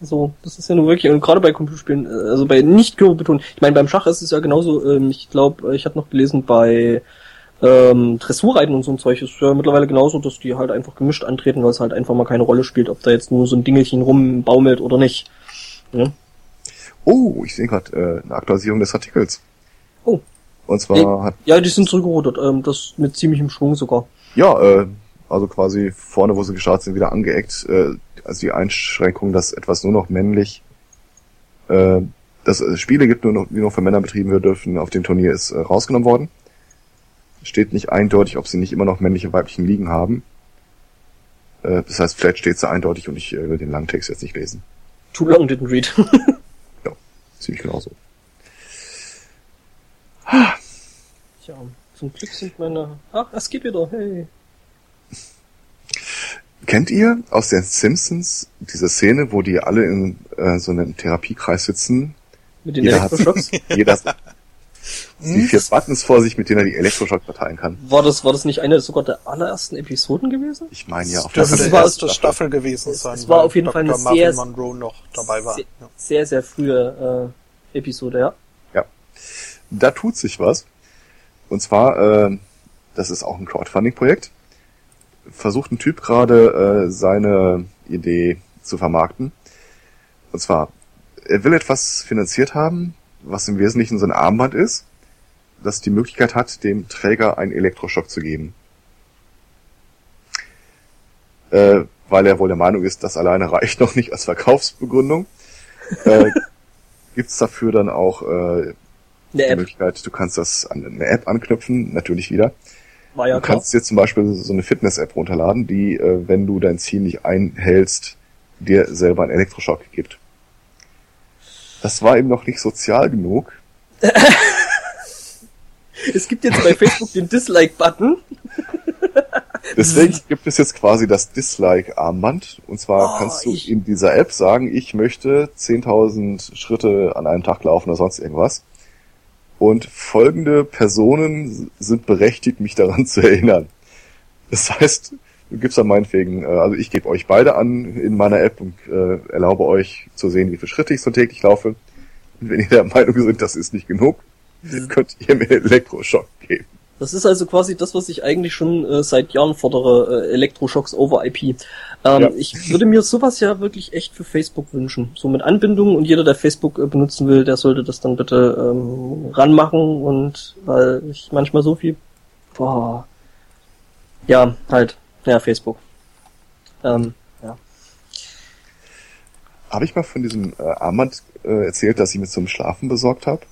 So, das ist ja nur wirklich, und gerade bei Computerspielen, äh, also bei nicht körperbetont, ich meine, beim Schach ist es ja genauso, ähm, ich glaube, ich habe noch gelesen, bei ähm, Dressurreiten und so ein Zeug ist ja mittlerweile genauso, dass die halt einfach gemischt antreten, weil es halt einfach mal keine Rolle spielt, ob da jetzt nur so ein Dingelchen rumbaumelt oder nicht. Ja? Oh, ich sehe gerade äh, eine Aktualisierung des Artikels. Oh. Und zwar äh, hat. Ja, die sind zurückgerudert, ähm, das mit ziemlichem Schwung sogar. Ja, äh, also quasi vorne, wo sie gestartet sind, wieder angeeckt. Äh, also die Einschränkung, dass etwas nur noch männlich, äh, dass es Spiele gibt, nur noch, die nur für Männer betrieben werden dürfen, auf dem Turnier ist äh, rausgenommen worden. Steht nicht eindeutig, ob sie nicht immer noch männliche weiblichen Ligen haben. Äh, das heißt, vielleicht steht es eindeutig und ich äh, will den langen Text jetzt nicht lesen. Too long didn't read. [laughs] ja, ziemlich genauso. Tja, zum Glück sind meine... Ach, es geht wieder, hey. Kennt ihr aus den Simpsons diese Szene, wo die alle in äh, so einem Therapiekreis sitzen? Mit den jeder Elektroschocks? [laughs] Hat, jeder die vier Buttons vor sich, mit denen er die Elektroschocks verteilen kann. War das, war das nicht eine sogar der allerersten Episoden gewesen? Ich meine ja, auf das der war erste Staffel gewesen sein. Es war auf jeden Dr. Fall eine sehr, Monroe noch dabei war. Sehr, ja. sehr, sehr frühe äh, Episode, ja. Ja. Da tut sich was. Und zwar, äh, das ist auch ein Crowdfunding-Projekt versucht ein Typ gerade äh, seine Idee zu vermarkten. Und zwar, er will etwas finanziert haben, was im Wesentlichen so ein Armband ist, das die Möglichkeit hat, dem Träger einen Elektroschock zu geben. Äh, weil er wohl der Meinung ist, das alleine reicht noch nicht als Verkaufsbegründung. [laughs] äh, gibt's dafür dann auch äh, die Möglichkeit, du kannst das an eine App anknüpfen, natürlich wieder. War ja du klar. kannst dir zum Beispiel so eine Fitness-App runterladen, die, äh, wenn du dein Ziel nicht einhältst, dir selber einen Elektroschock gibt. Das war eben noch nicht sozial genug. [laughs] es gibt jetzt bei Facebook den Dislike-Button. [laughs] Deswegen gibt es jetzt quasi das Dislike-Armband. Und zwar oh, kannst du in dieser App sagen, ich möchte 10.000 Schritte an einem Tag laufen oder sonst irgendwas. Und folgende Personen sind berechtigt, mich daran [laughs] zu erinnern. Das heißt, du gibst dann meinetwegen, äh, also ich gebe euch beide an in meiner App und äh, erlaube euch zu sehen, wie viele Schritte ich so täglich laufe. Und wenn ihr der [laughs] Meinung seid, das ist nicht genug, mhm. könnt ihr mir Elektroschock geben. Das ist also quasi das, was ich eigentlich schon äh, seit Jahren fordere, äh, Elektroschocks over IP. Ähm, ja. Ich würde mir sowas ja wirklich echt für Facebook wünschen. So mit Anbindung und jeder, der Facebook äh, benutzen will, der sollte das dann bitte ähm, ranmachen und weil ich manchmal so viel boah, ja, halt, ja, Facebook. Ähm, ja. Habe ich mal von diesem äh, Armband äh, erzählt, dass ich mir zum Schlafen besorgt habe?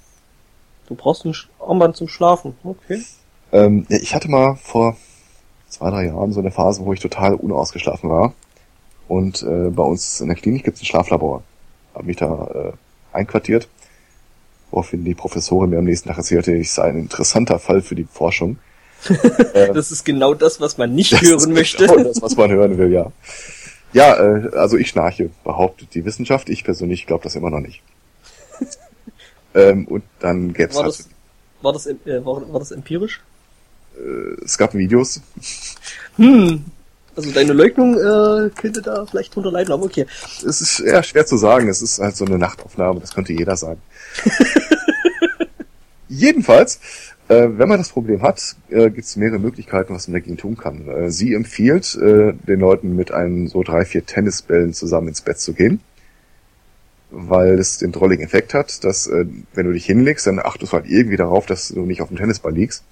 Du brauchst ein Armband zum Schlafen, okay. Ähm, ich hatte mal vor zwei, drei Jahren so eine Phase, wo ich total unausgeschlafen war. Und äh, bei uns in der Klinik gibt es ein Schlaflabor. Hab mich da äh, einquartiert, woraufhin die Professorin mir am nächsten Tag erzählte, ich sei ein interessanter Fall für die Forschung. [laughs] äh, das ist genau das, was man nicht hören möchte. Genau das, was man hören will, ja. Ja, äh, also ich schnarche, behauptet die Wissenschaft. Ich persönlich glaube das immer noch nicht. [laughs] ähm, und dann gäbe es halt, das, war das, äh, war, war das empirisch? Äh, es gab Videos. Hm. Also deine Leugnung äh, könnte da vielleicht drunter leiden, aber okay. Es ist eher schwer zu sagen. Es ist halt so eine Nachtaufnahme. Das könnte jeder sagen. [laughs] Jedenfalls, äh, wenn man das Problem hat, äh, gibt es mehrere Möglichkeiten, was man dagegen tun kann. Äh, sie empfiehlt äh, den Leuten mit einem so drei, vier Tennisbällen zusammen ins Bett zu gehen, weil es den drolligen Effekt hat, dass äh, wenn du dich hinlegst, dann achtest du halt irgendwie darauf, dass du nicht auf dem Tennisball liegst.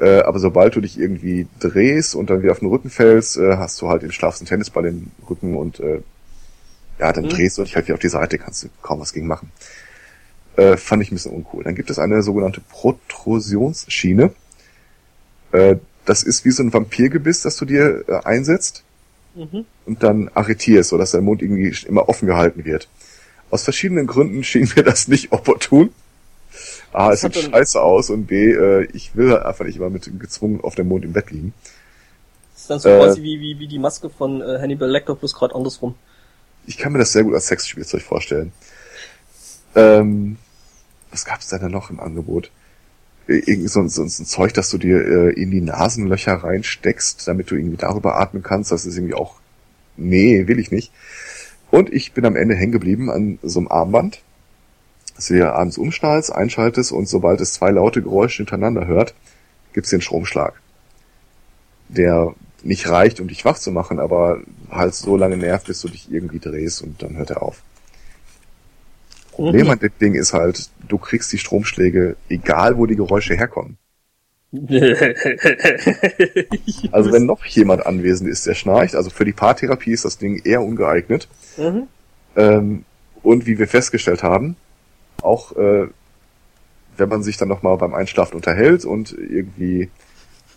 Äh, aber sobald du dich irgendwie drehst und dann wieder auf den Rücken fällst, äh, hast du halt den schlafsten Tennisball im Rücken und äh, ja, dann Mhm. drehst du dich halt wieder auf die Seite, kannst du kaum was gegen machen. Äh, fand ich ein bisschen uncool. Dann gibt es eine sogenannte Protrusionsschiene. Äh, das ist wie so ein Vampirgebiss, das du dir äh, einsetzt Mhm. und dann arretierst, sodass dein Mund irgendwie immer offen gehalten wird. Aus verschiedenen Gründen schien mir das nicht opportun. A, es Das hat sieht scheiße aus und B, äh, ich will halt einfach nicht immer mit gezwungen auf dem Mund im Bett liegen. Das ist dann so Äh, quasi wie, wie, wie die Maske von äh, Hannibal Lecter, bloß gerade andersrum. Ich kann mir das sehr gut als Sexspielzeug vorstellen. Ähm, was gab's denn da noch im Angebot? Äh, Irgend so, so, so ein Zeug, das du dir äh, in die Nasenlöcher reinsteckst, damit du irgendwie darüber atmen kannst. Das ist irgendwie auch, nee, will ich nicht. Und ich bin am Ende hängen geblieben an so einem Armband, das du dir abends umschnallst, einschaltest und sobald es zwei laute Geräusche hintereinander hört, gibt's den Stromschlag. Der nicht reicht, um dich wach zu machen, aber halt so lange nervt, bis du dich irgendwie drehst und dann hört er auf. Problem Mhm. an dem Ding ist halt, du kriegst die Stromschläge, egal wo die Geräusche herkommen. [laughs] Also wenn noch jemand anwesend ist, der schnarcht, also für die Paartherapie ist das Ding eher ungeeignet. mhm. Ähm, und wie wir festgestellt haben, auch äh, wenn man sich dann nochmal beim Einschlafen unterhält und irgendwie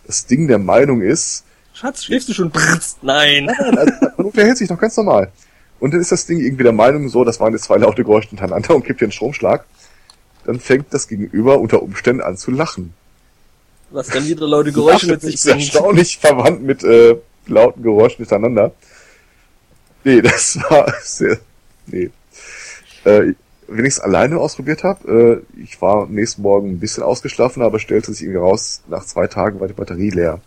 das Ding der Meinung ist, Schatz, schläfst du schon? Brrrz. Nein. Nein, also man unterhält sich noch ganz normal. Und dann ist das Ding irgendwie der Meinung, so, das waren jetzt zwei laute Geräusche hintereinander und gibt dir einen Stromschlag. Dann fängt das Gegenüber unter Umständen an zu lachen. Was dann wieder laute Geräusche mit sich ist bringt. erstaunlich verwandt mit äh, lauten Geräuschen hintereinander. Nee, das war [laughs] sehr... Nee. Äh, es alleine ausprobiert habe, äh, ich war am nächsten Morgen ein bisschen ausgeschlafen, aber stellte sich irgendwie raus, nach zwei Tagen war die Batterie leer.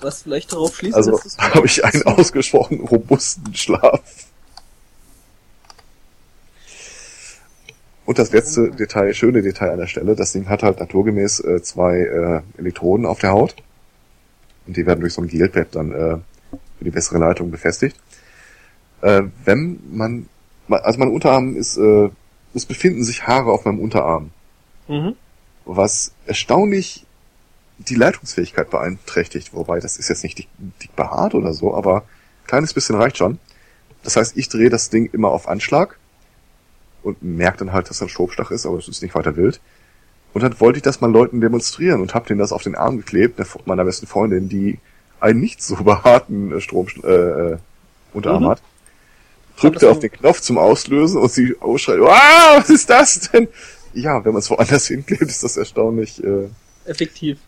Was vielleicht darauf schließt, Also dass es [laughs] habe ich einen ausgesprochen robusten Schlaf. Und das letzte Detail, schöne Detail an der Stelle, das Ding hat halt naturgemäß äh, zwei äh, Elektroden auf der Haut. Und die werden durch so ein Gelpad dann äh, für die bessere Leitung befestigt. Äh, wenn man, ma- also mein Unterarm ist, äh, es befinden sich Haare auf meinem Unterarm, Mhm. was erstaunlich die Leitungsfähigkeit beeinträchtigt, wobei das ist jetzt nicht dick, dick behaart oder so, aber ein kleines bisschen reicht schon. Das heißt, ich drehe das Ding immer auf Anschlag und merke dann halt, dass da ein Stromschlag ist, aber es ist nicht weiter wild. Und dann wollte ich das mal Leuten demonstrieren und habe denen das auf den Arm geklebt, meiner besten Freundin, die einen nicht so behaarten äh, Strom äh, äh, Unterarm Mhm. hat. Drückte das auf den Knopf zum Auslösen und sie ausschreit, wow, was ist das denn? Ja, wenn man es woanders [laughs] hinklebt, ist das erstaunlich äh, Effektiv.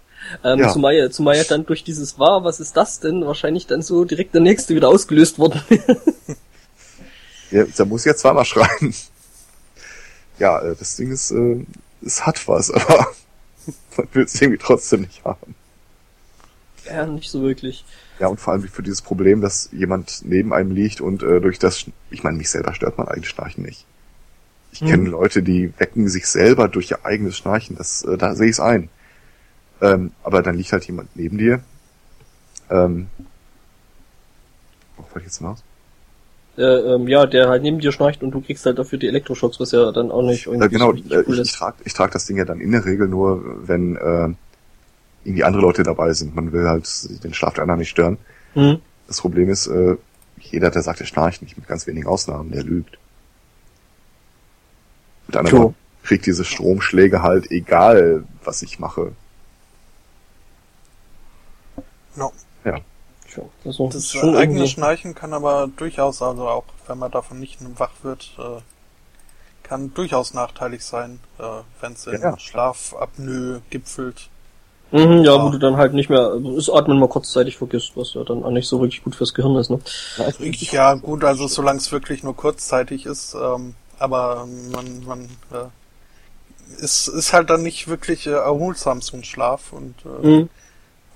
Ähm, Ja. zumal, ja, zumal ja dann durch dieses war, was ist das denn, wahrscheinlich dann so direkt der nächste wieder ausgelöst worden. [laughs] [laughs] Ja, da muss ich jetzt zweimal schreien. Ja, äh, das Ding ist, äh, es hat was, aber man will es irgendwie trotzdem nicht haben. ja, nicht so wirklich. Ja, und vor allem für dieses Problem, dass jemand neben einem liegt und äh, durch das, ich meine, mich selber stört mein eigenes Schnarchen nicht. Ich Hm. kenne Leute, die wecken sich selber durch ihr eigenes Schnarchen, das, äh, da sehe ich es ein. Ähm, aber dann liegt halt jemand neben dir. Ähm, worauf wollte ich jetzt hinaus? Äh, ähm, ja, der halt neben dir schnarcht und du kriegst halt dafür die Elektroschocks, was ja dann auch nicht irgendwie Ja, genau, so äh, cool ich, ich trage ich trag das Ding ja dann in der Regel nur, wenn äh, irgendwie andere Leute dabei sind. Man will halt den Schlaf der anderen nicht stören. Hm. Das Problem ist, äh, jeder, der sagt, er schnarcht nicht, mit ganz wenigen Ausnahmen, der lügt. Mit anderen. Worten, kriegt diese Stromschläge halt egal, was ich mache. No. Ja. Das ist schon eigene irgendwie, Schnarchen kann aber durchaus, also auch wenn man davon nicht wach wird, äh, kann durchaus nachteilig sein, äh, wenn es in Ja, ja. Schlafapnoe gipfelt. Mhm, ja, ja, wo du dann halt nicht mehr das Atmen mal kurzzeitig vergisst, was ja dann auch nicht so wirklich gut fürs Gehirn ist, ne? Ja, gut, also solange es wirklich nur kurzzeitig ist, ähm, aber man, man äh, ist, ist halt dann nicht wirklich äh, erholsam so ein Schlaf und äh, mhm.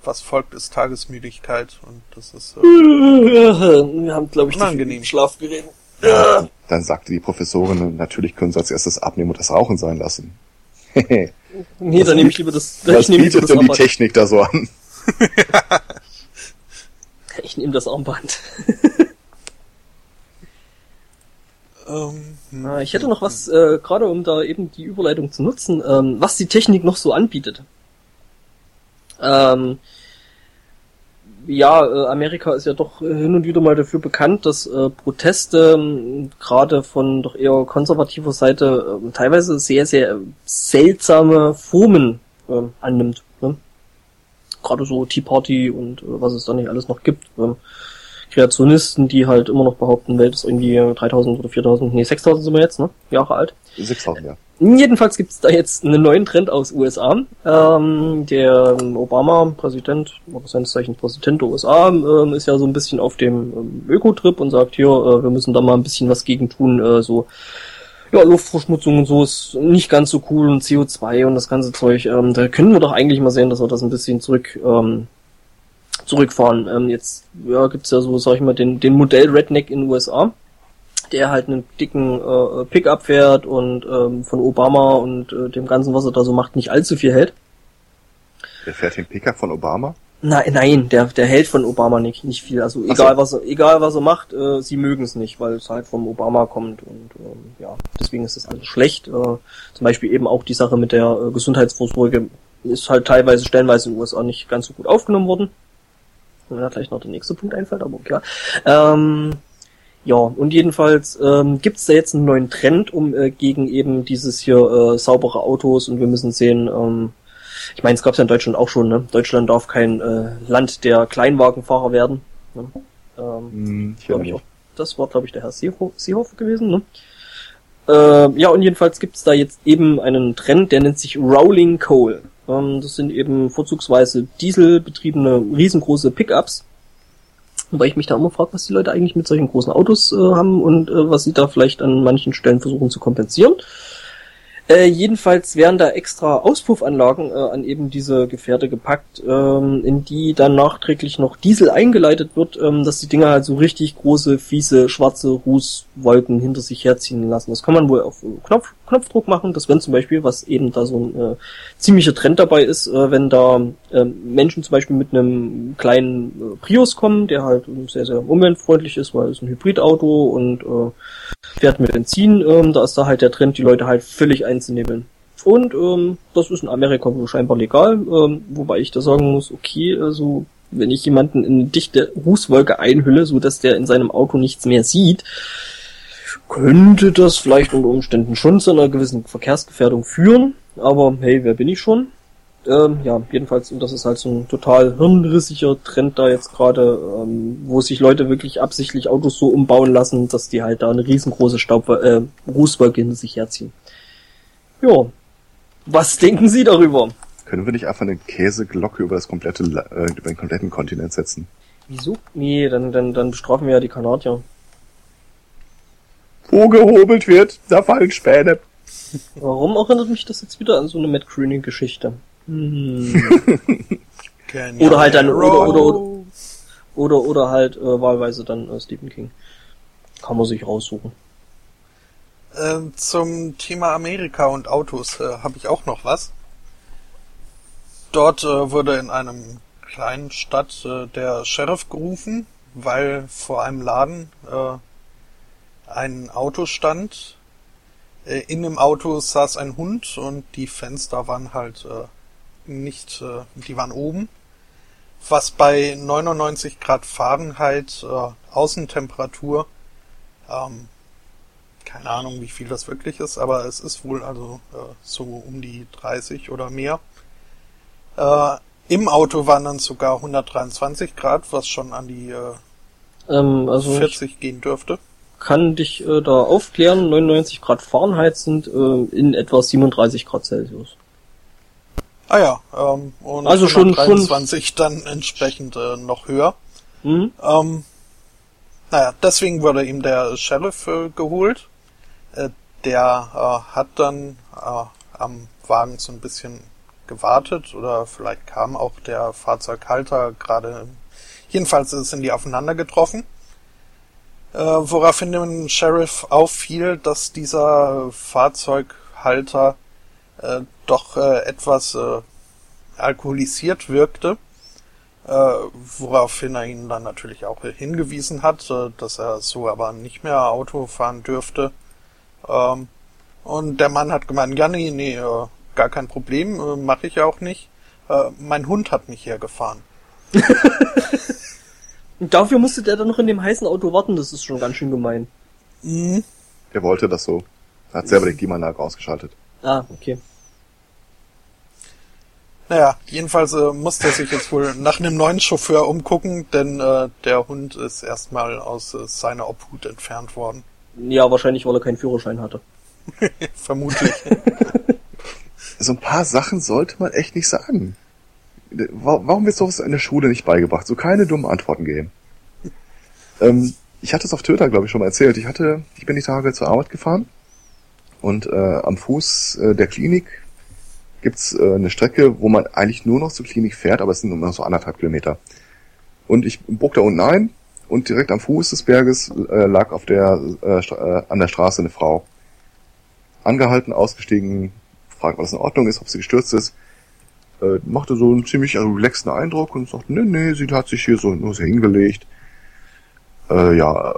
was folgt ist Tagesmüdigkeit und das ist äh, Wir haben, glaube ich, unangenehm. Schlaf geredet. Ja. Dann sagte die Professorin, natürlich können Sie als erstes abnehmen und das Rauchen sein lassen. [laughs] nee, dann nehme ich lieber das. [laughs] Was ich bietet denn die Technik da so an? [laughs] ich nehme das Armband. [laughs] ähm, ah, ich hätte noch was, äh, gerade um da eben die Überleitung zu nutzen, ähm, was die Technik noch so anbietet. Ähm, ja, äh, Amerika ist ja doch äh, hin und wieder mal dafür bekannt, dass äh, Proteste äh, gerade von doch eher konservativer Seite äh, teilweise sehr, sehr seltsame Formen äh, annimmt. Ne? Gerade so Tea Party und äh, was es da nicht alles noch gibt. Äh, Kreationisten, die halt immer noch behaupten, Welt ist irgendwie 3000 oder 4000, nee 6000 sind wir jetzt, ne? Jahre alt. 6000, ja. Jedenfalls gibt es da jetzt einen neuen Trend aus USA. Ähm, der Obama, Präsident, oder seines Zeichen Präsident der USA, ähm, ist ja so ein bisschen auf dem ähm, Ökotrip und sagt hier, äh, wir müssen da mal ein bisschen was gegen tun, äh, so ja, Luftverschmutzung und so ist nicht ganz so cool und CO2 und das ganze Zeug. Ähm, da können wir doch eigentlich mal sehen, dass wir das ein bisschen zurück ähm, zurückfahren. Ähm, jetzt ja, gibt's ja so, sag ich mal, den, den Modell Redneck in den USA der halt einen dicken äh, Pickup fährt und ähm, von Obama und äh, dem Ganzen, was er da so macht, nicht allzu viel hält. Der fährt den Pickup von Obama? Nein, nein, der, der hält von Obama nicht, nicht viel. Also egal so. was er, egal was er macht, äh, sie mögen es nicht, weil es halt vom Obama kommt und ähm, ja, deswegen ist das alles schlecht. Äh, zum Beispiel eben auch die Sache mit der äh, Gesundheitsvorsorge ist halt teilweise stellenweise in den USA nicht ganz so gut aufgenommen worden. Wenn mir da gleich noch der nächste Punkt einfällt, aber klar. Ähm, ja, und jedenfalls ähm, gibt es da jetzt einen neuen Trend, um äh, gegen eben dieses hier äh, saubere Autos und wir müssen sehen, ähm, ich meine, es gab es ja in Deutschland auch schon, ne? Deutschland darf kein äh, Land der Kleinwagenfahrer werden. Ne? Ähm, hm, ich auch, das war, glaube ich, der Herr Seehofer gewesen, ne? Äh, ja, und jedenfalls gibt es da jetzt eben einen Trend, der nennt sich Rolling Coal. Ähm, das sind eben vorzugsweise dieselbetriebene riesengroße Pickups, Wobei ich mich da immer frage, was die Leute eigentlich mit solchen großen Autos äh, haben und äh, was sie da vielleicht an manchen Stellen versuchen zu kompensieren. Äh, jedenfalls werden da extra Auspuffanlagen äh, an eben diese Gefährte gepackt, ähm, in die dann nachträglich noch Diesel eingeleitet wird, ähm, dass die Dinger halt so richtig große, fiese, schwarze Rußwolken hinter sich herziehen lassen. Das kann man wohl auf Knopf, Knopfdruck machen, dass wenn zum Beispiel, was eben da so ein äh, ziemlicher Trend dabei ist, äh, wenn da äh, Menschen zum Beispiel mit einem kleinen äh, Prius kommen, der halt sehr, sehr umweltfreundlich ist, weil es ein Hybridauto und äh, fährt mit Benzin, ähm, da ist da halt der Trend, die Leute halt völlig einzunehmen. Und ähm, das ist in Amerika wohl scheinbar legal, ähm, wobei ich da sagen muss, okay, also wenn ich jemanden in eine dichte Rußwolke einhülle, so dass der in seinem Auto nichts mehr sieht, könnte das vielleicht unter Umständen schon zu einer gewissen Verkehrsgefährdung führen. Aber hey, wer bin ich schon? Ähm, ja, jedenfalls, und das ist halt so ein total hirnrissiger Trend da jetzt gerade, ähm, wo sich Leute wirklich absichtlich Autos so umbauen lassen, dass die halt da eine riesengroße Staub äh, Rußwolke hinter sich herziehen. Ja. Was denken Sie darüber? Können wir nicht einfach eine Käseglocke über das komplette, äh, über den kompletten Kontinent setzen? Wieso? Nee, dann, dann, dann bestrafen wir ja die Kanadier. Wo gehobelt wird, da fallen Späne. Warum erinnert mich das jetzt wieder an so eine Matt Groening-Geschichte? Hm. [laughs] oder halt dann oder oder oder oder, oder halt äh, wahlweise dann äh, Stephen King. Kann man sich raussuchen. Ähm, zum Thema Amerika und Autos äh, habe ich auch noch was. Dort äh, wurde in einem kleinen Stadt äh, der Sheriff gerufen, weil vor einem Laden äh, ein Auto stand. Äh, in dem Auto saß ein Hund und die Fenster waren halt äh, nicht, die waren oben. Was bei 99 Grad Fahrenheit Außentemperatur, ähm, keine Ahnung, wie viel das wirklich ist, aber es ist wohl also äh, so um die 30 oder mehr. Äh, Im Auto waren dann sogar 123 Grad, was schon an die äh, ähm, also 40 gehen dürfte kann dich äh, da aufklären. 99 Grad Fahrenheit sind äh, in etwa 37 Grad Celsius. Ah ja, ähm, und Also schon- 23 dann entsprechend äh, noch höher. Mhm. Ähm, naja, deswegen wurde ihm der Sheriff äh, geholt. Äh, der äh, hat dann äh, am Wagen so ein bisschen gewartet oder vielleicht kam auch der Fahrzeughalter gerade. Jedenfalls sind die aufeinander getroffen. Äh, woraufhin dem Sheriff auffiel, dass dieser Fahrzeughalter äh, doch äh, etwas alkoholisiert wirkte, woraufhin er ihn dann natürlich auch hingewiesen hat, dass er so aber nicht mehr Auto fahren dürfte. Ähm, und der Mann hat gemeint, ja, nee, nee, äh, gar kein Problem, äh, mache ich auch nicht. Äh, mein Hund hat mich hergefahren. [laughs] Und dafür musste der dann noch in dem heißen Auto warten, das ist schon ganz schön gemein. Mhm. Der wollte das so. Er hat selber die Klimaanlage ausgeschaltet. Ah, okay. Naja, jedenfalls äh, musste er sich jetzt wohl nach einem neuen Chauffeur umgucken, denn äh, der Hund ist erstmal aus äh, seiner Obhut entfernt worden. Ja, wahrscheinlich, weil er keinen Führerschein hatte. [laughs] Vermutlich. [laughs] So ein paar Sachen sollte man echt nicht sagen. Wa- Warum wird sowas in der Schule nicht beigebracht? So keine dummen Antworten geben. Ähm, ich hatte es auf Twitter, glaube ich, schon mal erzählt. Ich hatte, ich bin die Tage zur Arbeit gefahren und äh, am Fuß äh, der Klinik gibt's äh, eine Strecke, wo man eigentlich nur noch zur Klinik fährt, aber es sind nur noch so anderthalb Kilometer. Und ich bog da unten ein und direkt am Fuß des Berges äh, lag auf der äh, äh, an der Straße eine Frau. Angehalten, ausgestiegen, fragt, was in Ordnung ist, ob sie gestürzt ist. Äh, machte so einen ziemlich relaxten Eindruck und sagte, nee, nee, sie hat sich hier so nur so hingelegt. Äh, ja,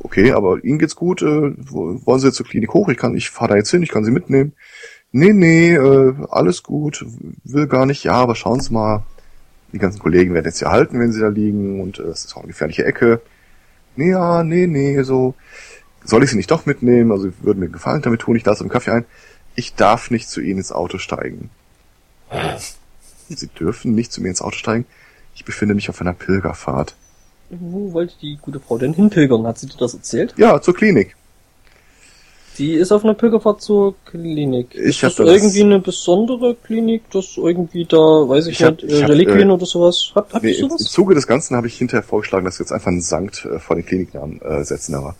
okay, aber Ihnen geht's gut, äh, wo- wollen Sie jetzt zur Klinik hoch? Ich kann, ich fahre da jetzt hin, ich kann Sie mitnehmen. Nee, nee, äh, alles gut, will gar nicht, ja, aber schauen Sie mal, die ganzen Kollegen werden jetzt hier halten, wenn sie da liegen und äh, es ist auch eine gefährliche Ecke. Nee, ja, nee, nee, so, soll ich sie nicht doch mitnehmen? Also, sie würden mir Gefallen damit tun, ich lasse einen Kaffee ein. Ich darf nicht zu Ihnen ins Auto steigen. Sie dürfen nicht zu mir ins Auto steigen. Ich befinde mich auf einer Pilgerfahrt. Wo wollte die gute Frau denn hinpilgern? Hat sie dir das erzählt? Ja, zur Klinik. Die ist auf einer Pilgerfahrt zur Klinik. Ich ist das hab das- irgendwie eine besondere Klinik, das irgendwie da, weiß ich, Ich hab- nicht, ich hab, Reliquien äh, oder sowas? Habt, habt Nee, ihr im, Im sowas? Zuge des Ganzen habe ich hinterher vorgeschlagen, dass wir jetzt einfach einen Sankt äh, vor den Kliniknamen äh, setzen. Aber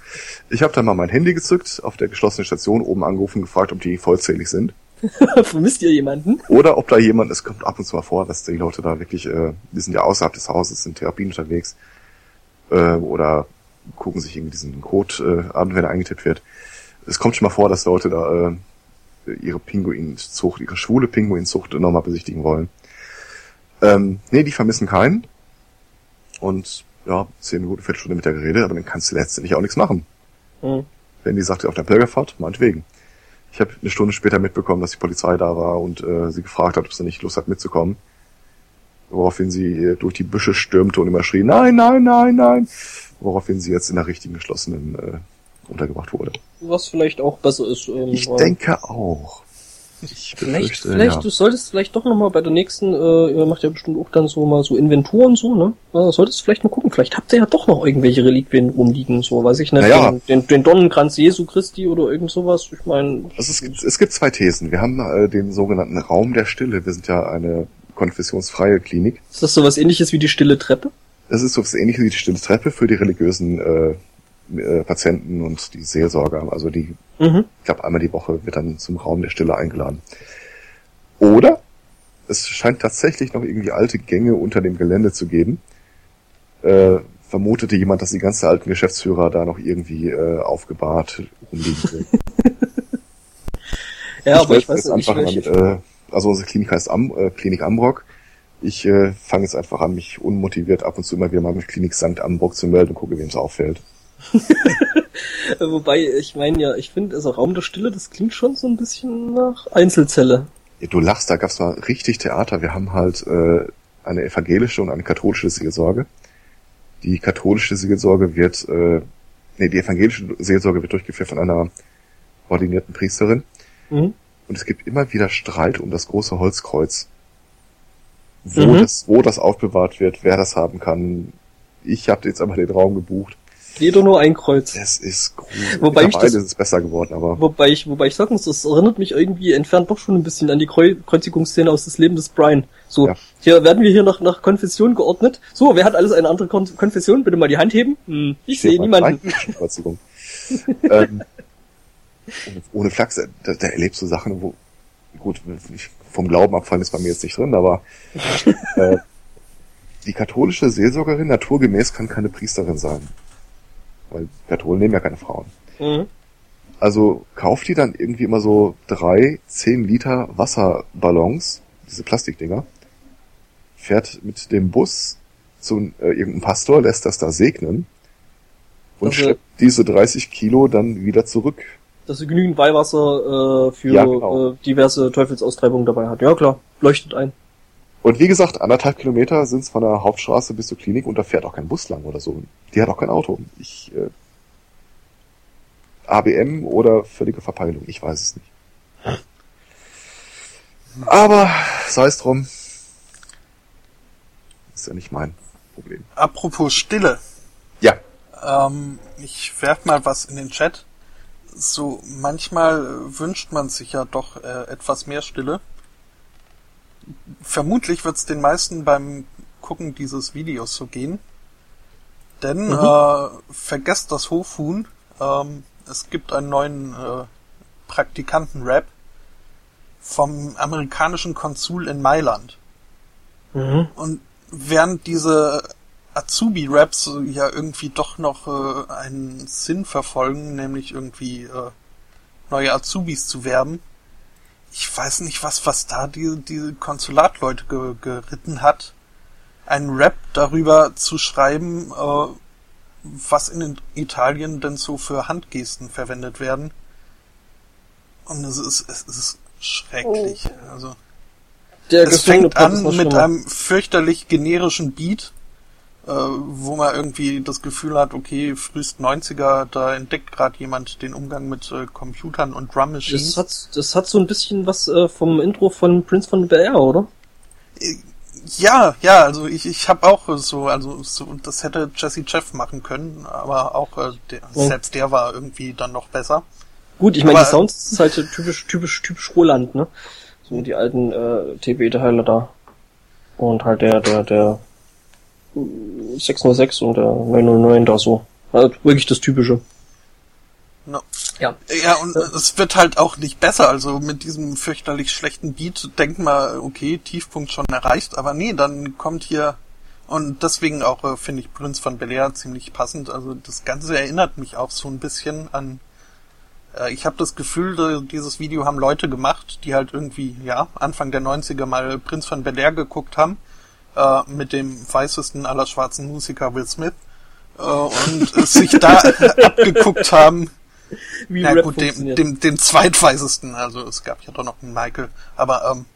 ich habe dann mal mein Handy gezückt, auf der geschlossenen Station oben angerufen, gefragt, ob die vollzählig sind. [laughs] Vermisst ihr jemanden? Oder ob da jemand, es kommt ab und zu mal vor, dass die Leute da wirklich, äh, die sind ja außerhalb des Hauses, sind Therapien unterwegs, äh, oder gucken sich irgendwie diesen Code äh, an, wenn er eingetippt wird. Es kommt schon mal vor, dass Leute da äh, ihre Pinguinzucht, ihre schwule Pinguinzucht nochmal besichtigen wollen. Ähm, nee, die vermissen keinen. Und ja, zehn Minuten, Viertelstunde mit der geredet, aber dann kannst du letztendlich auch nichts machen. Hm. Wenn die sagte, auf der Pilgerfahrt, meinetwegen. Ich habe eine Stunde später mitbekommen, dass die Polizei da war und äh, sie gefragt hat, ob sie nicht Lust hat mitzukommen. Woraufhin sie äh, durch die Büsche stürmte und immer schrie, nein, nein, nein, nein. Woraufhin sie jetzt in der richtigen geschlossenen äh, untergebracht wurde. Was vielleicht auch besser ist. Ähm, Ich denke auch. Ich Vielleicht, vielleicht, ja. du solltest vielleicht doch nochmal bei der nächsten, äh, ihr macht ja bestimmt auch dann so mal so Inventur und so, ne? Äh, solltest du vielleicht mal gucken, vielleicht habt ihr ja doch noch irgendwelche Reliquien rumliegen, so, weiß ich nicht, Naja. den, den, den Donnenkranz Jesu Christi oder irgend sowas, ich meine, Also es, gibt, es gibt zwei Thesen. Wir haben äh, den sogenannten Raum der Stille. Wir sind ja eine konfessionsfreie Klinik. ist das sowas ähnliches wie die stille Treppe? Das ist so was ähnliches wie die Stille Treppe für die religiösen äh, äh, Patienten und die Seelsorger. Also die Mhm. ich glaube, einmal die Woche wird dann zum Raum der Stille eingeladen. Oder es scheint tatsächlich noch irgendwie alte Gänge unter dem Gelände zu geben. Äh, vermutete jemand, dass die ganzen alten Geschäftsführer da noch irgendwie äh, aufgebahrt rumliegen sind. [laughs] Ja, aber ich weiß jetzt nicht, ich, mit, äh, also unsere Klinik heißt Am, äh, Klinik Ambrock. Ich äh, fange jetzt einfach an, mich unmotiviert ab und zu immer wieder mal mit Klinik St. Ambrock zu melden und gucke, wem es auffällt. [laughs] wobei, ich meine ja, ich finde, also Raum der Stille, das klingt schon so ein bisschen nach Einzelzelle. Ja, du lachst, da gab's mal richtig Theater. Wir haben halt äh, eine evangelische und eine katholische Seelsorge. Die katholische Seelsorge wird, äh, nee, die evangelische Seelsorge wird durchgeführt von einer ordinierten Priesterin. Mhm. Und es gibt immer wieder Streit um das große Holzkreuz. Wo, Mhm. das, wo das aufbewahrt wird, wer das haben kann. Ich habe jetzt aber den Raum gebucht. Jeder nur ein Kreuz. Es ist gruselig. Wobei ich das, ist es besser geworden, aber. Wobei ich, wobei ich sagen muss, das erinnert mich irgendwie entfernt doch schon ein bisschen an die Kreu Kreuzigungsszene aus des Lebens des Brian. So, ja. hier werden wir hier nach, nach Konfession geordnet. So, wer hat alles eine andere Kon Konfession? Bitte mal die Hand heben. Hm, ich sehe niemanden. Kreuzigung. [laughs] ähm, ohne, ohne Flachs, da, da erlebst du Sachen, wo, gut, vom Glauben abfallen ist bei mir jetzt nicht drin, aber [laughs] äh, die katholische Seelsorgerin naturgemäß kann keine Priesterin sein. Weil Katholen nehmen ja keine Frauen. Mhm. Also kauft die dann irgendwie immer so drei, zehn Liter Wasserballons, diese Plastikdinger, fährt mit dem Bus zu äh, irgendeinem Pastor, lässt das da segnen und also, schleppt diese 30 Kilo dann wieder zurück. Dass sie genügend Weihwasser äh, für ja, genau. äh, diverse Teufelsaustreibungen dabei hat. Ja klar, leuchtet ein. Und wie gesagt, anderthalb Kilometer sind es von der Hauptstraße bis zur Klinik und da fährt auch kein Bus lang oder so. Die hat auch kein Auto. Ich, äh, ABM oder völlige Verpeilung, ich weiß es nicht. Aber sei es drum. Ist ja nicht mein Problem. Apropos Stille. Ja. Ähm, ich werf mal was in den Chat. So, manchmal wünscht man sich ja doch äh, etwas mehr Stille vermutlich wird es den meisten beim Gucken dieses Videos so gehen. Denn mhm. äh, vergesst das Hofhuhn. Ähm, es gibt einen neuen äh, Praktikanten-Rap vom amerikanischen Konsul in Mailand. Mhm. Und während diese Azubi-Raps ja irgendwie doch noch äh, einen Sinn verfolgen, nämlich irgendwie äh, neue Azubis zu werben, ich weiß nicht, was, was da die, die Konsulatleute ge, geritten hat, einen Rap darüber zu schreiben, äh, was in Italien denn so für Handgesten verwendet werden. Und es ist, es ist schrecklich. Oh. Also, Der es fängt an mit einem fürchterlich generischen Beat, äh, wo man irgendwie das Gefühl hat, okay, frühest 90er, da entdeckt gerade jemand den Umgang mit äh, Computern und Drum Machines. Das hat, das hat so ein bisschen was äh, vom Intro von Prince von Bel Air, oder? Äh, ja, ja, also ich, ich habe auch so, also so, das hätte Jesse Jeff machen können, aber auch äh, der, oh. selbst der war irgendwie dann noch besser. Gut, ich meine, die Sounds ist halt typisch, typisch, typisch Roland, ne? So die alten äh, TB-Teile da. Und halt der, der, der 606 und der 909 da so. Also wirklich das Typische. No. Ja. Ja, und ja. es wird halt auch nicht besser. Also mit diesem fürchterlich schlechten Beat denkt man, okay, Tiefpunkt schon erreicht, aber nee, dann kommt hier und deswegen auch äh, finde ich Prince von Bel ziemlich passend. Also das Ganze erinnert mich auch so ein bisschen an. Äh, ich habe das Gefühl, dieses Video haben Leute gemacht, die halt irgendwie ja Anfang der 90er mal Prinz von Bel geguckt haben äh, mit dem weißesten aller schwarzen Musiker Will Smith äh, und sich da [laughs] abgeguckt haben. Wie ja gut, dem, dem, dem zweitweißesten, also es gab ja doch noch einen Michael, aber ähm,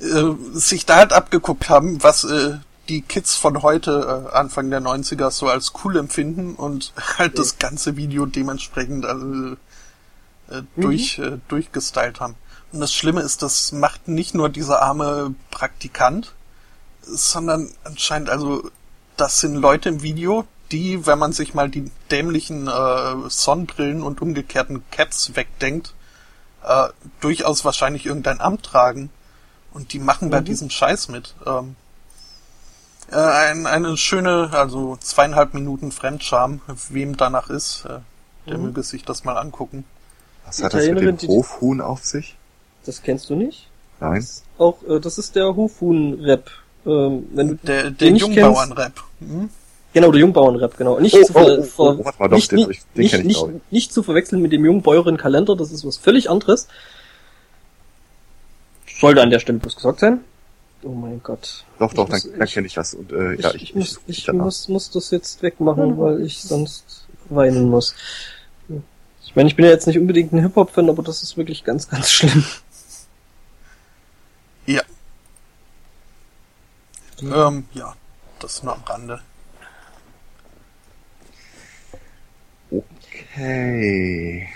äh, sich da halt abgeguckt haben, was äh, die Kids von heute, äh, Anfang der 90er, so als cool empfinden und [laughs] halt okay. das ganze Video dementsprechend also, äh, mhm. durch, äh, durchgestylt haben. Und das Schlimme ist, das macht nicht nur dieser arme Praktikant, sondern anscheinend also das sind Leute im Video, die, wenn man sich mal die dämlichen äh, Sonnenbrillen und umgekehrten Cats wegdenkt, äh, durchaus wahrscheinlich irgendein Amt tragen und die machen mhm. bei diesem Scheiß mit. Ähm, äh, ein, eine schöne, also zweieinhalb Minuten Fremdscham, wem danach ist, äh, der mhm. möge sich das mal angucken. Was hat das mit dem Hofhuhn auf sich? Das kennst du nicht? Nein. Das auch, äh, das ist der Hofhuhn-Rap ähm, wenn du der, der Jungbauernrap. Hm? Genau, der Jungbauernrap, genau. Nicht, oh, zu, ver oh, oh, oh, mal, nicht, nicht, nicht, nicht, nicht zu verwechseln mit dem Jungbäuerin-Kalender, das ist was völlig anderes. Sollte an der Stelle bloß gesagt sein. Oh mein Gott. Doch, doch, muss, dann, dann kenne ich das. Und, äh, ich, ja, ich, ich, muss, ich muss, muss das jetzt wegmachen, weil ich sonst weinen muss. Ich meine, ich bin ja jetzt nicht unbedingt ein Hip-Hop-Fan, aber das ist wirklich ganz, ganz schlimm. Ja, ähm, ja, das nur am Rande. Okay.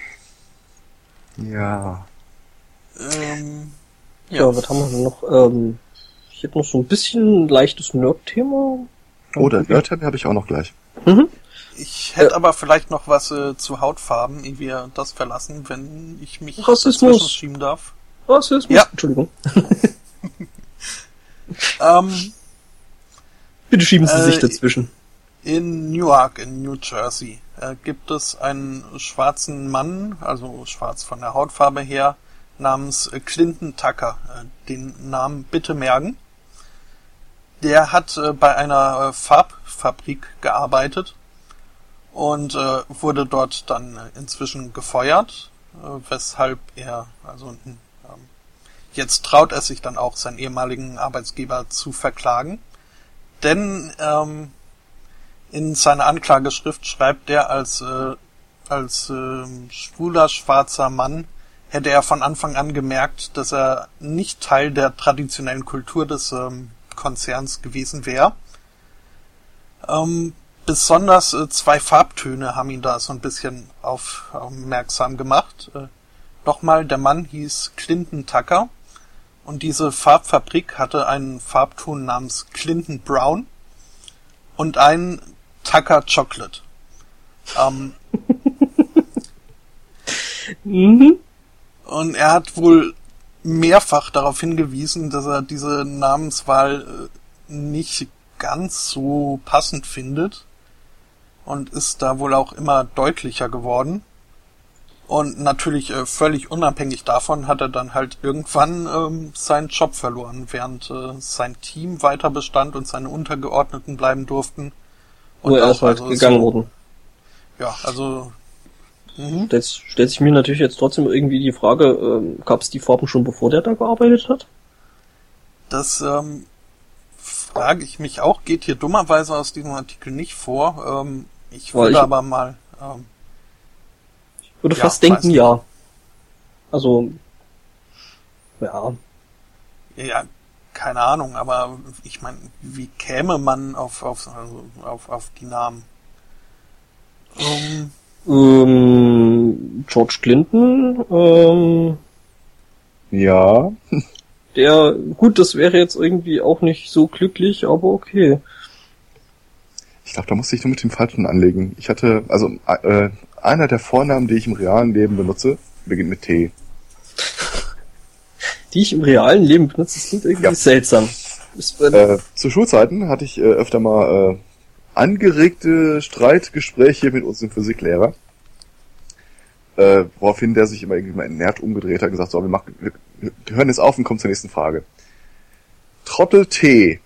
Ja. Ähm, ja. ja, was haben wir denn noch? Ähm, ich hätte noch so ein bisschen ein leichtes Nerd-Thema. Oh, der Nerd-Thema habe ich auch noch gleich. Mhm. Ich hätte äh, aber vielleicht noch was äh, zu Hautfarben, ehe wir das verlassen, wenn ich mich Rassismus schieben darf. Rassismus. Ja. Entschuldigung. [laughs] ähm, Bitte schieben Sie äh, sich dazwischen. In Newark in New Jersey äh, gibt es einen schwarzen Mann, also schwarz von der Hautfarbe her, namens Clinton Tucker. Äh, den Namen bitte merken. Der hat äh, bei einer äh, Farbfabrik gearbeitet und wurde dort dann inzwischen gefeuert, weshalb er, also ähm, jetzt traut er sich dann auch, seinen ehemaligen Arbeitsgeber zu verklagen. Denn ähm, in seiner Anklageschrift schreibt er als, äh, als äh, schwuler schwarzer Mann hätte er von Anfang an gemerkt, dass er nicht Teil der traditionellen Kultur des ähm, Konzerns gewesen wäre. Ähm, besonders äh, zwei Farbtöne haben ihn da so ein bisschen aufmerksam gemacht. Äh, Nochmal, der Mann hieß Clinton Tucker und diese Farbfabrik hatte einen Farbton namens Clinton Brown und einen Tucker Chocolate. Ähm, [laughs] mhm. Und er hat wohl mehrfach darauf hingewiesen, dass er diese Namenswahl äh, nicht ganz so passend findet und ist da wohl auch immer deutlicher geworden. Und natürlich äh, völlig unabhängig davon hat er dann halt irgendwann ähm, seinen Job verloren, während äh, sein Team weiter bestand und seine Untergeordneten bleiben durften. Und Wo er ist halt also gegangen so, worden. Ja, also Mhm. Jetzt stellt sich mir natürlich jetzt trotzdem irgendwie die Frage, ähm, gab es die Farben schon bevor der da gearbeitet hat? Das ähm, frage ich mich auch, geht hier dummerweise aus diesem Artikel nicht vor. Ähm, ich würde ich, aber mal. Ähm, würde ja, fast denken, ja. Also, ja. Ja, keine Ahnung, aber ich meine, wie käme man auf, auf, also auf, auf die Namen? Ähm, ähm, George Clinton, ähm, ja. Der, gut, das wäre jetzt irgendwie auch nicht so glücklich, aber okay. Ich glaube, da musste ich nur mit dem Falschen anlegen. Ich hatte, also äh, einer der Vornamen, die ich im realen Leben benutze, beginnt mit T. [laughs] Die ich im realen Leben benutze, das klingt irgendwie ja. seltsam. Äh, zu Schulzeiten hatte ich äh, öfter mal äh, angeregte Streitgespräche mit unserem Physiklehrer. Äh, woraufhin der sich immer irgendwie mal nährt umgedreht hat und gesagt, so, wir, machen, wir, wir hören jetzt auf und kommen zur nächsten Frage. Trottel T.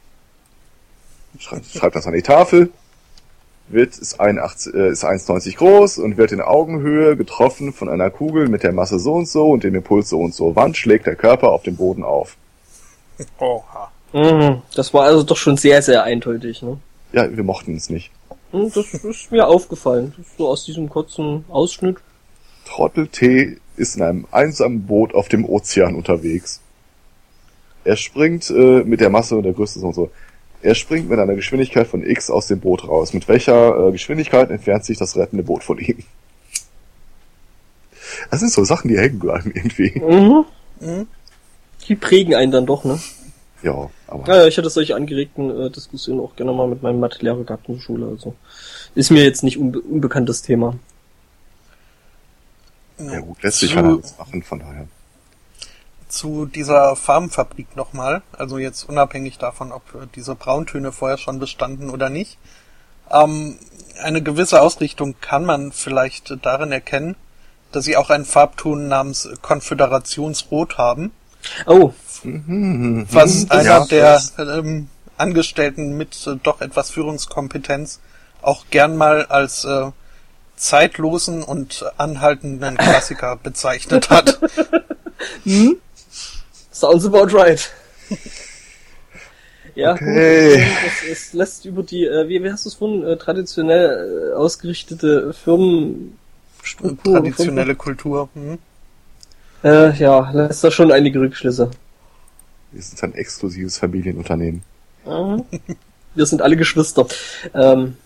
Schreibt, schreibt das an die Tafel. Wird, ist, 81, äh, ist 1,90 groß und wird in Augenhöhe getroffen von einer Kugel mit der Masse so und so und dem Impuls so und so. Wann schlägt der Körper auf dem Boden auf? Oha. Mhm, das war also doch schon sehr, sehr eindeutig, ne? Ja, wir mochten es nicht. Hm, das ist mir aufgefallen. So aus diesem kurzen Ausschnitt. Trottel T ist in einem einsamen Boot auf dem Ozean unterwegs. Er springt äh, mit der Masse und der Größe und so. Er springt mit einer Geschwindigkeit von x aus dem Boot raus. Mit welcher äh, Geschwindigkeit entfernt sich das rettende Boot von ihm? Das sind so Sachen, die hängen bleiben irgendwie. Mhm. mhm. Die prägen einen dann doch, ne? Ja, aber. Ja, ich hatte solche angeregten äh, Diskussionen auch gerne mal mit meinem Mathelehrer gehabt in der Schule. Also ist mir jetzt nicht unbe unbekanntes Thema. Ja gut, lässt sich halt alles machen, von daher. Zu dieser Farbenfabrik nochmal, also jetzt unabhängig davon, ob diese Brauntöne vorher schon bestanden oder nicht. Ähm, eine gewisse Ausrichtung kann man vielleicht darin erkennen, dass sie auch einen Farbton namens Konföderationsrot haben. Oh, Mhm. Was einer ja, der ähm, Angestellten mit äh, doch etwas Führungskompetenz auch gern mal als äh, zeitlosen und anhaltenden Klassiker bezeichnet hat. [laughs] hm? Sounds about right. [laughs] ja, okay. gut, es, es, lässt über die, äh, wie, wie hast du es von äh, traditionell äh, ausgerichtete Firmenstruktur. Traditionelle Kultur. Hm? Äh, ja, lässt da schon einige Rückschlüsse. Wir sind ein exklusives Familienunternehmen. Mhm. Wir sind alle Geschwister. Ähm.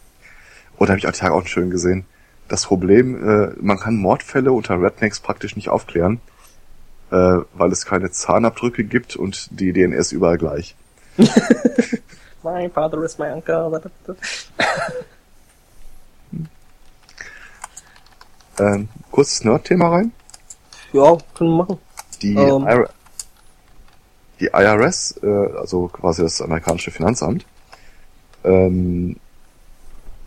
Oh, da habe ich auch Tag auch schön gesehen. Das Problem, äh, man kann Mordfälle unter Rednecks praktisch nicht aufklären, äh, weil es keine Zahnabdrücke gibt und die DNS überall gleich. [laughs] my father is my uncle. [laughs] Ähm, kurzes Nerd-Thema rein. Ja, können wir machen. Die, Ähm. IR die IRS, äh, also quasi das amerikanische Finanzamt, ähm,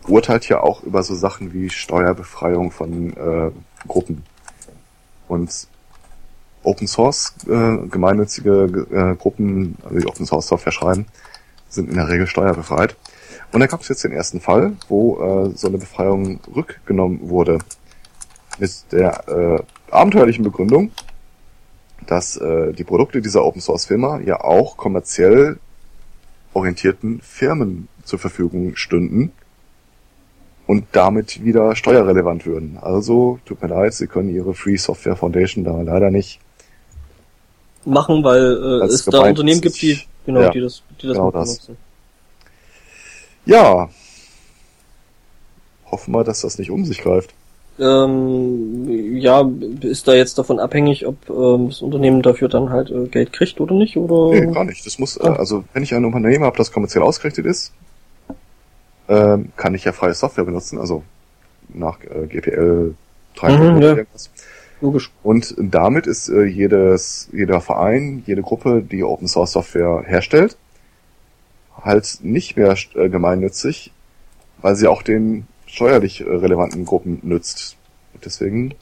urteilt ja auch über so Sachen wie Steuerbefreiung von äh, Gruppen. Und Open Source äh, gemeinnützige äh, Gruppen, also die Open Source Software schreiben, sind in der Regel steuerbefreit. Und da gab es jetzt den ersten Fall, wo äh, so eine Befreiung rückgenommen wurde. Mit der äh, abenteuerlichen Begründung, dass äh, die Produkte dieser Open Source Firma ja auch kommerziell orientierten Firmen zur Verfügung stünden und damit wieder steuerrelevant würden. Also, tut mir leid, Sie können Ihre Free Software Foundation da leider nicht. Machen, weil äh, es da Unternehmen gibt, die, genau, ja, die das, die das genau benutzen. Ja, hoffen wir, dass das nicht um sich greift. Ähm, ja, ist da jetzt davon abhängig, ob ähm, das Unternehmen dafür dann halt äh, Geld kriegt oder nicht? Oder Nee, gar nicht. Das muss, äh, Ah. also wenn ich ein Unternehmen habe, das kommerziell ausgerichtet ist, ähm, kann ich ja freie Software benutzen, also nach äh, GPL 3 Mhm, ja. Logisch. Und damit ist äh, jedes, jeder Verein, jede Gruppe, die Open Source Software herstellt, halt nicht mehr äh, gemeinnützig, weil sie auch den steuerlich äh, relevanten Gruppen nützt. Und deswegen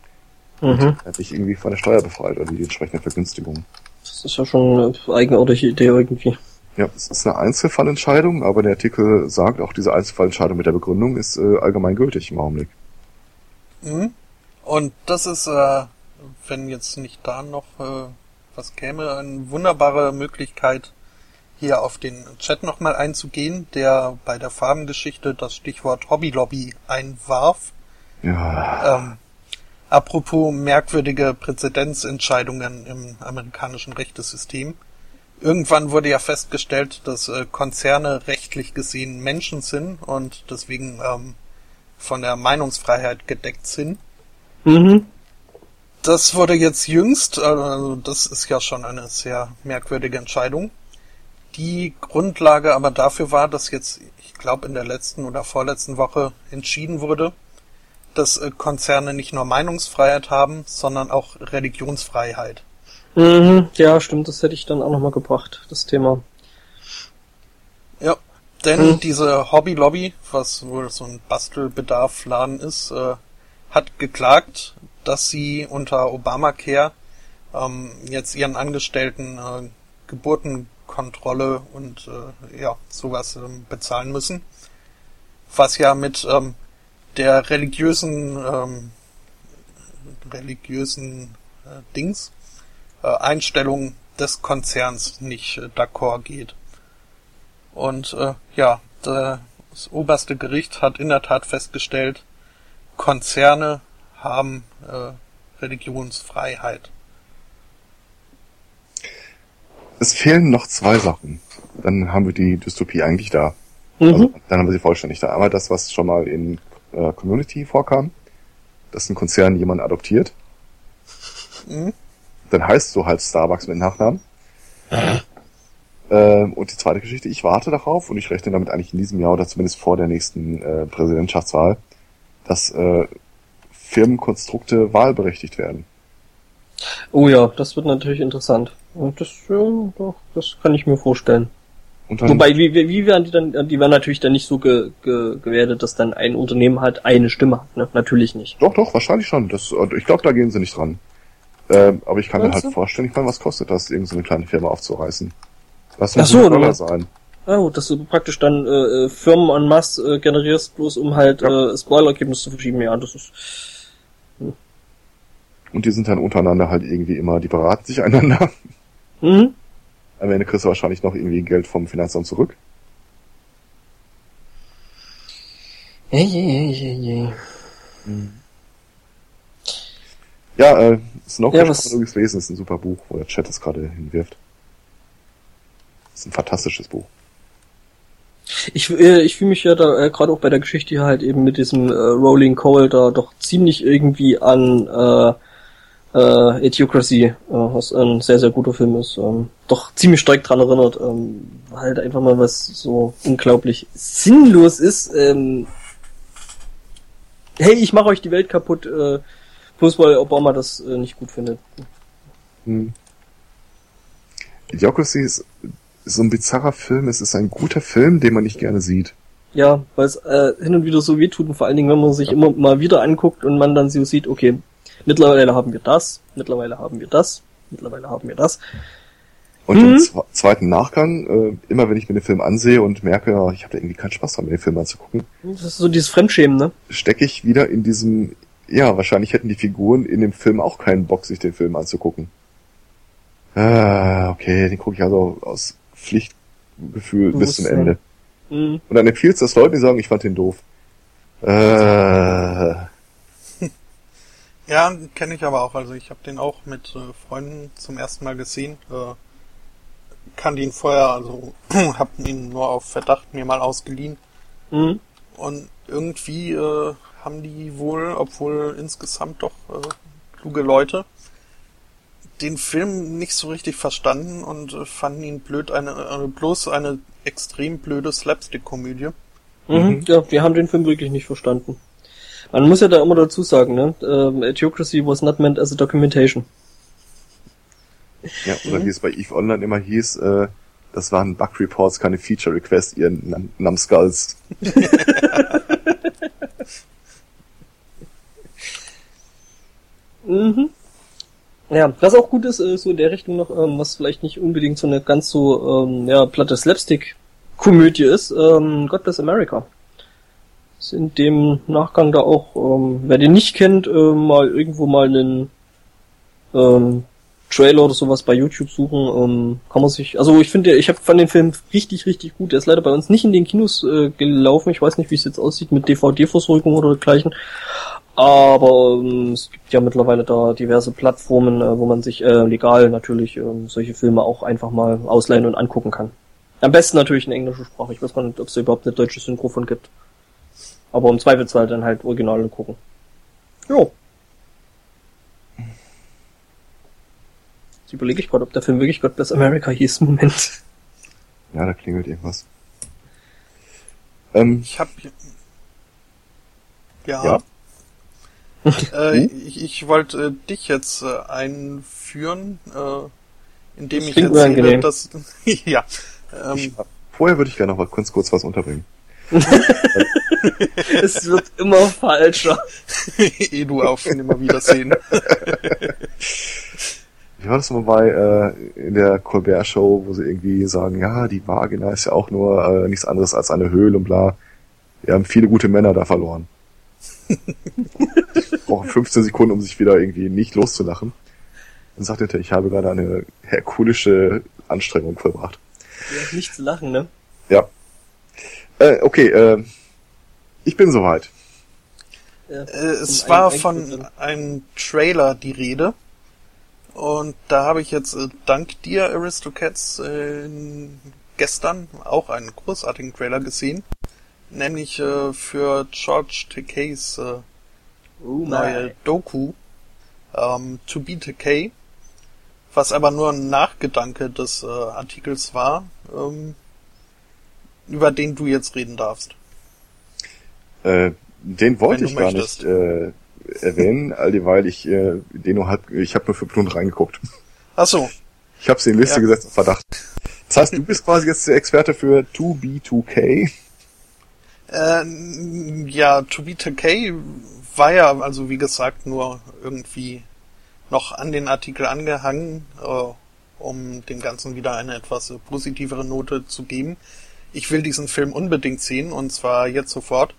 Mhm. hat sich irgendwie von der Steuer befreit oder die entsprechende Vergünstigung. Das ist ja schon eine eigenartige Idee irgendwie. Ja, es ist eine Einzelfallentscheidung, aber der Artikel sagt, auch diese Einzelfallentscheidung mit der Begründung ist äh, allgemein gültig im Augenblick. Mhm. Und das ist, äh, wenn jetzt nicht da noch äh, was käme, eine wunderbare Möglichkeit, hier auf den Chat nochmal einzugehen, der bei der Farbengeschichte das Stichwort Hobbylobby einwarf. Ja, Ähm, apropos merkwürdige Präzedenzentscheidungen im amerikanischen Rechtessystem. Irgendwann wurde ja festgestellt, dass äh, Konzerne rechtlich gesehen Menschen sind und deswegen ähm, von der Meinungsfreiheit gedeckt sind. Mhm. Das wurde jetzt jüngst, äh, also das ist ja schon eine sehr merkwürdige Entscheidung. Die Grundlage aber dafür war, dass jetzt, ich glaube, in der letzten oder vorletzten Woche entschieden wurde, dass äh, Konzerne nicht nur Meinungsfreiheit haben, sondern auch Religionsfreiheit. Mhm. Ja, stimmt, das hätte ich dann auch nochmal gebracht, das Thema. Ja, denn Hm. diese Hobby Lobby, was wohl so ein Bastelbedarfladen ist, äh, hat geklagt, dass sie unter Obamacare ähm, jetzt ihren Angestellten äh, Geburtenkontrolle und äh, ja sowas ähm, bezahlen müssen, was ja mit ähm, der religiösen ähm, religiösen äh, Dings äh, Einstellung des Konzerns nicht äh, d'accord geht. Und äh, ja, das oberste Gericht hat in der Tat festgestellt, Konzerne haben äh, Religionsfreiheit. es fehlen noch zwei Sachen. Dann haben wir die Dystopie eigentlich da. Mhm. Also, dann haben wir sie vollständig da. Einmal das, was schon mal in äh, Community vorkam, dass ein Konzern jemanden adoptiert. Mhm. Dann heißt so halt Starbucks mit Nachnamen. Ähm, und die zweite Geschichte, ich warte darauf und ich rechne damit eigentlich in diesem Jahr oder zumindest vor der nächsten äh, Präsidentschaftswahl, dass äh, Firmenkonstrukte wahlberechtigt werden. Oh ja, das wird natürlich interessant. Und das, ja, doch, das kann ich mir vorstellen. Dann, Wobei, wie, wie, wie werden die dann, die werden natürlich dann nicht so ge, ge, gewertet, dass dann ein Unternehmen halt eine Stimme hat, ne? Natürlich nicht. Doch, doch, wahrscheinlich schon. Das, ich glaube, da gehen sie nicht dran. Ähm, aber ich kann mir Meinst halt du? vorstellen, ich meine, was kostet das, irgendeine so eine kleine Firma aufzureißen? Was Ach muss so, ein du Dollar sein? Ja gut, dass du praktisch dann äh, äh, Firmen en masse äh, generierst, bloß um halt Ja. äh, Spoiler-Ergebnis zu verschieben. Ja, das ist... Und die sind dann untereinander halt irgendwie immer, die beraten sich einander. [laughs] Mhm. Am Ende kriegst du wahrscheinlich noch irgendwie Geld vom Finanzamt zurück. Je, je, je, je. Ja, äh, Snow Ja, was- kann man übrigens lesen, ist ein super Buch, wo der Chat es gerade hinwirft. Ist ein fantastisches Buch. Ich, äh, ich fühle mich ja da äh, gerade auch bei der Geschichte hier halt eben mit diesem äh, Rolling Coal da doch ziemlich irgendwie an äh, äh, Idiocracy, äh, was ein sehr, sehr guter Film ist, ähm, doch ziemlich stark dran erinnert, ähm, halt einfach mal was so unglaublich sinnlos ist. Ähm, hey, ich mache euch die Welt kaputt, äh, Bloß weil Obama das äh, nicht gut findet. Hm. Idiocracy ist so ein bizarrer Film. Es ist ein guter Film, den man nicht gerne sieht. Ja, weil es äh, hin und wieder so wehtut und vor allen Dingen, wenn man sich ja. immer mal wieder anguckt und man dann so sieht, okay, mittlerweile haben wir das, mittlerweile haben wir das, mittlerweile haben wir das. Und hm. im zweiten Nachgang, äh, immer wenn ich mir den Film ansehe und merke, ja, ich habe da irgendwie keinen Spaß dran, mir den Film anzugucken. Das ist so dieses Fremdschämen, ne? Stecke ich wieder in diesem, ja, wahrscheinlich hätten die Figuren in dem Film auch keinen Bock, sich den Film anzugucken. Ah, okay, den gucke ich also aus Pflichtgefühl bis zum Ende. Mhm. Und dann empfiehlst du das Leuten, die sagen, ich fand den doof. Äh. [laughs] Ja, kenne ich aber auch. Also ich habe den auch mit äh, Freunden zum ersten Mal gesehen. Äh, kannte ihn vorher, also [clears throat] hab ihn nur auf Verdacht mir mal ausgeliehen. Mhm. Und irgendwie äh, haben die wohl, obwohl insgesamt doch äh, kluge Leute, den Film nicht so richtig verstanden und äh, fanden ihn blöd, eine äh, bloß eine extrem blöde Slapstick-Komödie. Mhm, mhm. Ja, wir haben den Film wirklich nicht verstanden. Man muss ja da immer dazu sagen, ne? Ähm, Etiocracy was not meant as a documentation. Ja, oder mhm. wie es bei EVE Online immer hieß, äh, das waren Bug Reports, keine Feature Requests, ihr Num Numbskulls. [laughs] mhm. Ja, was auch gut ist, ist so in der Richtung noch, ähm, was vielleicht nicht unbedingt so eine ganz so ähm, ja, platte Slapstick-Komödie ist, ähm, God Bless America. Ist in dem Nachgang da auch, ähm, wer den nicht kennt, äh, mal irgendwo mal einen ähm, Trailer oder sowas bei YouTube suchen, ähm, kann man sich, also ich finde, ich habe fand den Film richtig, richtig gut. Der ist leider bei uns nicht in den Kinos äh, gelaufen. Ich weiß nicht, wie es jetzt aussieht mit DVD-Versorgung oder dergleichen. Aber ähm, es gibt ja mittlerweile da diverse Plattformen, äh, wo man sich äh, legal natürlich äh, solche Filme auch einfach mal ausleihen und angucken kann. Am besten natürlich in englischer Sprache. Ich weiß gar nicht, ob es überhaupt eine deutsche Synchro von gibt. Aber im Zweifelsfall dann halt Originale gucken. Jo. Jetzt überlege ich gerade, ob der Film wirklich God Bless America hieß. Moment. Ja, da klingelt irgendwas. Ähm, ich hab... Ja. ja. äh, ich, ich wollte äh, dich jetzt äh, einführen, äh, indem das ich erzähle, unangenehm. dass [laughs] ja. Ähm, ich, vorher würde ich gerne noch mal kurz kurz was unterbringen. [laughs] es wird immer falscher. [laughs] Ehe du auf immer Wie war das mal bei äh, in der Colbert Show, wo sie irgendwie sagen, ja, die Vagina ist ja auch nur äh, nichts anderes als eine Höhle und bla. Wir haben viele gute Männer da verloren brauchen 15 Sekunden, um sich wieder irgendwie nicht loszulachen. Dann sagt er, ich habe gerade eine herkulische Anstrengung vollbracht. Ja, nicht zu lachen, ne? Ja. Äh, okay, äh, ich bin soweit. Ja, äh, es war von einem Trailer die Rede. Und da habe ich jetzt äh, dank dir, Aristocats, äh, gestern auch einen großartigen Trailer gesehen nämlich äh, für George Takei's äh, oh neue Doku ähm, To Be Takei, was aber nur ein Nachgedanke des äh, Artikels war, ähm, über den du jetzt reden darfst. Äh, den wollte ich gar möchtest. nicht äh, erwähnen, weil ich äh, den nur halb, ich habe nur für Blut reingeguckt. Ach so. Ich habe sie in die Liste ja. gesetzt, Verdacht. Das heißt, du bist quasi jetzt der Experte für 2B2K. Äh, ja, To Be K war ja, also wie gesagt, nur irgendwie noch an den Artikel angehangen, äh, um dem Ganzen wieder eine etwas positivere Note zu geben. Ich will diesen Film unbedingt sehen, und zwar jetzt sofort.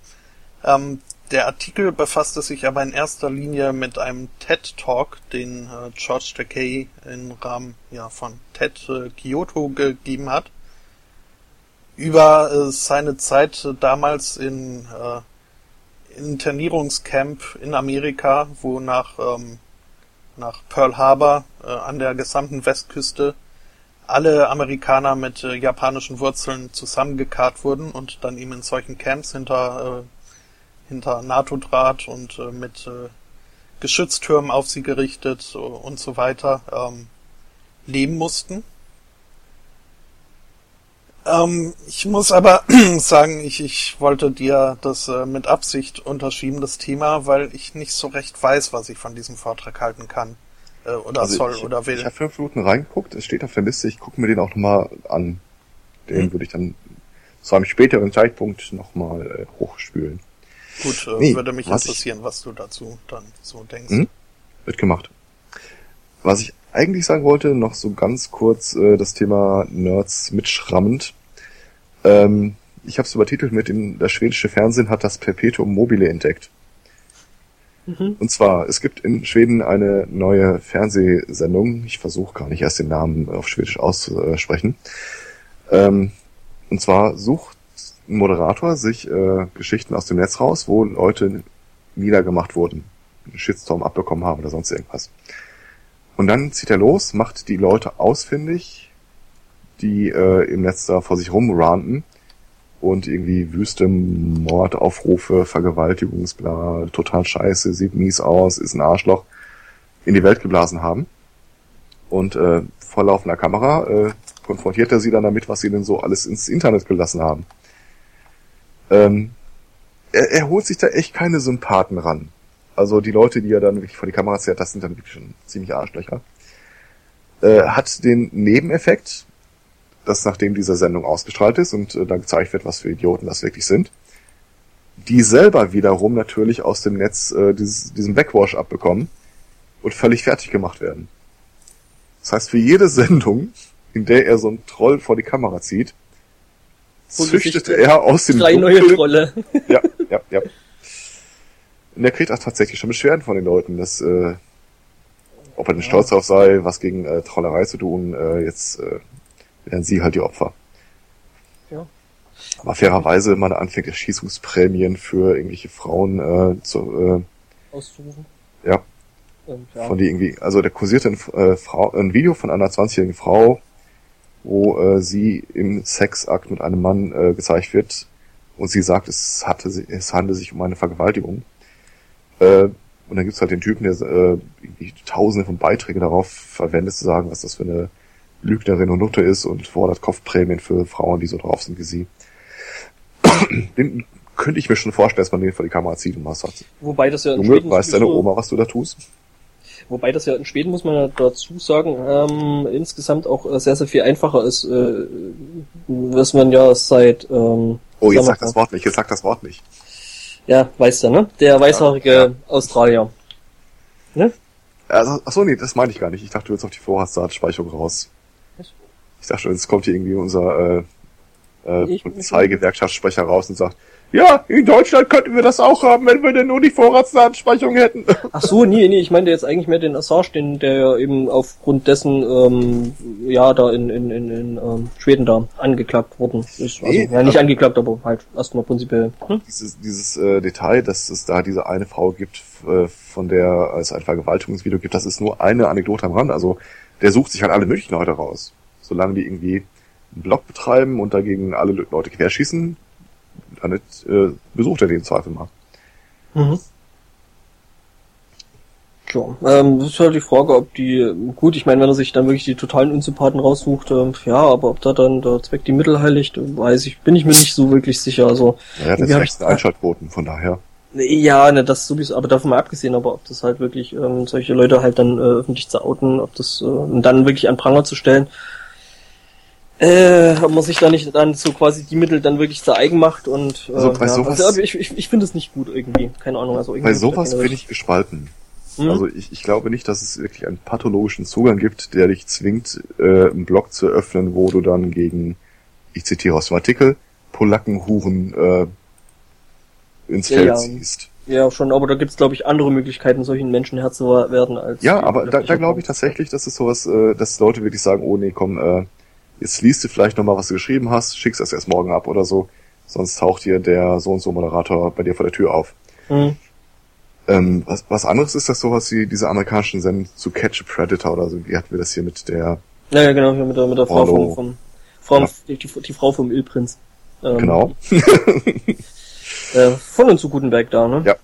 Ähm, der Artikel befasste sich aber in erster Linie mit einem TED Talk, den äh, George Takei im Rahmen ja, von TED äh, Kyoto gegeben hat. Über äh, seine Zeit äh, damals in äh, Internierungscamp in Amerika, wo nach, ähm, nach Pearl Harbor äh, an der gesamten Westküste alle Amerikaner mit äh, japanischen Wurzeln zusammengekarrt wurden und dann eben in solchen Camps hinter, äh, hinter NATO-Draht und äh, mit äh, Geschütztürmen auf sie gerichtet und so weiter ähm, leben mussten. Äh, Ähm, ich muss aber [clears throat] sagen, ich, ich wollte dir das äh, mit Absicht unterschieben, das Thema, weil ich nicht so recht weiß, was ich von diesem Vortrag halten kann. Äh, oder also soll ich, oder will. Ich habe fünf Minuten reingeguckt, es steht auf der Liste, ich gucke mir den auch nochmal an. Den hm. würde ich dann zu einem späteren Zeitpunkt nochmal äh, hochspülen. Gut, äh, nee, würde mich was interessieren, ich, was du dazu dann so denkst. Hm? Wird gemacht. Was ich eigentlich sagen wollte, noch so ganz kurz äh, das Thema Nerds mitschrammend. Ähm, ich habe es übertitelt mit in das schwedische Fernsehen hat das Perpetuum mobile entdeckt. Mhm. Und zwar, es gibt in Schweden eine neue Fernsehsendung, ich versuche gar nicht erst den Namen auf Schwedisch auszusprechen. Ähm, und zwar sucht Moderator sich äh, Geschichten aus dem Netz raus, wo Leute niedergemacht wurden, einen Shitstorm abbekommen haben oder sonst irgendwas. Und dann zieht er los, macht die Leute ausfindig, die äh, im Netz da vor sich rumranten und irgendwie wüste Mordaufrufe, Vergewaltigungsbla, total scheiße, sieht mies aus, ist ein Arschloch, in die Welt geblasen haben. Und äh, vor laufender Kamera äh, konfrontiert er sie dann damit, was sie denn so alles ins Internet gelassen haben. Ähm, er, er holt sich da echt keine Sympathen ran. Also die Leute, die er dann wirklich vor die Kamera zerrt, das sind dann wirklich schon ziemlich Arschlöcher. Äh, hat den Nebeneffekt, dass nachdem diese Sendung ausgestrahlt ist und äh, dann gezeigt wird, was für Idioten das wirklich sind, die selber wiederum natürlich aus dem Netz äh, dieses, diesen Backwash abbekommen und völlig fertig gemacht werden. Das heißt, für jede Sendung, in der er so einen Troll vor die Kamera zieht, züchtet er aus dem drei Dunkeln, neue Trolle. Ja, ja, ja. Und er kriegt auch tatsächlich schon Beschwerden von den Leuten, dass äh, ob er denn stolz darauf sei, was gegen äh, Trollerei zu tun, äh, jetzt äh, werden sie halt die Opfer. Ja. Aber fairerweise man anfängt Erschießungsprämien für irgendwelche Frauen äh, zu äh, auszurufen. Ja. Und, ja. Von die irgendwie, also der kursierte ein, äh, Frau, ein Video von einer 20-jährigen Frau, wo äh, sie im Sexakt mit einem Mann äh, gezeigt wird und sie sagt, es hatte es handelt sich um eine Vergewaltigung. Äh, und dann gibt's halt den Typen, der äh, tausende von Beiträgen darauf verwendet, zu sagen, was das für eine Lügnerin und Nutte ist und fordert Kopfprämien für Frauen, die so drauf sind wie sie. [clears throat] den könnte ich mir schon vorstellen, dass man den vor die Kamera zieht und was sagt. Wobei das ja Junge, Schweden weiß deine Oma, was du da tust? Wobei das ja in Schweden, muss man ja dazu sagen, ähm, insgesamt auch äh, sehr, sehr viel einfacher ist, äh, was man ja seit... Ähm, oh, jetzt sag das Wort nicht, jetzt sag das Wort nicht. Ja, weißt du, ne? Der weißhaarige ja, ja. Australier. Ne? Also, ach so, nee, das meine ich gar nicht. Ich dachte, du willst auf die Vorratsdatenspeicherung raus. Was? Ich dachte, jetzt kommt hier irgendwie unser äh, äh, Polizeigewerkschaftssprecher raus und sagt, ja, in Deutschland könnten wir das auch haben, wenn wir denn nur die Vorratsdatenspeicherung hätten. [laughs] Ach so, nee, nee, ich meinte jetzt eigentlich mehr den Assange, den, der ja eben aufgrund dessen, ähm, ja, da in, in, in, in ähm, Schweden da angeklagt worden ist. Also, nee, ja, nicht angeklagt, aber halt erstmal prinzipiell. Hm? Dieses, dieses äh, Detail, dass es da diese eine Frau gibt, äh, von der es ein Vergewaltigungsvideo gibt, das ist nur eine Anekdote am Rand. Also, der sucht sich halt alle möglichen Leute raus. Solange die irgendwie einen Blog betreiben und dagegen alle Leute querschießen, dann äh, besucht er den Zweifel mal. Mhm. Ja, ähm, das ist halt die Frage, ob die, gut, ich meine, wenn er sich dann wirklich die totalen Unsympathen raussucht, äh, ja, aber ob da dann der Zweck die Mittel heiligt, weiß ich, bin ich mir nicht so wirklich sicher. Also, ja, das ist Einschaltquoten, von daher. Ja, ne, das sowieso, aber davon mal abgesehen, aber ob das halt wirklich ähm, solche Leute halt dann äh, öffentlich zu outen, ob das äh, dann wirklich an Pranger zu stellen, äh, ob man sich da nicht dann so quasi die Mittel dann wirklich zu eigen macht und äh, also bei ja, sowas, also, ich, ich, ich finde es nicht gut irgendwie, keine Ahnung. Also irgendwie bei sowas bin ich gespalten. Hm? Also ich, ich glaube nicht, dass es wirklich einen pathologischen Zugang gibt, der dich zwingt, äh, einen Blog zu öffnen, wo du dann gegen, ich zitiere aus dem Artikel, Polackenhuren äh, ins Feld ja, ziehst. Ja, schon, aber da gibt's glaube ich andere Möglichkeiten, solchen Menschen Herr zu werden als. Ja, aber da, da glaube ich tatsächlich, dass es sowas, äh, dass Leute wirklich sagen, oh nee, komm, äh, Jetzt liest du vielleicht nochmal, was du geschrieben hast, schickst das erst morgen ab oder so. Sonst taucht dir der so und so Moderator bei dir vor der Tür auf. Mhm. Ähm, was, was anderes ist das sowas wie diese amerikanischen Sendungen zu Catch a Predator oder so. Wie hatten wir das hier mit der... Ja, ja genau, mit der, mit der Frau vom, vom Frau, ja. die, die, die, Frau vom Ölprinz. Ähm, genau. [laughs] äh, von und zu Gutenberg da, ne? Ja.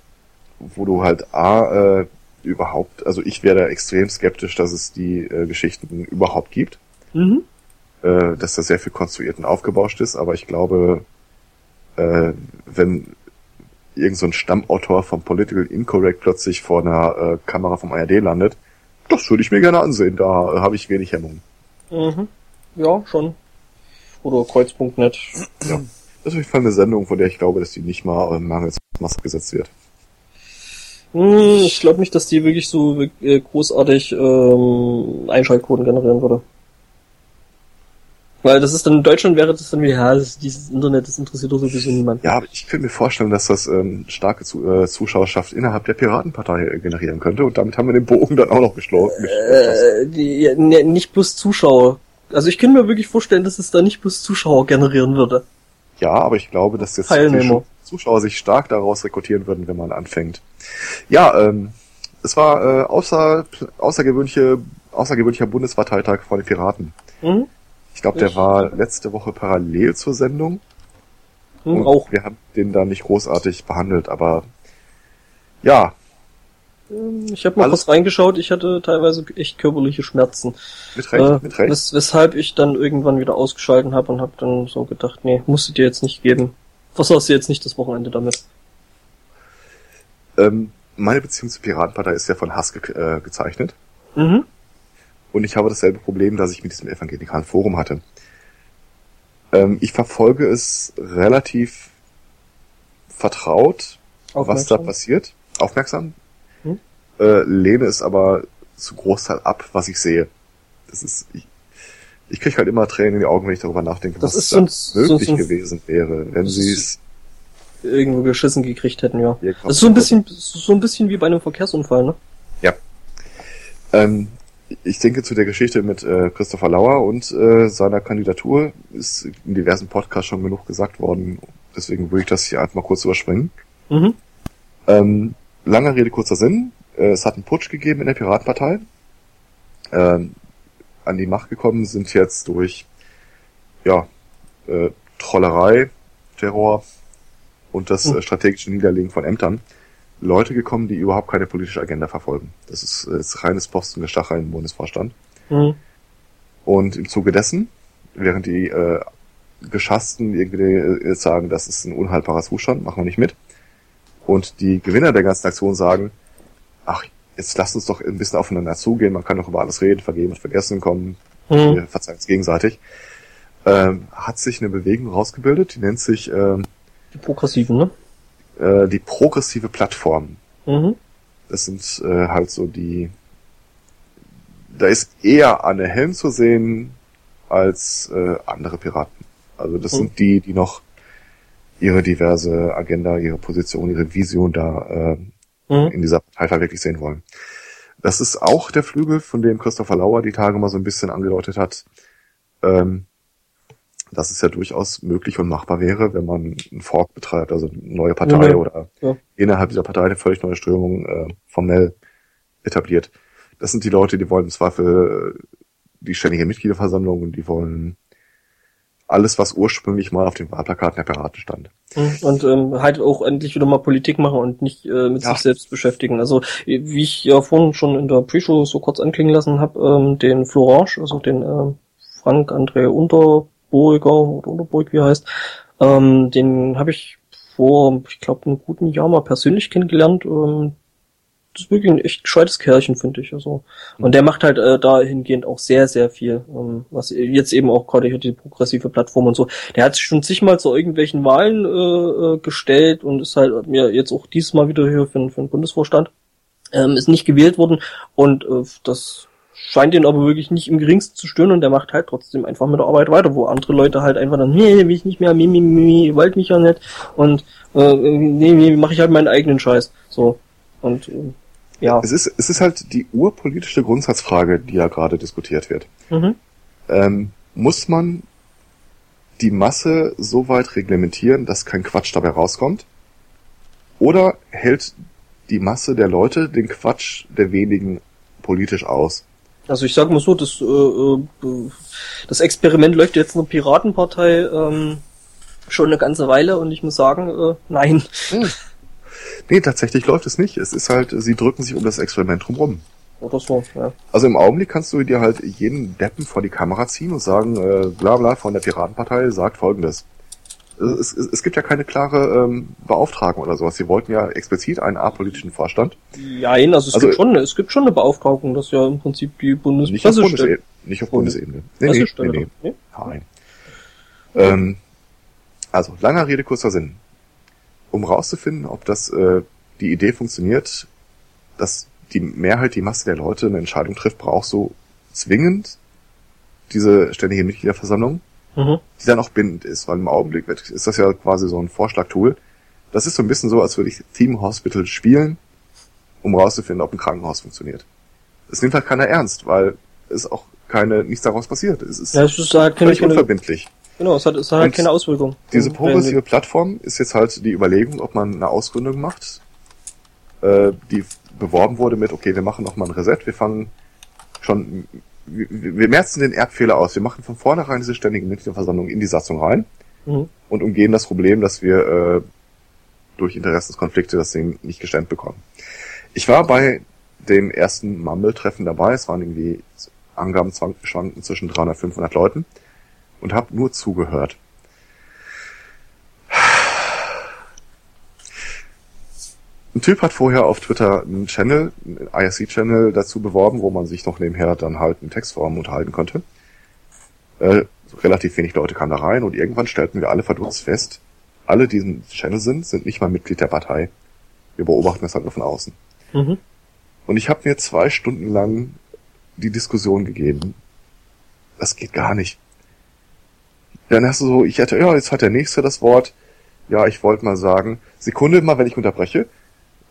Wo du halt A, äh, überhaupt, also ich wäre da extrem skeptisch, dass es die äh, Geschichten überhaupt gibt. Mhm. Äh, dass da sehr viel konstruiert und aufgebauscht ist, aber ich glaube, äh, wenn irgend so ein Stammautor vom Political Incorrect plötzlich vor einer äh, Kamera vom ARD landet, das würde ich mir gerne ansehen, da äh, habe ich wenig Hemmung. Mhm. Ja, schon. Oder Kreuz.net. Ja. Das ist auf jeden Fall eine Sendung, von der ich glaube, dass die nicht mal äh, mangels Maske gesetzt wird. Hm, ich glaube nicht, dass die wirklich so äh, großartig ähm, Einschaltquoten generieren würde. Weil das ist dann in Deutschland wäre das dann wie, ja, das, dieses Internet, das interessiert doch sowieso niemand. Ja, aber ich könnte mir vorstellen, dass das ähm, starke Zu äh, Zuschauerschaft innerhalb der Piratenpartei äh, generieren könnte und damit haben wir den Bogen dann auch noch geschlossen. Äh, die, ja, ne, nicht bloß Zuschauer. Also ich könnte mir wirklich vorstellen, dass es da nicht bloß Zuschauer generieren würde. Ja, aber ich glaube, dass jetzt Teilnehmer. die Zuschauer sich stark daraus rekrutieren würden, wenn man anfängt. Ja, ähm, es war äh, außer, außergewöhnliche, außergewöhnlicher Bundesparteitag von den Piraten. Mhm. Ich glaube, der war letzte Woche parallel zur Sendung. Und auch. Wir haben den da nicht großartig behandelt, aber ja, Ähm, Ich habe mal Alles- kurz reingeschaut, ich hatte teilweise echt körperliche Schmerzen. mit Recht, Äh, mit Recht. wes weshalb ich dann irgendwann wieder ausgeschalten habe und habe dann so gedacht, nee, musst du dir jetzt nicht geben. Versorgst du jetzt nicht das Wochenende damit. Ähm, meine Beziehung zur Piratenpartei ist ja von Hass ge äh, gezeichnet. Mhm. Und ich habe dasselbe Problem, das ich mit diesem evangelikalen Forum hatte. Ähm, ich verfolge es relativ vertraut, was da passiert, aufmerksam, Hm? äh, lehne es aber zu Großteil ab, was ich sehe. Das ist, ich, ich kriege halt immer Tränen in die Augen, wenn ich darüber nachdenke, Das was ist da so ein- so- möglich so ein- gewesen wäre, wenn sie es Irgendwo geschissen gekriegt hätten, ja. Das ist so ein bisschen, so ein bisschen wie bei einem Verkehrsunfall, ne? Ähm, ich denke zu der Geschichte mit äh, Christopher Lauer und äh, seiner Kandidatur ist in diversen Podcasts schon genug gesagt worden. Deswegen würde ich das hier einfach mal kurz überspringen. Mhm. Ähm, langer Rede, kurzer Sinn. Äh, es hat einen Putsch gegeben in der Piratenpartei. Ähm, an die Macht gekommen sind jetzt durch ja, äh, Trollerei, Terror und das Mhm. äh, strategische Niederlegen von Ämtern Leute gekommen, die überhaupt keine politische Agenda verfolgen. Das ist, äh, ist reines Postengestacher im Bundesvorstand. Mhm. Und im Zuge dessen, während die äh, Geschassten irgendwie äh, sagen, das ist ein unhaltbarer Zustand, machen wir nicht mit. Und die Gewinner der ganzen Aktion sagen, ach, jetzt lasst uns doch ein bisschen aufeinander zugehen, man kann doch über alles reden, vergeben und vergessen kommen, Mhm. wir verzeihen uns gegenseitig. Ähm, hat sich eine Bewegung rausgebildet, die nennt sich ähm, Die Progressiven, ne? Äh, die progressive Plattform. Mhm. Das sind äh, halt so die. Da ist eher Anne Helm zu sehen als äh, andere Piraten. Also das Mhm. sind die, die noch ihre diverse Agenda, ihre Position, ihre Vision da äh, Mhm. in dieser Partei verwirklicht sehen wollen. Das ist auch der Flügel, von dem Christopher Lauer die Tage mal so ein bisschen angedeutet hat, ähm, dass es ja durchaus möglich und machbar wäre, wenn man einen Fork betreibt, also eine neue Partei Ja, oder ja. innerhalb dieser Partei eine völlig neue Strömung äh, formell etabliert. Das sind die Leute, die wollen im Zweifel äh, die ständige Mitgliederversammlung und die wollen alles, was ursprünglich mal auf den Wahlplakaten der Piraten stand. Mhm. Und ähm, halt auch endlich wieder mal Politik machen und nicht äh, mit Ja. sich selbst beschäftigen. Also wie ich ja vorhin schon in der Pre-Show so kurz anklingen lassen habe, ähm, den Florange, also den ähm, Frank André Unterburger oder Unterburg, wie er heißt, ähm, den habe ich vor, ich glaube, einem guten Jahr mal persönlich kennengelernt. Ähm, das ist wirklich ein echt gescheites Kerlchen, finde ich. Also. Und der macht halt äh, dahingehend auch sehr, sehr viel. Ähm, was jetzt eben auch gerade hier die progressive Plattform und so. Der hat sich schon zigmal zu irgendwelchen Wahlen äh, äh, gestellt und ist halt mir jetzt auch dieses Mal wieder hier für, für den Bundesvorstand. Ähm, ist nicht gewählt worden und äh, das scheint ihn aber wirklich nicht im geringsten zu stören und der macht halt trotzdem einfach mit der Arbeit weiter, wo andere Leute halt einfach dann, nee, will ich nicht mehr, mi, mi, mi, ihr wollt mich ja nicht und äh, nee, nee, mache ich halt meinen eigenen Scheiß. So. Und äh, ja. Es ist, es ist halt die urpolitische Grundsatzfrage, die ja gerade diskutiert wird. Mhm. Ähm, muss man die Masse so weit reglementieren, dass kein Quatsch dabei rauskommt? Oder hält die Masse der Leute den Quatsch der wenigen politisch aus? Also ich sag mal so, das, äh, äh, das Experiment läuft jetzt in der Piratenpartei ähm, schon eine ganze Weile und ich muss sagen, äh, nein. Nee, tatsächlich läuft es nicht. Es ist halt, sie drücken sich um das Experiment drumherum. Oder so, ja. Also im Augenblick kannst du dir halt jeden Deppen vor die Kamera ziehen und sagen, äh, bla bla von der Piratenpartei sagt folgendes. Es, es, es gibt ja keine klare ähm, Beauftragung oder sowas. Sie wollten ja explizit einen apolitischen Vorstand. Ja, also es also, gibt schon, es gibt schon eine Beauftragung, dass ja im Prinzip die Bundespresse nicht auf Bundesebene. Nicht auf Bundesebene. Nee, nee, nee, nee. nee? Nein. Ähm, also, langer Rede, kurzer Sinn. Um rauszufinden, ob das äh, die Idee funktioniert, dass die Mehrheit, die Masse der Leute eine Entscheidung trifft, braucht so zwingend diese ständige Mitgliederversammlung, mhm. die dann auch bindend ist, weil im Augenblick ist das ja quasi so ein Vorschlagtool. Das ist so ein bisschen so, als würde ich Team Hospital spielen, um rauszufinden, ob ein Krankenhaus funktioniert. Es nimmt halt keiner ernst, weil es auch keine, nichts daraus passiert. Es ist, ja, es ist halt völlig unverbindlich. Genau, es hat, es hat halt keine Auswirkung. Diese progressive Plattform ist jetzt halt die Überlegung, ob man eine Ausgründung macht, äh, die beworben wurde mit, okay, wir machen nochmal ein Reset, wir fangen schon, wir, wir merzen den Erbfehler aus, wir machen von vornherein diese ständige Mitgliederversammlung in die Satzung rein mhm. und umgehen das Problem, dass wir äh, durch Interessenskonflikte das Ding nicht gestemmt bekommen. Ich war bei dem ersten Mumble-Treffen dabei, es waren irgendwie Angaben schwanken zwischen 300 und 500 Leuten und habe nur zugehört. Ein Typ hat vorher auf Twitter einen Channel, einen IRC-Channel dazu beworben, wo man sich noch nebenher dann halt in Textform unterhalten konnte. Äh, relativ wenig Leute kamen da rein und irgendwann stellten wir alle verdutzt fest, alle, die in Channel sind, sind nicht mal Mitglied der Partei. Wir beobachten das halt nur von außen. Mhm. Und ich habe mir zwei Stunden lang die Diskussion gegeben. Das geht gar nicht. Dann hast du so, ich hätte, ja, jetzt hat der Nächste das Wort. Ja, ich wollte mal sagen, Sekunde mal, wenn ich unterbreche.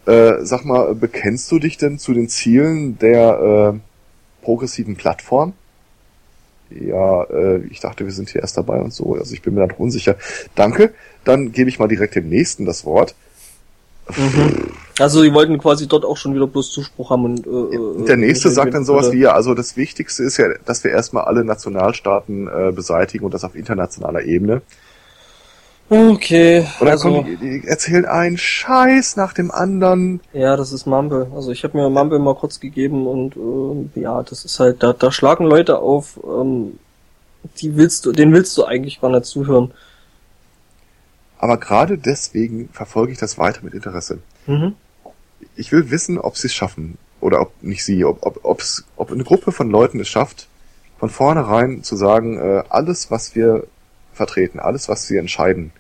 Äh, sag mal, bekennst du dich denn zu den Zielen der äh, progressiven Plattform? Ja, äh, ich dachte, wir sind hier erst dabei und so. Also ich bin mir da noch unsicher. Danke. Dann gebe ich mal direkt dem nächsten das Wort. Mhm. Also die wollten quasi dort auch schon wieder bloß Zuspruch haben und äh, der nächste sagt dann sowas wie ja, also das Wichtigste ist ja, dass wir erstmal alle Nationalstaaten äh, beseitigen und das auf internationaler Ebene. Okay. Und dann also, kommen die, die erzählen einen Scheiß nach dem anderen. Ja, das ist Mumble. Also ich habe mir Mumble mal kurz gegeben und äh, ja, das ist halt, da, da schlagen Leute auf, ähm, die willst du, den willst du eigentlich gar nicht zuhören. Aber gerade deswegen verfolge ich das weiter mit Interesse. Mhm. Ich will wissen, ob sie es schaffen. Oder ob nicht sie, ob, ob, ob's, ob eine Gruppe von Leuten es schafft, von vornherein zu sagen, äh, alles, was wir vertreten. Alles, was sie entscheiden,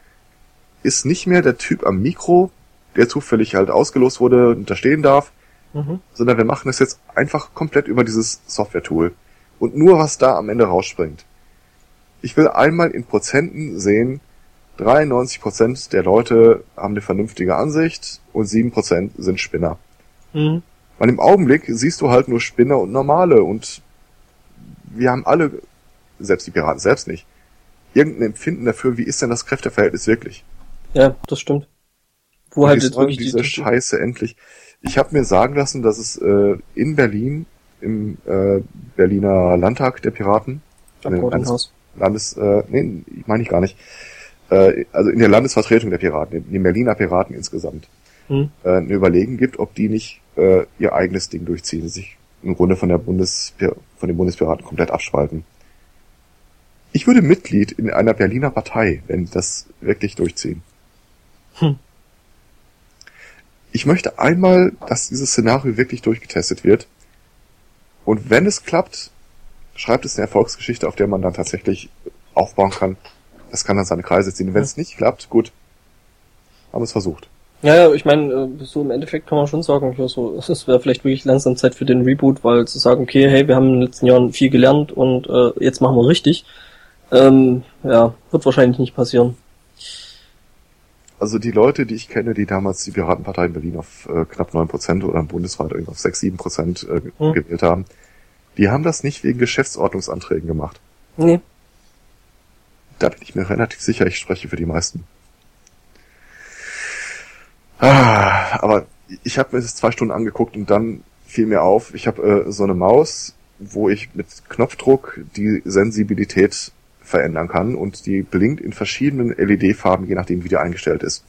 ist nicht mehr der Typ am Mikro, der zufällig halt ausgelost wurde und da stehen darf, mhm. sondern wir machen es jetzt einfach komplett über dieses Software-Tool. Und nur was da am Ende rausspringt. Ich will einmal in Prozenten sehen, 93% der Leute haben eine vernünftige Ansicht und 7% sind Spinner. Mhm. Weil im Augenblick siehst du halt nur Spinner und Normale und wir haben alle, selbst die Piraten selbst nicht, irgendein Empfinden dafür, wie ist denn das Kräfteverhältnis wirklich? Ja, das stimmt. Wo Und halt jetzt wirklich diese die Scheiße endlich. Ich habe mir sagen lassen, dass es äh, in Berlin im äh, Berliner Landtag der Piraten, Landes, Landes äh, nee, meine ich gar nicht, äh, also in der Landesvertretung der Piraten, in den Berliner Piraten insgesamt, hm. äh, eine Überlegen gibt, ob die nicht äh, ihr eigenes Ding durchziehen, sich im Grunde von der Bundes von den Bundespiraten komplett abspalten. Ich würde Mitglied in einer Berliner Partei, wenn das wirklich durchziehen. Hm. Ich möchte einmal, dass dieses Szenario wirklich durchgetestet wird. Und wenn es klappt, schreibt es eine Erfolgsgeschichte, auf der man dann tatsächlich aufbauen kann. Das kann dann seine Kreise ziehen. Wenn es nicht klappt, gut. Haben es versucht. Ja, ja, ich meine, äh, so im Endeffekt kann man schon sagen, ja, so, [laughs] es wäre vielleicht wirklich langsam Zeit für den Reboot, weil zu sagen, okay, hey, wir haben in den letzten Jahren viel gelernt und äh, jetzt machen wir richtig. Ähm, ja, wird wahrscheinlich nicht passieren. Also die Leute, die ich kenne, die damals die Piratenpartei in Berlin auf äh, knapp neun Prozent oder bundesweit irgendwie auf sechs sieben Prozent äh, hm. gewählt haben, die haben das nicht wegen Geschäftsordnungsanträgen gemacht. Nee. Da bin ich mir relativ sicher, ich spreche für die meisten. Ah, aber ich habe mir das zwei Stunden angeguckt und dann fiel mir auf, ich habe äh, so eine Maus, wo ich mit Knopfdruck die Sensibilität verändern kann und die blinkt in verschiedenen LED-Farben, je nachdem wie die eingestellt ist.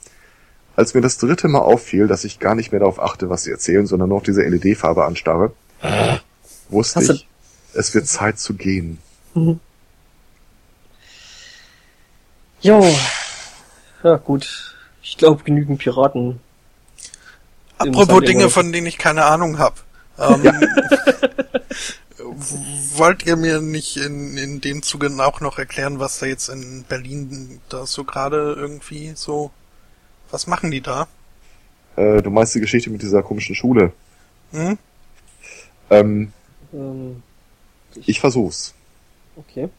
Als mir das dritte Mal auffiel, dass ich gar nicht mehr darauf achte, was sie erzählen, sondern nur auf diese LED-Farbe anstarre, wusste Hast du- ich, es wird Zeit zu gehen. Jo. Ja, gut. Ich glaube, genügend Piraten. Apropos Dinge, von denen ich keine Ahnung habe. Ähm, [laughs] [laughs] wollt ihr mir nicht in, in dem Zuge auch noch erklären, was da jetzt in Berlin da so gerade irgendwie so... Was machen die da? Äh, du meinst die Geschichte mit dieser komischen Schule? Hm? Ähm, Ähm, ich versuch's. okay.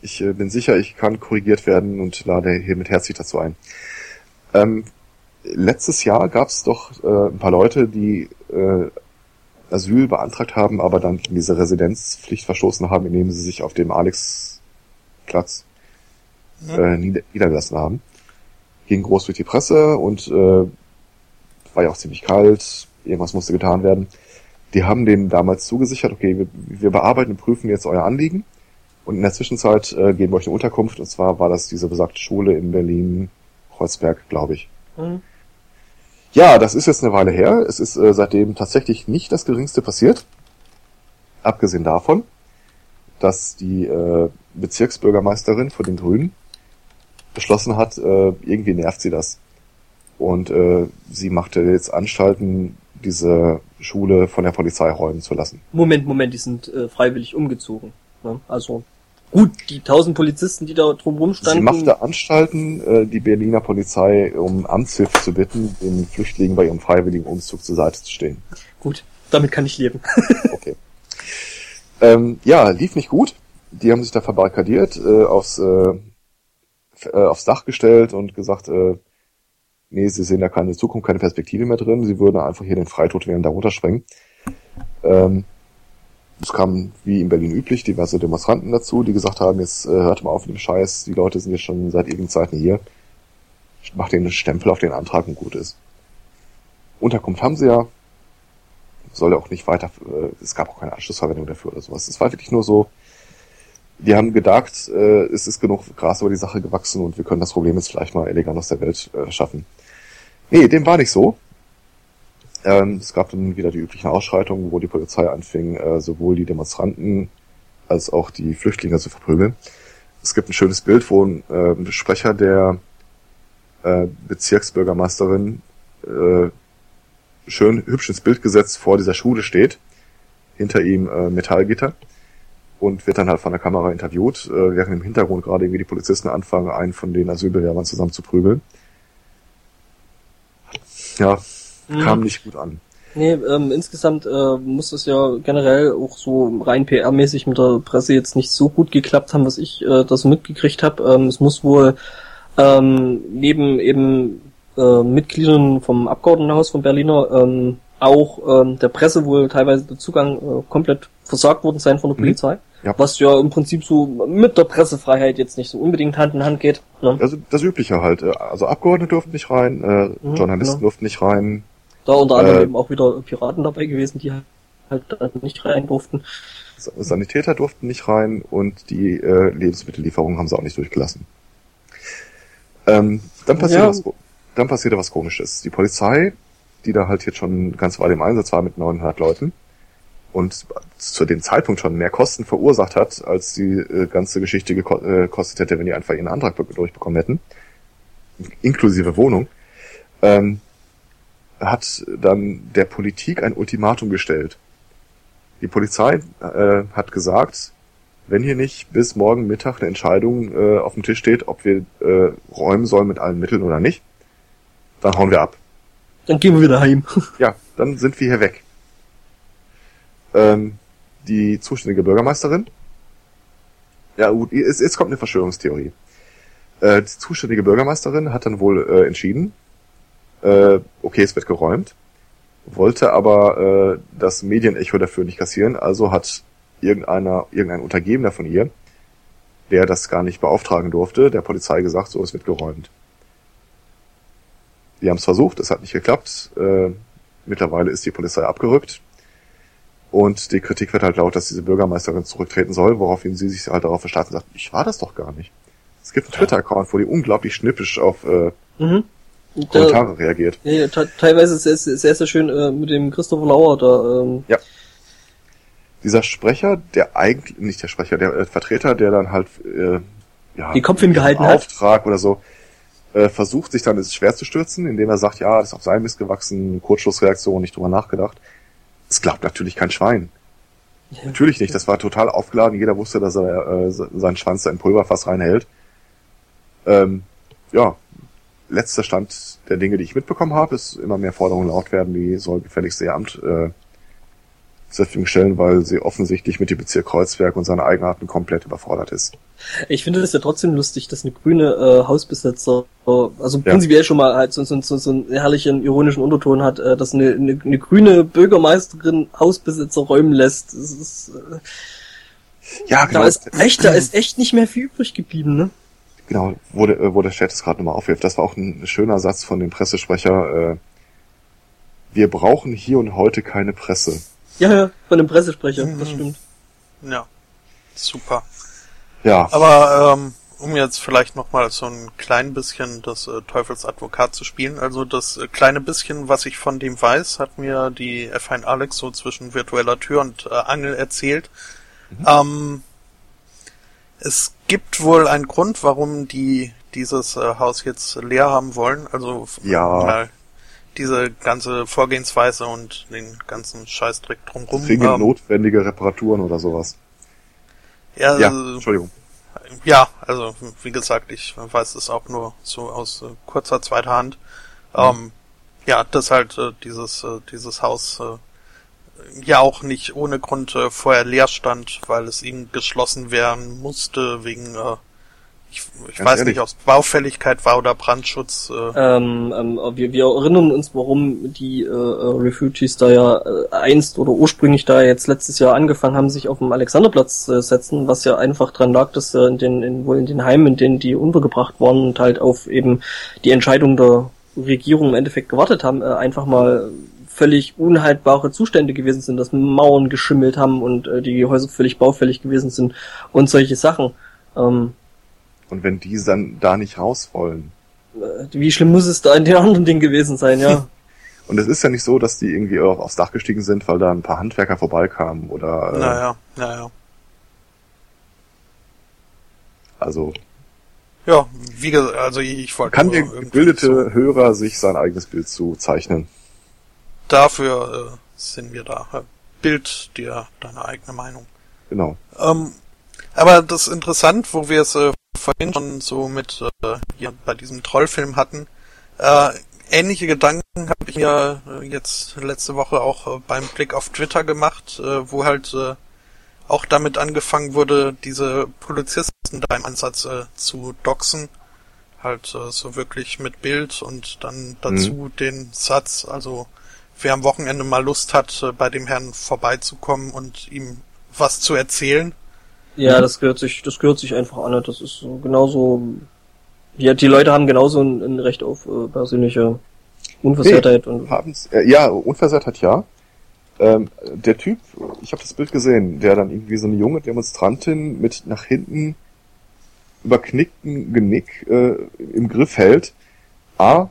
Ich äh, bin sicher, ich kann korrigiert werden und lade hiermit herzlich dazu ein. Ähm, letztes Jahr gab es doch äh, ein paar Leute, die äh, Asyl beantragt haben, aber dann gegen diese Residenzpflicht verstoßen haben, indem sie sich auf dem Alexplatz äh, nieder niedergelassen haben. Ging groß durch die Presse und äh, war ja auch ziemlich kalt, irgendwas musste getan werden. Die haben denen damals zugesichert, okay, wir, wir bearbeiten und prüfen jetzt euer Anliegen und in der Zwischenzeit äh, geben wir euch eine Unterkunft und zwar war das diese besagte Schule in Berlin, Kreuzberg, glaube ich. Hm. Ja, das ist jetzt eine Weile her. Es ist äh, seitdem tatsächlich nicht das Geringste passiert. Abgesehen davon, dass die äh, Bezirksbürgermeisterin von den Grünen beschlossen hat, äh, irgendwie nervt sie das. Und äh, sie machte jetzt Anstalten, diese Schule von der Polizei räumen zu lassen. Moment, Moment, die sind äh, freiwillig umgezogen. Ne? Also gut, die tausend Polizisten, die da drumherum Sie standen. machte Anstalten, äh, die Berliner Polizei um Amtshilfe zu bitten, den Flüchtlingen bei ihrem freiwilligen Umzug zur Seite zu stehen. Gut, damit kann ich leben. [laughs] Okay. ähm, ja, lief nicht gut. Die haben sich da verbarrikadiert, äh, aufs, äh, äh, aufs Dach gestellt und gesagt, äh, nee, sie sehen da keine Zukunft, keine Perspektive mehr drin. Sie würden einfach hier den Freitod während da runtersprengen. Ähm, es kamen, wie in Berlin üblich, diverse Demonstranten dazu, die gesagt haben, jetzt äh, hört mal auf mit dem Scheiß, die Leute sind jetzt schon seit ewigen Zeiten hier. Macht den Stempel auf den Antrag und gut ist. Unterkunft haben sie ja, soll ja auch nicht weiter, äh, es gab auch keine Anschlussverwendung dafür oder sowas. Es war wirklich nur so, die haben gedacht, äh, es ist genug Gras über die Sache gewachsen und wir können das Problem jetzt vielleicht mal elegant aus der Welt äh, schaffen. Nee, dem war nicht so. Ähm, es gab dann wieder die üblichen Ausschreitungen, wo die Polizei anfing, äh, sowohl die Demonstranten als auch die Flüchtlinge zu verprügeln. Es gibt ein schönes Bild, wo ein äh, Sprecher der äh, Bezirksbürgermeisterin äh, schön hübsch ins Bild gesetzt vor dieser Schule steht, hinter ihm äh, Metallgitter und wird dann halt von der Kamera interviewt, äh, während im Hintergrund gerade irgendwie die Polizisten anfangen, einen von den Asylbewerbern zusammen zu prügeln. Ja, kam nicht gut an. Nee, ähm, insgesamt äh, muss es ja generell auch so rein PR-mäßig mit der Presse jetzt nicht so gut geklappt haben, was ich äh, da so mitgekriegt habe. Ähm, es muss wohl ähm, neben eben äh, Mitgliedern vom Abgeordnetenhaus von Berliner ähm, auch ähm, der Presse wohl teilweise der Zugang äh, komplett versagt worden sein von der Mhm. Polizei. Ja. Was ja im Prinzip so mit der Pressefreiheit jetzt nicht so unbedingt Hand in Hand geht. Ne? Also das Übliche halt. äh, Also Abgeordnete durften nicht rein, äh, Mhm, Journalisten genau. durften nicht rein. Da unter anderem Äh, eben auch wieder Piraten dabei gewesen, die halt nicht rein durften. Sa- Sanitäter durften nicht rein und die äh, Lebensmittellieferung haben sie auch nicht durchgelassen. Ähm, dann passierte Ja. was, dann passierte was Komisches. Die Polizei, die da halt jetzt schon ganz Weile im Einsatz war mit 900 Leuten und zu dem Zeitpunkt schon mehr Kosten verursacht hat, als die äh, ganze Geschichte äh, gekostet hätte, wenn die einfach ihren Antrag be- durchbekommen hätten, inklusive Wohnung, ähm, hat dann der Politik ein Ultimatum gestellt. Die Polizei äh, hat gesagt, wenn hier nicht bis morgen Mittag eine Entscheidung äh, auf dem Tisch steht, ob wir äh, räumen sollen mit allen Mitteln oder nicht, dann hauen wir ab. Dann gehen wir wieder heim. [laughs] Ja, dann sind wir hier weg. Ähm, die zuständige Bürgermeisterin. Ja gut, jetzt, jetzt kommt eine Verschwörungstheorie. Äh, die zuständige Bürgermeisterin hat dann wohl äh, entschieden, äh, okay, es wird geräumt, wollte aber äh, das Medienecho dafür nicht kassieren, also hat irgendeiner, irgendein Untergebener von ihr, der das gar nicht beauftragen durfte, der Polizei gesagt, so, es wird geräumt. Die haben es versucht, es hat nicht geklappt. Äh, mittlerweile ist die Polizei abgerückt. Und die Kritik wird halt laut, dass diese Bürgermeisterin zurücktreten soll, woraufhin sie sich halt darauf verstanden und sagt, ich war das doch gar nicht. Es gibt einen Twitter-Account, wo die unglaublich schnippisch auf äh, Mhm. Kommentare reagiert. ja, te- teilweise sehr, sehr, sehr, sehr schön äh, mit dem Christopher Lauer da. Ähm, Ja. dieser Sprecher, der eigentlich, nicht der Sprecher, der äh, Vertreter, der dann halt äh, ja, die Kopf hingehalten hat. Auftrag oder so, äh, versucht sich dann ins Schwer zu stürzen, indem er sagt, ja, das ist auf sein Mist gewachsen, Kurzschlussreaktion, nicht drüber nachgedacht. Das glaubt natürlich kein Schwein. Ja. Natürlich nicht, das war total aufgeladen, jeder wusste, dass er äh, seinen Schwanz da in Pulverfass reinhält. Ähm, ja, letzter Stand der Dinge, die ich mitbekommen habe, ist immer mehr Forderungen laut werden, die soll gefälligst ihr Amt äh, zur Verfügung stellen, weil sie offensichtlich mit dem Bezirk Kreuzberg und seinen Eigenarten komplett überfordert ist. Ich finde das ja trotzdem lustig, dass eine grüne äh, Hausbesetzer, äh, also ja. prinzipiell schon mal halt so, so, so, so einen herrlichen ironischen Unterton hat, äh, dass eine, eine, eine grüne Bürgermeisterin Hausbesitzer räumen lässt. Das ist, äh, ja, genau. Da ist echt, da ist echt nicht mehr viel übrig geblieben, ne? Genau, wo der, äh, wo der Chat es gerade nochmal aufwirft. Das war auch ein schöner Satz von dem Pressesprecher. Äh, wir brauchen hier und heute keine Presse. Ja, ja, von dem Pressesprecher, mhm. das stimmt. Ja, super. Ja. Aber ähm, um jetzt vielleicht nochmal so ein klein bisschen das äh, Teufelsadvokat zu spielen, also das äh, kleine bisschen, was ich von dem weiß, hat mir die F1 Alex so zwischen virtueller Tür und äh, Angel erzählt. Mhm. Ähm, es gibt wohl einen Grund, warum die dieses äh, Haus jetzt leer haben wollen. Also ja. diese ganze Vorgehensweise und den ganzen Scheißdreck drumherum. Zwingend ähm, notwendige Reparaturen oder sowas. Ja, ja also, Entschuldigung. Ja, also wie gesagt, ich weiß es auch nur so aus äh, kurzer zweiter Hand. Mhm. Ähm, ja, dass halt äh, dieses äh, dieses Haus äh, ja auch nicht ohne Grund äh, vorher leer stand, weil es ihm geschlossen werden musste wegen äh, ich, ich weiß ehrlich. nicht, ob es Baufälligkeit war oder Brandschutz. Äh. Ähm, ähm, wir, wir erinnern uns, warum die äh, äh, Refugees da ja äh, einst oder ursprünglich da jetzt letztes Jahr angefangen haben, sich auf dem Alexanderplatz äh, setzen, was ja einfach dran lag, dass äh, in den in, wohl in den Heimen, in denen die untergebracht waren und halt auf eben die Entscheidung der Regierung im Endeffekt gewartet haben, äh, einfach mal völlig unhaltbare Zustände gewesen sind, dass Mauern geschimmelt haben und äh, die Häuser völlig baufällig gewesen sind und solche Sachen. Ähm, und wenn die dann da nicht raus wollen. Äh, wie schlimm muss es da in den anderen Dingen gewesen sein, ja. [laughs] [laughs] Und es ist ja nicht so, dass die irgendwie auch aufs Dach gestiegen sind, weil da ein paar Handwerker vorbeikamen oder. Äh, naja, naja. Also. Ja, wie gesagt, also ich wollte. Kann der gebildete so Hörer sich sein eigenes Bild zu zeichnen? Dafür äh, sind wir da. Bild dir deine eigene Meinung. Genau. Ähm, aber das ist interessant, wo wir es äh, vorhin schon so mit äh, hier bei diesem Trollfilm hatten. Äh, ähnliche Gedanken habe ich mir äh, jetzt letzte Woche auch äh, beim Blick auf Twitter gemacht, äh, wo halt äh, auch damit angefangen wurde, diese Polizisten da im Ansatz äh, zu doxen. Halt äh, so wirklich mit Bild und dann dazu mhm. den Satz, also wer am Wochenende mal Lust hat, äh, bei dem Herrn vorbeizukommen und ihm was zu erzählen, ja, das gehört sich, das gehört sich einfach an. Das ist so genauso. Ja, die Leute haben genauso ein, ein Recht auf äh, persönliche Unversehrtheit nee, und. Haben's, äh, ja, Unversehrtheit ja. Ähm, der Typ, ich habe das Bild gesehen, der dann irgendwie so eine junge Demonstrantin mit nach hinten überknickten Genick äh, im Griff hält. A,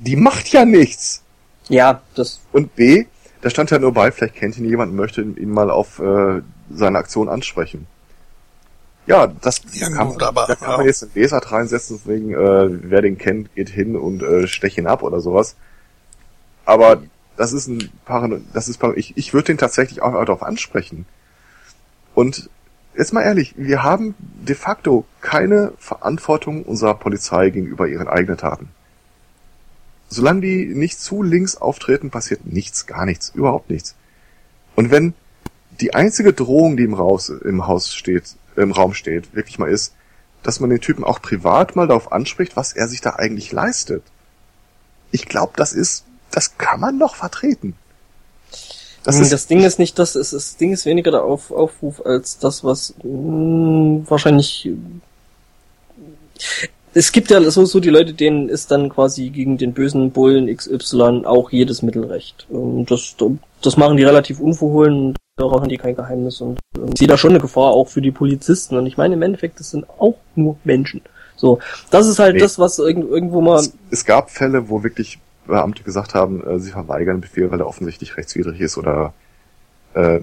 die macht ja nichts. Ja, das. Und B, da stand ja nur bei, vielleicht kennt ihn jemand und möchte ihn mal auf äh, seine Aktion ansprechen. Ja, das ja, kann, gut, aber, da kann ja. man jetzt einen Lesart reinsetzen, wegen, äh, wer den kennt, geht hin und äh, stech ihn ab oder sowas. Aber das ist ein paar, das ist ich, ich würde den tatsächlich auch darauf ansprechen. Und jetzt mal ehrlich, wir haben de facto keine Verantwortung unserer Polizei gegenüber ihren eigenen Taten. Solange die nicht zu links auftreten, passiert nichts, gar nichts, überhaupt nichts. Und wenn die einzige Drohung, die im, Raus, im Haus steht, im Raum steht, wirklich mal ist, dass man den Typen auch privat mal darauf anspricht, was er sich da eigentlich leistet. Ich glaube, das ist, das kann man doch vertreten. Das, hm, ist, das Ding ist nicht das, ist, das Ding ist weniger der Auf, Aufruf als das, was mh, hm, wahrscheinlich es gibt ja so, so die Leute, denen ist dann quasi gegen den bösen Bullen XY auch jedes Mittelrecht. Und das, das machen die relativ unverhohlen daran haben die kein Geheimnis und ähm, ich sehe da schon eine Gefahr auch für die Polizisten. Und ich meine, im Endeffekt, das sind auch nur Menschen. So, das ist halt nee. das, was irgend, irgendwo mal. Es, es, gab Fälle, wo wirklich Beamte gesagt haben, äh, sie verweigern den Befehl, weil er offensichtlich rechtswidrig ist oder äh,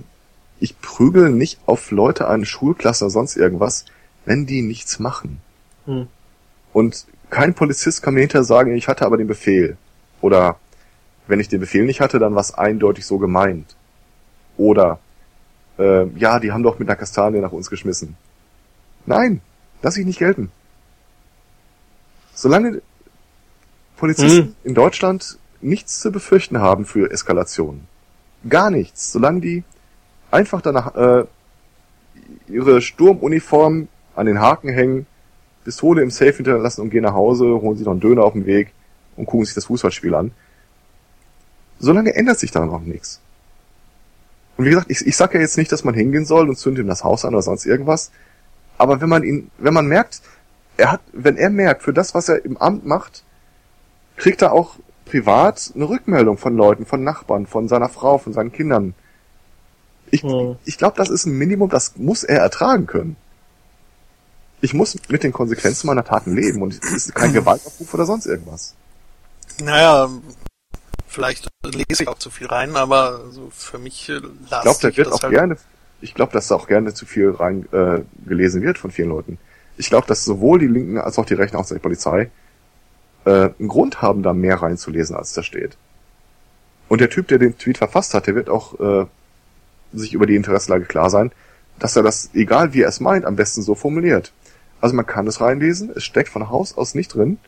ich prügel nicht auf Leute eine Schulklasse oder sonst irgendwas, wenn die nichts machen. Hm. Und kein Polizist kann mir hinterher sagen, ich hatte aber den Befehl. Oder wenn ich den Befehl nicht hatte, dann war es eindeutig so gemeint. Oder äh, ja, die haben doch mit einer Kastanie nach uns geschmissen. Nein, lass ich nicht gelten. Solange Polizisten hm. in Deutschland nichts zu befürchten haben für Eskalationen, gar nichts, solange die einfach danach äh, ihre Sturmuniform an den Haken hängen, Pistole im Safe hinterlassen und gehen nach Hause, holen sich noch einen Döner auf dem Weg und gucken sich das Fußballspiel an. Solange ändert sich daran auch nichts. Und wie gesagt, ich, ich sage ja jetzt nicht, dass man hingehen soll und zündet ihm das Haus an oder sonst irgendwas. Aber wenn man ihn, wenn man merkt, er hat, wenn er merkt, für das, was er im Amt macht, kriegt er auch privat eine Rückmeldung von Leuten, von Nachbarn, von seiner Frau, von seinen Kindern. Ich, hm. ich glaube, das ist ein Minimum, das muss er ertragen können. Ich muss mit den Konsequenzen meiner Taten leben und es ist kein [clears throat] Gewaltaufruf oder sonst irgendwas. Naja, vielleicht lese ich auch zu viel rein, aber so für mich lasse ich glaube, da wird auch halt gerne, ich glaube, dass da auch gerne zu viel rein äh, gelesen wird von vielen Leuten. Ich glaube, dass sowohl die Linken als auch die Rechten, auch die Polizei, äh, einen Grund haben, da mehr reinzulesen, als da steht. Und der Typ, der den Tweet verfasst hat, der wird auch äh, sich über die Interessenlage klar sein, dass er das, egal wie er es meint, am besten so formuliert. Also man kann es reinlesen, es steckt von Haus aus nicht drin,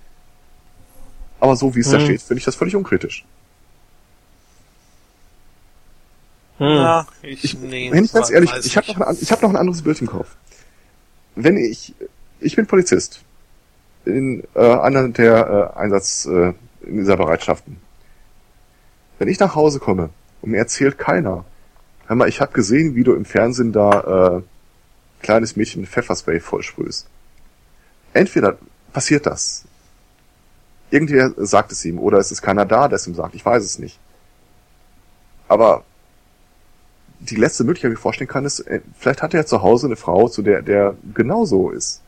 aber so wie es hm. da steht, finde ich das völlig unkritisch. Hm. Ja, ich, ich, nee, wenn ich ganz ehrlich, ich habe noch, ein, ich hab noch ein anderes Bild im Kopf. Wenn ich, ich bin Polizist in äh, einer der äh, Einsatz äh, in dieser Bereitschaften. Wenn ich nach Hause komme und mir erzählt keiner, hör mal, ich habe gesehen, wie du im Fernsehen da äh, kleines Mädchen mit Pfefferspray vollsprühst. Entweder passiert das. Irgendwer sagt es ihm, oder es ist keiner da, der es ihm sagt, ich weiß es nicht. Aber die letzte Möglichkeit, die ich mir vorstellen kann, ist, äh, vielleicht hat er zu Hause eine Frau, zu der der genauso ist.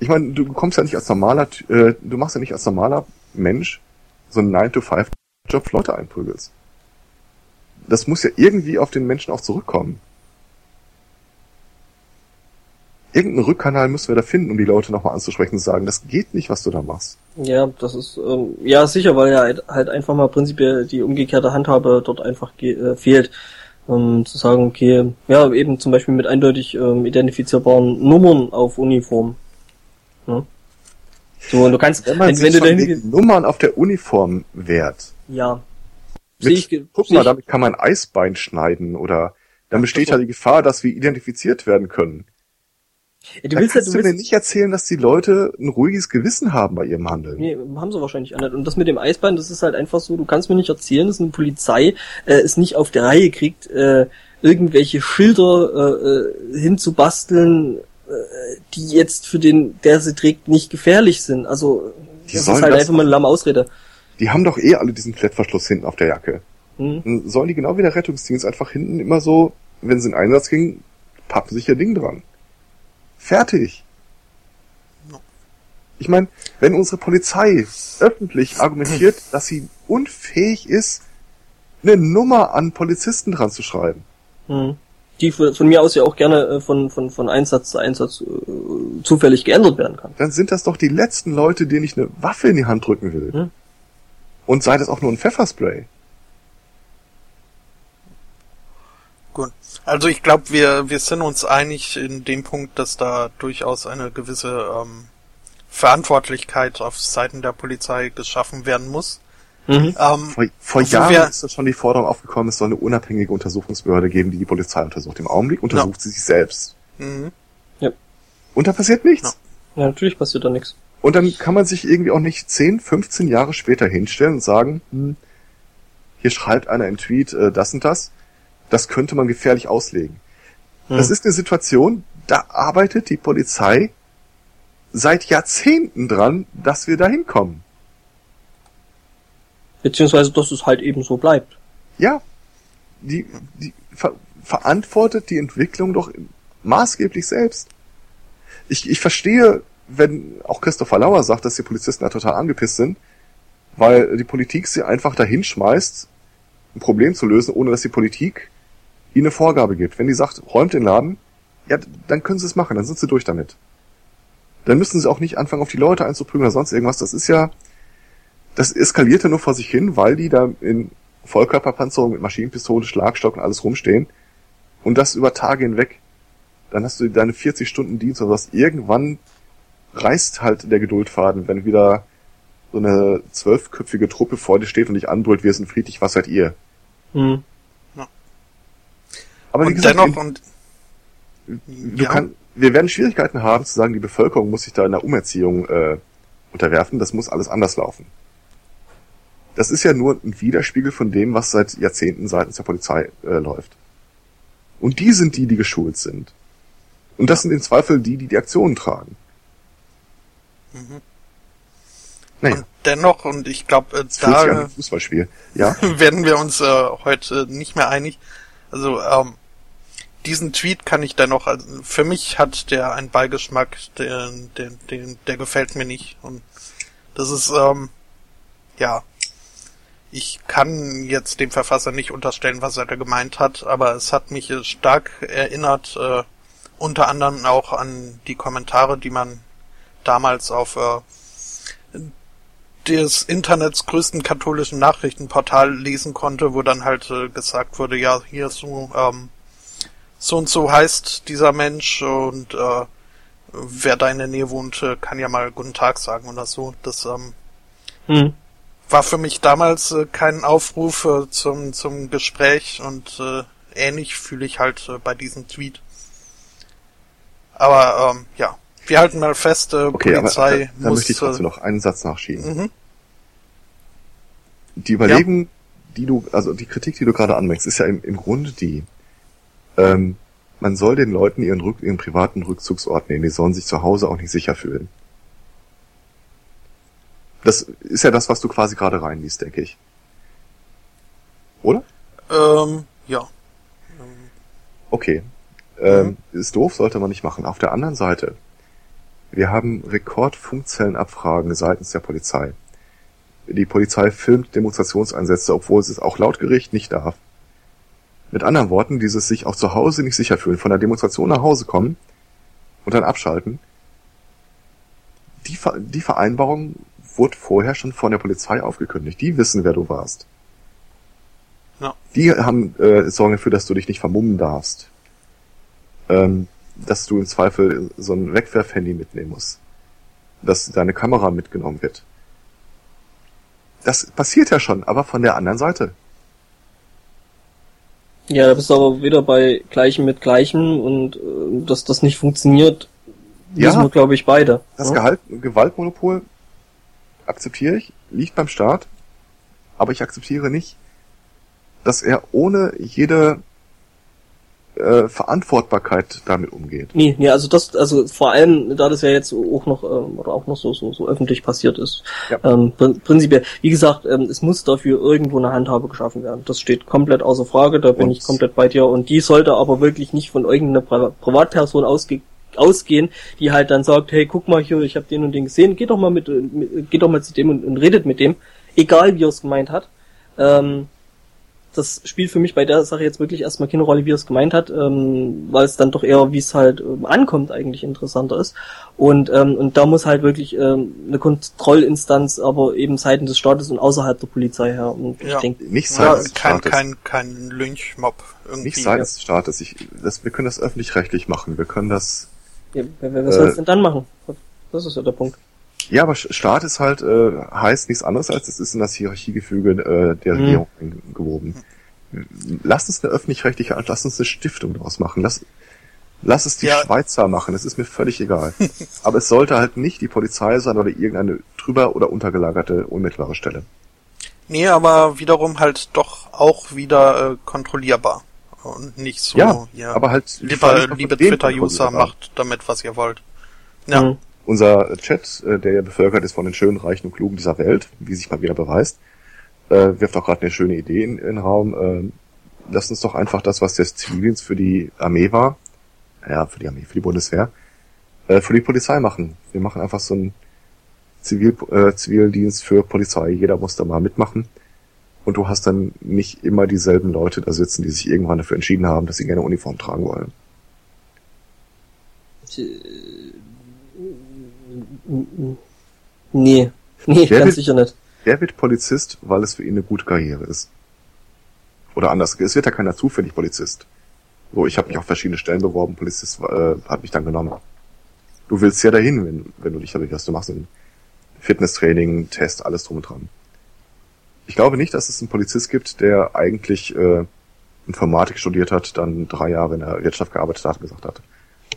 Ich meine, du kommst ja nicht als normaler, äh, du machst ja nicht als normaler Mensch so einen 9-to-5-Job Leute einprügelst. Das muss ja irgendwie auf den Menschen auch zurückkommen. Irgendeinen Rückkanal müssen wir da finden, um die Leute nochmal anzusprechen und zu sagen, das geht nicht, was du da machst. Ja, das ist, ähm, ja sicher, weil ja halt einfach mal prinzipiell die umgekehrte Handhabe dort einfach äh, fehlt. Ähm, zu sagen, okay, ja, eben zum Beispiel mit eindeutig ähm, identifizierbaren Nummern auf Uniform. Ja. So, du kannst, wenn, man wenn, wenn du dahin Nummern auf der Uniform wert. Ja. Mit, ich, guck mal, damit kann man Eisbein schneiden oder dann besteht ja die Gefahr, dass wir identifiziert werden können. Ja, du willst kannst ja, du, willst, mir nicht erzählen, dass die Leute ein ruhiges Gewissen haben bei ihrem Handeln. Nee, haben sie wahrscheinlich auch nicht. Und das mit dem Eisbein, das ist halt einfach so, du kannst mir nicht erzählen, dass eine Polizei äh, es nicht auf der Reihe kriegt, äh, irgendwelche Schilder äh, äh, hinzubasteln, äh, die jetzt für den, der sie trägt, nicht gefährlich sind. Also die das ist halt das einfach mal eine lamme Ausrede. Die haben doch eh alle diesen Klettverschluss hinten auf der Jacke. Hm. Sollen die genau wie der Rettungsdienst einfach hinten immer so, wenn sie in Einsatz gingen, pappen sich ihr Ding dran. Fertig. Ich meine, wenn unsere Polizei öffentlich argumentiert, dass sie unfähig ist, eine Nummer an Polizisten dran zu schreiben. Hm. Die von mir aus ja auch gerne äh, von, von, von Einsatz zu Einsatz äh, zufällig geändert werden kann. Dann sind das doch die letzten Leute, denen ich eine Waffe in die Hand drücken will. Hm. Und sei das auch nur ein Pfefferspray. Gut. Also ich glaube, wir, wir sind uns einig in dem Punkt, dass da durchaus eine gewisse ähm, Verantwortlichkeit auf Seiten der Polizei geschaffen werden muss. Mhm. Ähm, vor, vor Jahren wir, ist schon die Forderung aufgekommen, es soll eine unabhängige Untersuchungsbehörde geben, die die Polizei untersucht. Im Augenblick untersucht ja. sie sich selbst. Mhm. Ja. Und da passiert nichts. Ja. ja, natürlich passiert da nichts. Und dann kann man sich irgendwie auch nicht 10, 15 Jahre später hinstellen und sagen, hm, hier schreibt einer im Tweet äh, das und das das könnte man gefährlich auslegen. Hm. Das ist eine Situation, da arbeitet die Polizei seit Jahrzehnten dran, dass wir da hinkommen. Beziehungsweise, dass es halt eben so bleibt. Ja. Die, die ver verantwortet die Entwicklung doch maßgeblich selbst. Ich, ich verstehe, wenn auch Christopher Lauer sagt, dass die Polizisten da total angepisst sind, weil die Politik sie einfach dahin schmeißt ein Problem zu lösen, ohne dass die Politik ihnen eine Vorgabe gibt. Wenn die sagt, räumt den Laden, ja, dann können sie es machen, dann sind sie durch damit. Dann müssen sie auch nicht anfangen, auf die Leute einzuprügeln oder sonst irgendwas. Das ist ja, das eskaliert ja nur vor sich hin, weil die da in Vollkörperpanzerung mit Maschinenpistole, Schlagstock und alles rumstehen. Und das über Tage hinweg. Dann hast du deine 40 Stunden Dienst oder was. Irgendwann reißt halt der Geduldfaden, wenn wieder so eine zwölfköpfige Truppe vor dir steht und dich anbrüllt, wir sind friedlich, was seid ihr? Mhm. Aber wie gesagt, dennoch, und, du ja. kann, wir werden Schwierigkeiten haben zu sagen, die Bevölkerung muss sich da in der Umerziehung äh, unterwerfen, das muss alles anders laufen. Das ist ja nur ein Widerspiegel von dem, was seit Jahrzehnten seitens der Polizei äh, läuft. Und die sind die, die geschult sind. Und das sind im Zweifel die, die die Aktionen tragen. Mhm. Naja. Und dennoch, und ich glaube, äh, da Fußballspiel. Ja. [laughs] werden wir uns äh, heute nicht mehr einig. Also ähm, diesen Tweet kann ich dennoch, also für mich hat der einen Beigeschmack, der, der, der, der gefällt mir nicht. Und das ist, ähm, ja, ich kann jetzt dem Verfasser nicht unterstellen, was er da gemeint hat, aber es hat mich stark erinnert, äh, unter anderem auch an die Kommentare, die man damals auf äh, des Internets größten katholischen Nachrichtenportal lesen konnte, wo dann halt äh, gesagt wurde, ja, hier so, ähm, so und so heißt dieser Mensch und äh, wer da in der Nähe wohnt, äh, kann ja mal guten Tag sagen oder so. Das ähm, hm war für mich damals äh, kein Aufruf äh, zum, zum Gespräch und äh, ähnlich fühle ich halt äh, bei diesem Tweet. Aber ähm, ja, wir halten mal fest, äh, okay, Polizei aber, da, da muss... möchte ich trotzdem noch einen Satz nachschieben. Mhm. Die Überlegung, ja. die du, also die Kritik, die du gerade anmerkst, ist ja im, im Grunde die, ähm, man soll den Leuten ihren, Rück, ihren privaten Rückzugsort nehmen, die sollen sich zu Hause auch nicht sicher fühlen. Das ist ja das, was du quasi gerade reinliest, denke ich. Oder? Ähm, ja. Okay. Ähm, mhm. Ist doof, sollte man nicht machen. Auf der anderen Seite, wir haben Rekordfunkzellenabfragen seitens der Polizei. Die Polizei filmt Demonstrationseinsätze, obwohl es auch laut Gericht nicht darf. Mit anderen Worten, dieses sich auch zu Hause nicht sicher fühlen, von der Demonstration nach Hause kommen und dann abschalten. Die, die Vereinbarung wurde vorher schon von der Polizei aufgekündigt. Die wissen, wer du warst. Ja. Die haben äh, sorgen dafür, dass du dich nicht vermummen darfst. Ähm, dass du im Zweifel so ein Wegwerfhandy mitnehmen musst. Dass deine Kamera mitgenommen wird. Das passiert ja schon, aber von der anderen Seite. Ja, da bist du aber wieder bei Gleichem mit Gleichem und äh, dass das nicht funktioniert, ja, wissen wir, glaube ich, beide. Das ja? Gehalt, Gewaltmonopol akzeptiere ich, liegt beim Staat, aber ich akzeptiere nicht, dass er ohne jede äh, Verantwortbarkeit damit umgeht. Nee, nee, also das, also vor allem, da das ja jetzt auch noch ähm, oder auch noch so so, so öffentlich passiert ist, ja. ähm, prinzipiell, wie gesagt, ähm, es muss dafür irgendwo eine Handhabe geschaffen werden. Das steht komplett außer Frage, da bin und ich komplett bei dir. Und die sollte aber wirklich nicht von irgendeiner Pri Privatperson ausge ausgehen, die halt dann sagt, hey, guck mal hier, ich habe den und den gesehen, geht doch mal mit, mit geht doch mal zu dem und, und redet mit dem, egal wie er es gemeint hat. Ähm, das spielt für mich bei der Sache jetzt wirklich erstmal keine Rolle, wie er es gemeint hat, ähm, weil es dann doch eher, wie es halt ähm, ankommt, eigentlich interessanter ist. Und, ähm, und da muss halt wirklich ähm, eine Kontrollinstanz, aber eben seitens des Staates und außerhalb der Polizei her. Und ja. ich denke, nicht seitens ja, kein, kein, kein Lynchmob irgendwie. Nicht seitens des Staates. Ich, das, wir können das öffentlich-rechtlich machen. Wir können das ja, was soll's äh, denn dann machen? Das ist ja der Punkt. Ja, aber Staat ist halt, äh, heißt nichts anderes als es ist in das Hierarchiegefüge äh, der hm. Regierung gewoben. Lass uns eine öffentlich-rechtliche, lass uns eine Stiftung daraus machen. Lass, lass es die ja. Schweizer machen, das ist mir völlig egal. [laughs] aber es sollte halt nicht die Polizei sein oder irgendeine drüber oder untergelagerte unmittelbare Stelle. Nee, aber wiederum halt doch auch wieder äh, kontrollierbar und nicht so, ja, ja aber halt lieber, liebe Twitter-User, macht damit, was ihr wollt. Ja. Mhm. Unser Chat, äh, der ja bevölkert ist von den schönen, reichen und klugen dieser Welt, wie sich mal wieder beweist, äh, wirft auch gerade eine schöne Idee in, den Raum. Äh, lasst uns doch einfach das, was der Zivildienst für die Armee war, ja, für die Armee, für die Bundeswehr, äh, für die Polizei machen. Wir machen einfach so einen Zivil, äh, Zivildienst für Polizei. Jeder muss da mal mitmachen und du hast dann nicht immer dieselben Leute da sitzen, die sich irgendwann dafür entschieden haben, dass sie gerne Uniform tragen wollen. Nee, nee, wer ganz wird, sicher nicht. Wer wird Polizist, weil es für ihn eine gute Karriere ist? Oder anders, es wird ja keiner zufällig Polizist. So, ich habe mich auf verschiedene Stellen beworben, Polizist äh, hat mich dann genommen. Du willst ja dahin, wenn, wenn du dich da bewirbst. Du machst ein Fitnesstraining, Test, alles drum und dran. Ich glaube nicht, dass es einen Polizist gibt, der eigentlich äh, Informatik studiert hat, dann drei Jahre in der Wirtschaft gearbeitet hat und gesagt hat,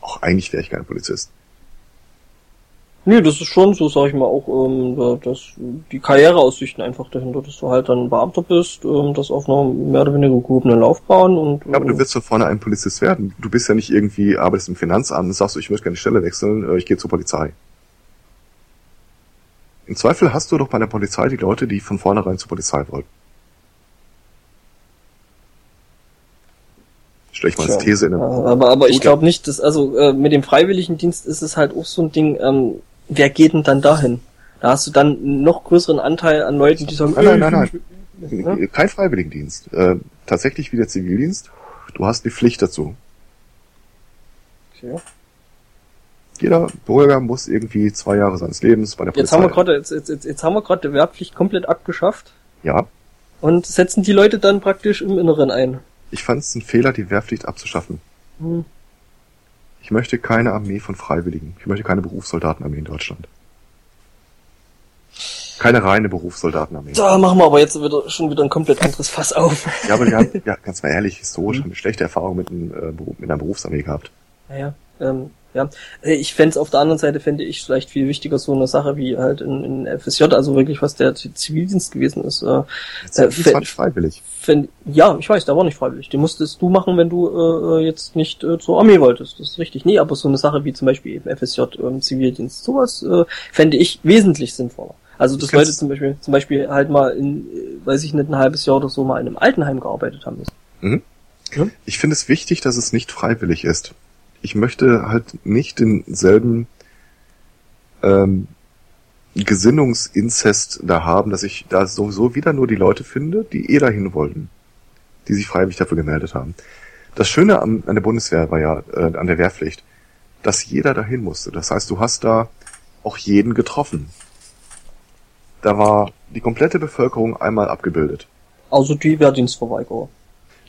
auch eigentlich wäre ich kein Polizist. Nee, das ist schon so, sag ich mal, auch ähm, dass die Karriereaussichten einfach dahinter, dass du halt dann Beamter bist, ähm, das auf einer mehr oder weniger gehobenen Laufbahn und. Ja, aber du wirst von vorne ein Polizist werden. Du bist ja nicht irgendwie, arbeitest im Finanzamt und sagst, ich möchte gerne die Stelle wechseln, äh, ich gehe zur Polizei. Im Zweifel hast du doch bei der Polizei die Leute, die von vornherein zur Polizei wollten. Stell ich mal als These in den Aber, aber ich glaube nicht, dass, also äh, mit dem Freiwilligendienst ist es halt auch so ein Ding, ähm, wer geht denn dann dahin? Da hast du dann einen noch größeren Anteil an Leuten, die sagen, nein, nein, nein, nein. Ja? Kein Freiwilligendienst. Äh, tatsächlich wie der Zivildienst. Du hast die Pflicht dazu. Okay. Jeder Bürger muss irgendwie zwei Jahre seines Lebens bei der Polizei. Jetzt haben wir gerade, jetzt, jetzt, jetzt haben wir gerade die Wehrpflicht komplett abgeschafft. Ja. Und setzen die Leute dann praktisch im Inneren ein. Ich fand es ein Fehler, die Wehrpflicht abzuschaffen. Hm. Ich möchte keine Armee von Freiwilligen. Ich möchte keine Berufssoldatenarmee in Deutschland. Keine reine Berufssoldatenarmee. Da machen wir aber jetzt wieder, schon wieder ein komplett anderes Fass auf. Ja, aber wir haben, [laughs] ja, ganz mal ehrlich, historisch hm. haben wir schlechte Erfahrungen mit, einem, äh, mit einer Berufsarmee gehabt. Naja, ähm, ja, äh, ich fände auf der anderen Seite fände ich vielleicht viel wichtiger so eine Sache wie halt in, in FSJ, also wirklich was der Zivildienst gewesen ist. Äh, das äh, war nicht freiwillig. Fänd, ja, ich weiß, der war nicht freiwillig. Den musstest du machen, wenn du äh, jetzt nicht äh, zur Armee wolltest. Das ist richtig. Nee, aber so eine Sache wie zum Beispiel eben FSJ, ähm, Zivildienst, sowas äh, fände ich wesentlich sinnvoller. Also dass Leute zum Beispiel, zum Beispiel halt mal in, äh, weiß ich nicht, ein halbes Jahr oder so mal in einem Altenheim gearbeitet haben müssen. Mhm. Ja? Ich finde es wichtig, dass es nicht freiwillig ist ich möchte halt nicht denselben ähm, Gesinnungsinzest da haben, dass ich da sowieso wieder nur die Leute finde, die eh dahin wollten, die sich freiwillig dafür gemeldet haben. Das Schöne an, an der Bundeswehr war ja, äh, an der Wehrpflicht, dass jeder dahin musste. Das heißt, du hast da auch jeden getroffen. Da war die komplette Bevölkerung einmal abgebildet. Also die Wehrdienstverweigerer.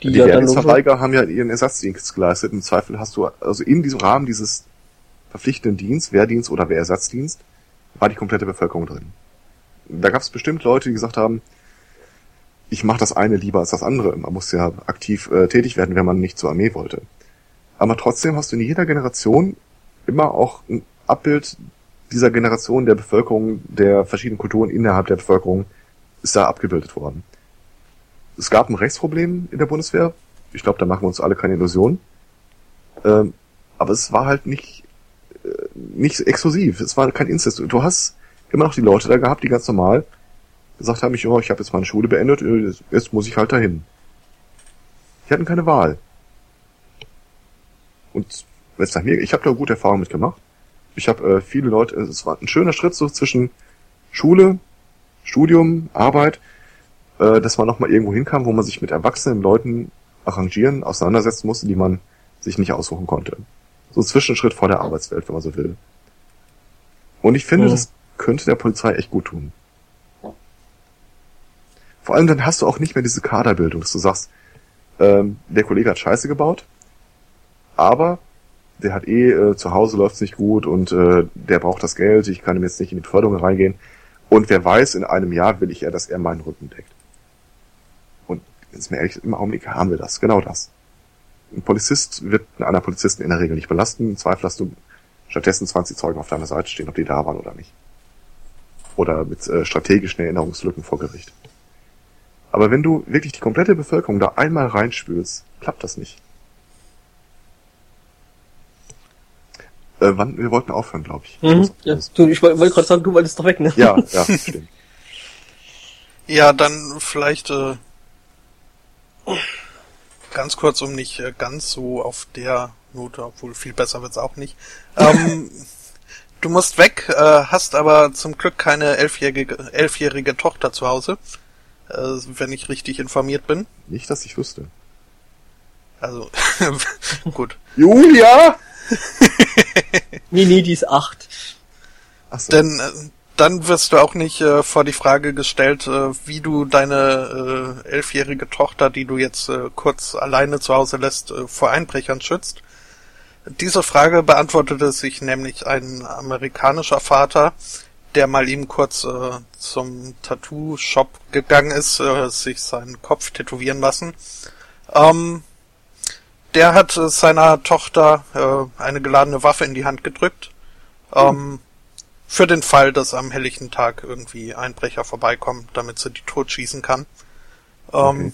Die, die Wehrdienstverweigerer haben ja ihren Ersatzdienst geleistet. Im Zweifel hast du, also in diesem Rahmen dieses verpflichtenden Dienst, Wehrdienst oder Wehrersatzdienst, war die komplette Bevölkerung drin. Da gab es bestimmt Leute, die gesagt haben, ich mache das eine lieber als das andere. Man muss ja aktiv äh, tätig werden, wenn man nicht zur Armee wollte. Aber trotzdem hast du in jeder Generation immer auch ein Abbild dieser Generation der Bevölkerung, der verschiedenen Kulturen innerhalb der Bevölkerung ist da abgebildet worden es gab ein Rechtsproblem in der Bundeswehr. Ich glaube, da machen wir uns alle keine Illusionen. Ähm, aber es war halt nicht, äh, nicht exklusiv. Es war kein Inzest. Du hast immer noch die Leute da gehabt, die ganz normal gesagt haben, ich, oh, ich habe jetzt meine Schule beendet, äh, jetzt muss ich halt dahin. Die hatten keine Wahl. Und jetzt nach mir, ich habe da gute Erfahrungen mit gemacht. Ich habe äh, viele Leute, es war ein schöner Schritt so zwischen Schule, Studium, Arbeit äh, dass man nochmal irgendwo hinkam, wo man sich mit erwachsenen Leuten arrangieren, auseinandersetzen musste, die man sich nicht aussuchen konnte. So ein Zwischenschritt vor der Arbeitswelt, wenn man so will. Und ich finde, mhm. das könnte der Polizei echt gut tun. Vor allem dann hast du auch nicht mehr diese Kaderbildung, dass du sagst, ähm, der Kollege hat Scheiße gebaut, aber der hat eh, äh, zu Hause läuft's nicht gut und äh, der braucht das Geld, ich kann ihm jetzt nicht in die Förderung reingehen. Und wer weiß, in einem Jahr will ich ja, dass er meinen Rücken deckt ist mir ehrlich, im Augenblick haben wir das, genau das. Ein Polizist wird einer Polizisten in der Regel nicht belasten. Im Zweifel hast du stattdessen 20 Zeugen auf deiner Seite stehen, ob die da waren oder nicht. Oder mit äh, strategischen Erinnerungslücken vor Gericht. Aber wenn du wirklich die komplette Bevölkerung da einmal reinspülst, klappt das nicht. Äh, wann, wir wollten aufhören, glaube ich. Mhm, ja, du, ich wollte gerade sagen, du wolltest doch weg, ne? Ja, ja, [laughs] stimmt. ja, dann vielleicht äh, Ganz kurz, um nicht äh, ganz so auf der Note, obwohl viel besser wird's auch nicht. Ähm, [laughs] du musst weg, äh, hast aber zum Glück keine elfjährige, elfjährige Tochter zu Hause. äh, wenn ich richtig informiert bin. Nicht, dass ich wüsste. Also, [laughs] gut. Julia! [laughs] nee, nee, die ist acht. Ach so. Denn äh, dann wirst du auch nicht äh, vor die Frage gestellt, äh, wie du deine äh, elfjährige Tochter, die du jetzt äh, kurz alleine zu Hause lässt, äh, vor Einbrechern schützt. Diese Frage beantwortete sich nämlich ein amerikanischer Vater, der mal ihm kurz äh, zum Tattoo-Shop gegangen ist, äh, sich seinen Kopf tätowieren lassen. Ähm, der hat äh, seiner Tochter äh, eine geladene Waffe in die Hand gedrückt. Ähm, für den Fall, dass am helllichten Tag irgendwie Einbrecher vorbeikommen, damit sie die totschießen kann. Ähm, okay.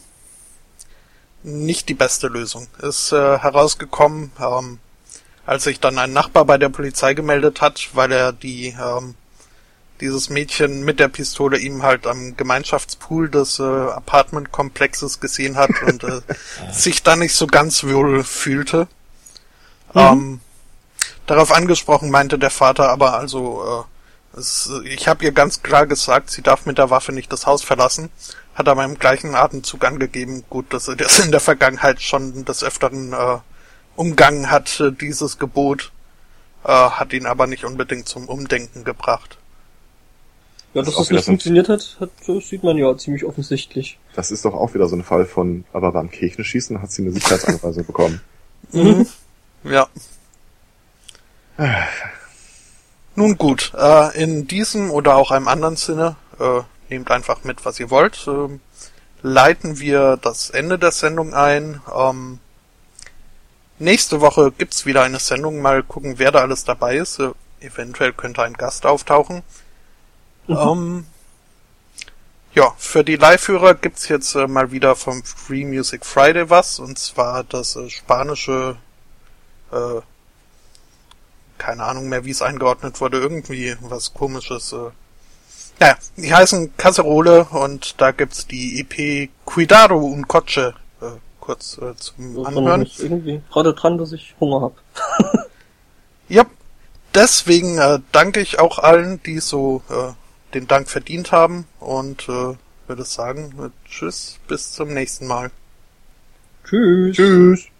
Nicht die beste Lösung. Ist äh, herausgekommen, ähm, als sich dann ein Nachbar bei der Polizei gemeldet hat, weil er die ähm, dieses Mädchen mit der Pistole ihm halt am Gemeinschaftspool des äh, Apartmentkomplexes gesehen hat und äh, [laughs] sich da nicht so ganz wohl fühlte. Mhm. Ähm, darauf angesprochen meinte der Vater aber also, äh, es, ich habe ihr ganz klar gesagt, sie darf mit der Waffe nicht das Haus verlassen, hat aber im gleichen Atemzug angegeben, gut, dass er das in der Vergangenheit schon des Öfteren äh, umgangen hat, äh, dieses Gebot, äh, hat ihn aber nicht unbedingt zum Umdenken gebracht. Ja, dass das, das nicht funktioniert hat, hat, sieht man ja ziemlich offensichtlich. Das ist doch auch wieder so ein Fall von, aber beim Kirchenschießen hat sie eine Sicherheitsanweisung bekommen. [laughs] Mhm. Ja. Nun gut, äh, in diesem oder auch einem anderen Sinne, äh, nehmt einfach mit, was ihr wollt, äh, leiten wir das Ende der Sendung ein. Ähm, nächste Woche gibt's wieder eine Sendung, mal gucken, wer da alles dabei ist. Äh, eventuell könnte ein Gast auftauchen. Mhm. Ähm, ja, für die Live-Hörer gibt's jetzt äh, mal wieder vom Free Music Friday was, und zwar das äh, spanische, äh, keine Ahnung mehr, wie es eingeordnet wurde, irgendwie was komisches. Äh. Ja, die heißen Caserole und da gibt's die EP Cuidado un Coche äh, kurz äh, zum das Anhören. Ich irgendwie gerade dran, dass ich Hunger hab. [laughs] ja, deswegen äh, danke ich auch allen, die so äh, den Dank verdient haben und äh, würde sagen, tschüss, bis zum nächsten Mal. Tschüss. Tschüss.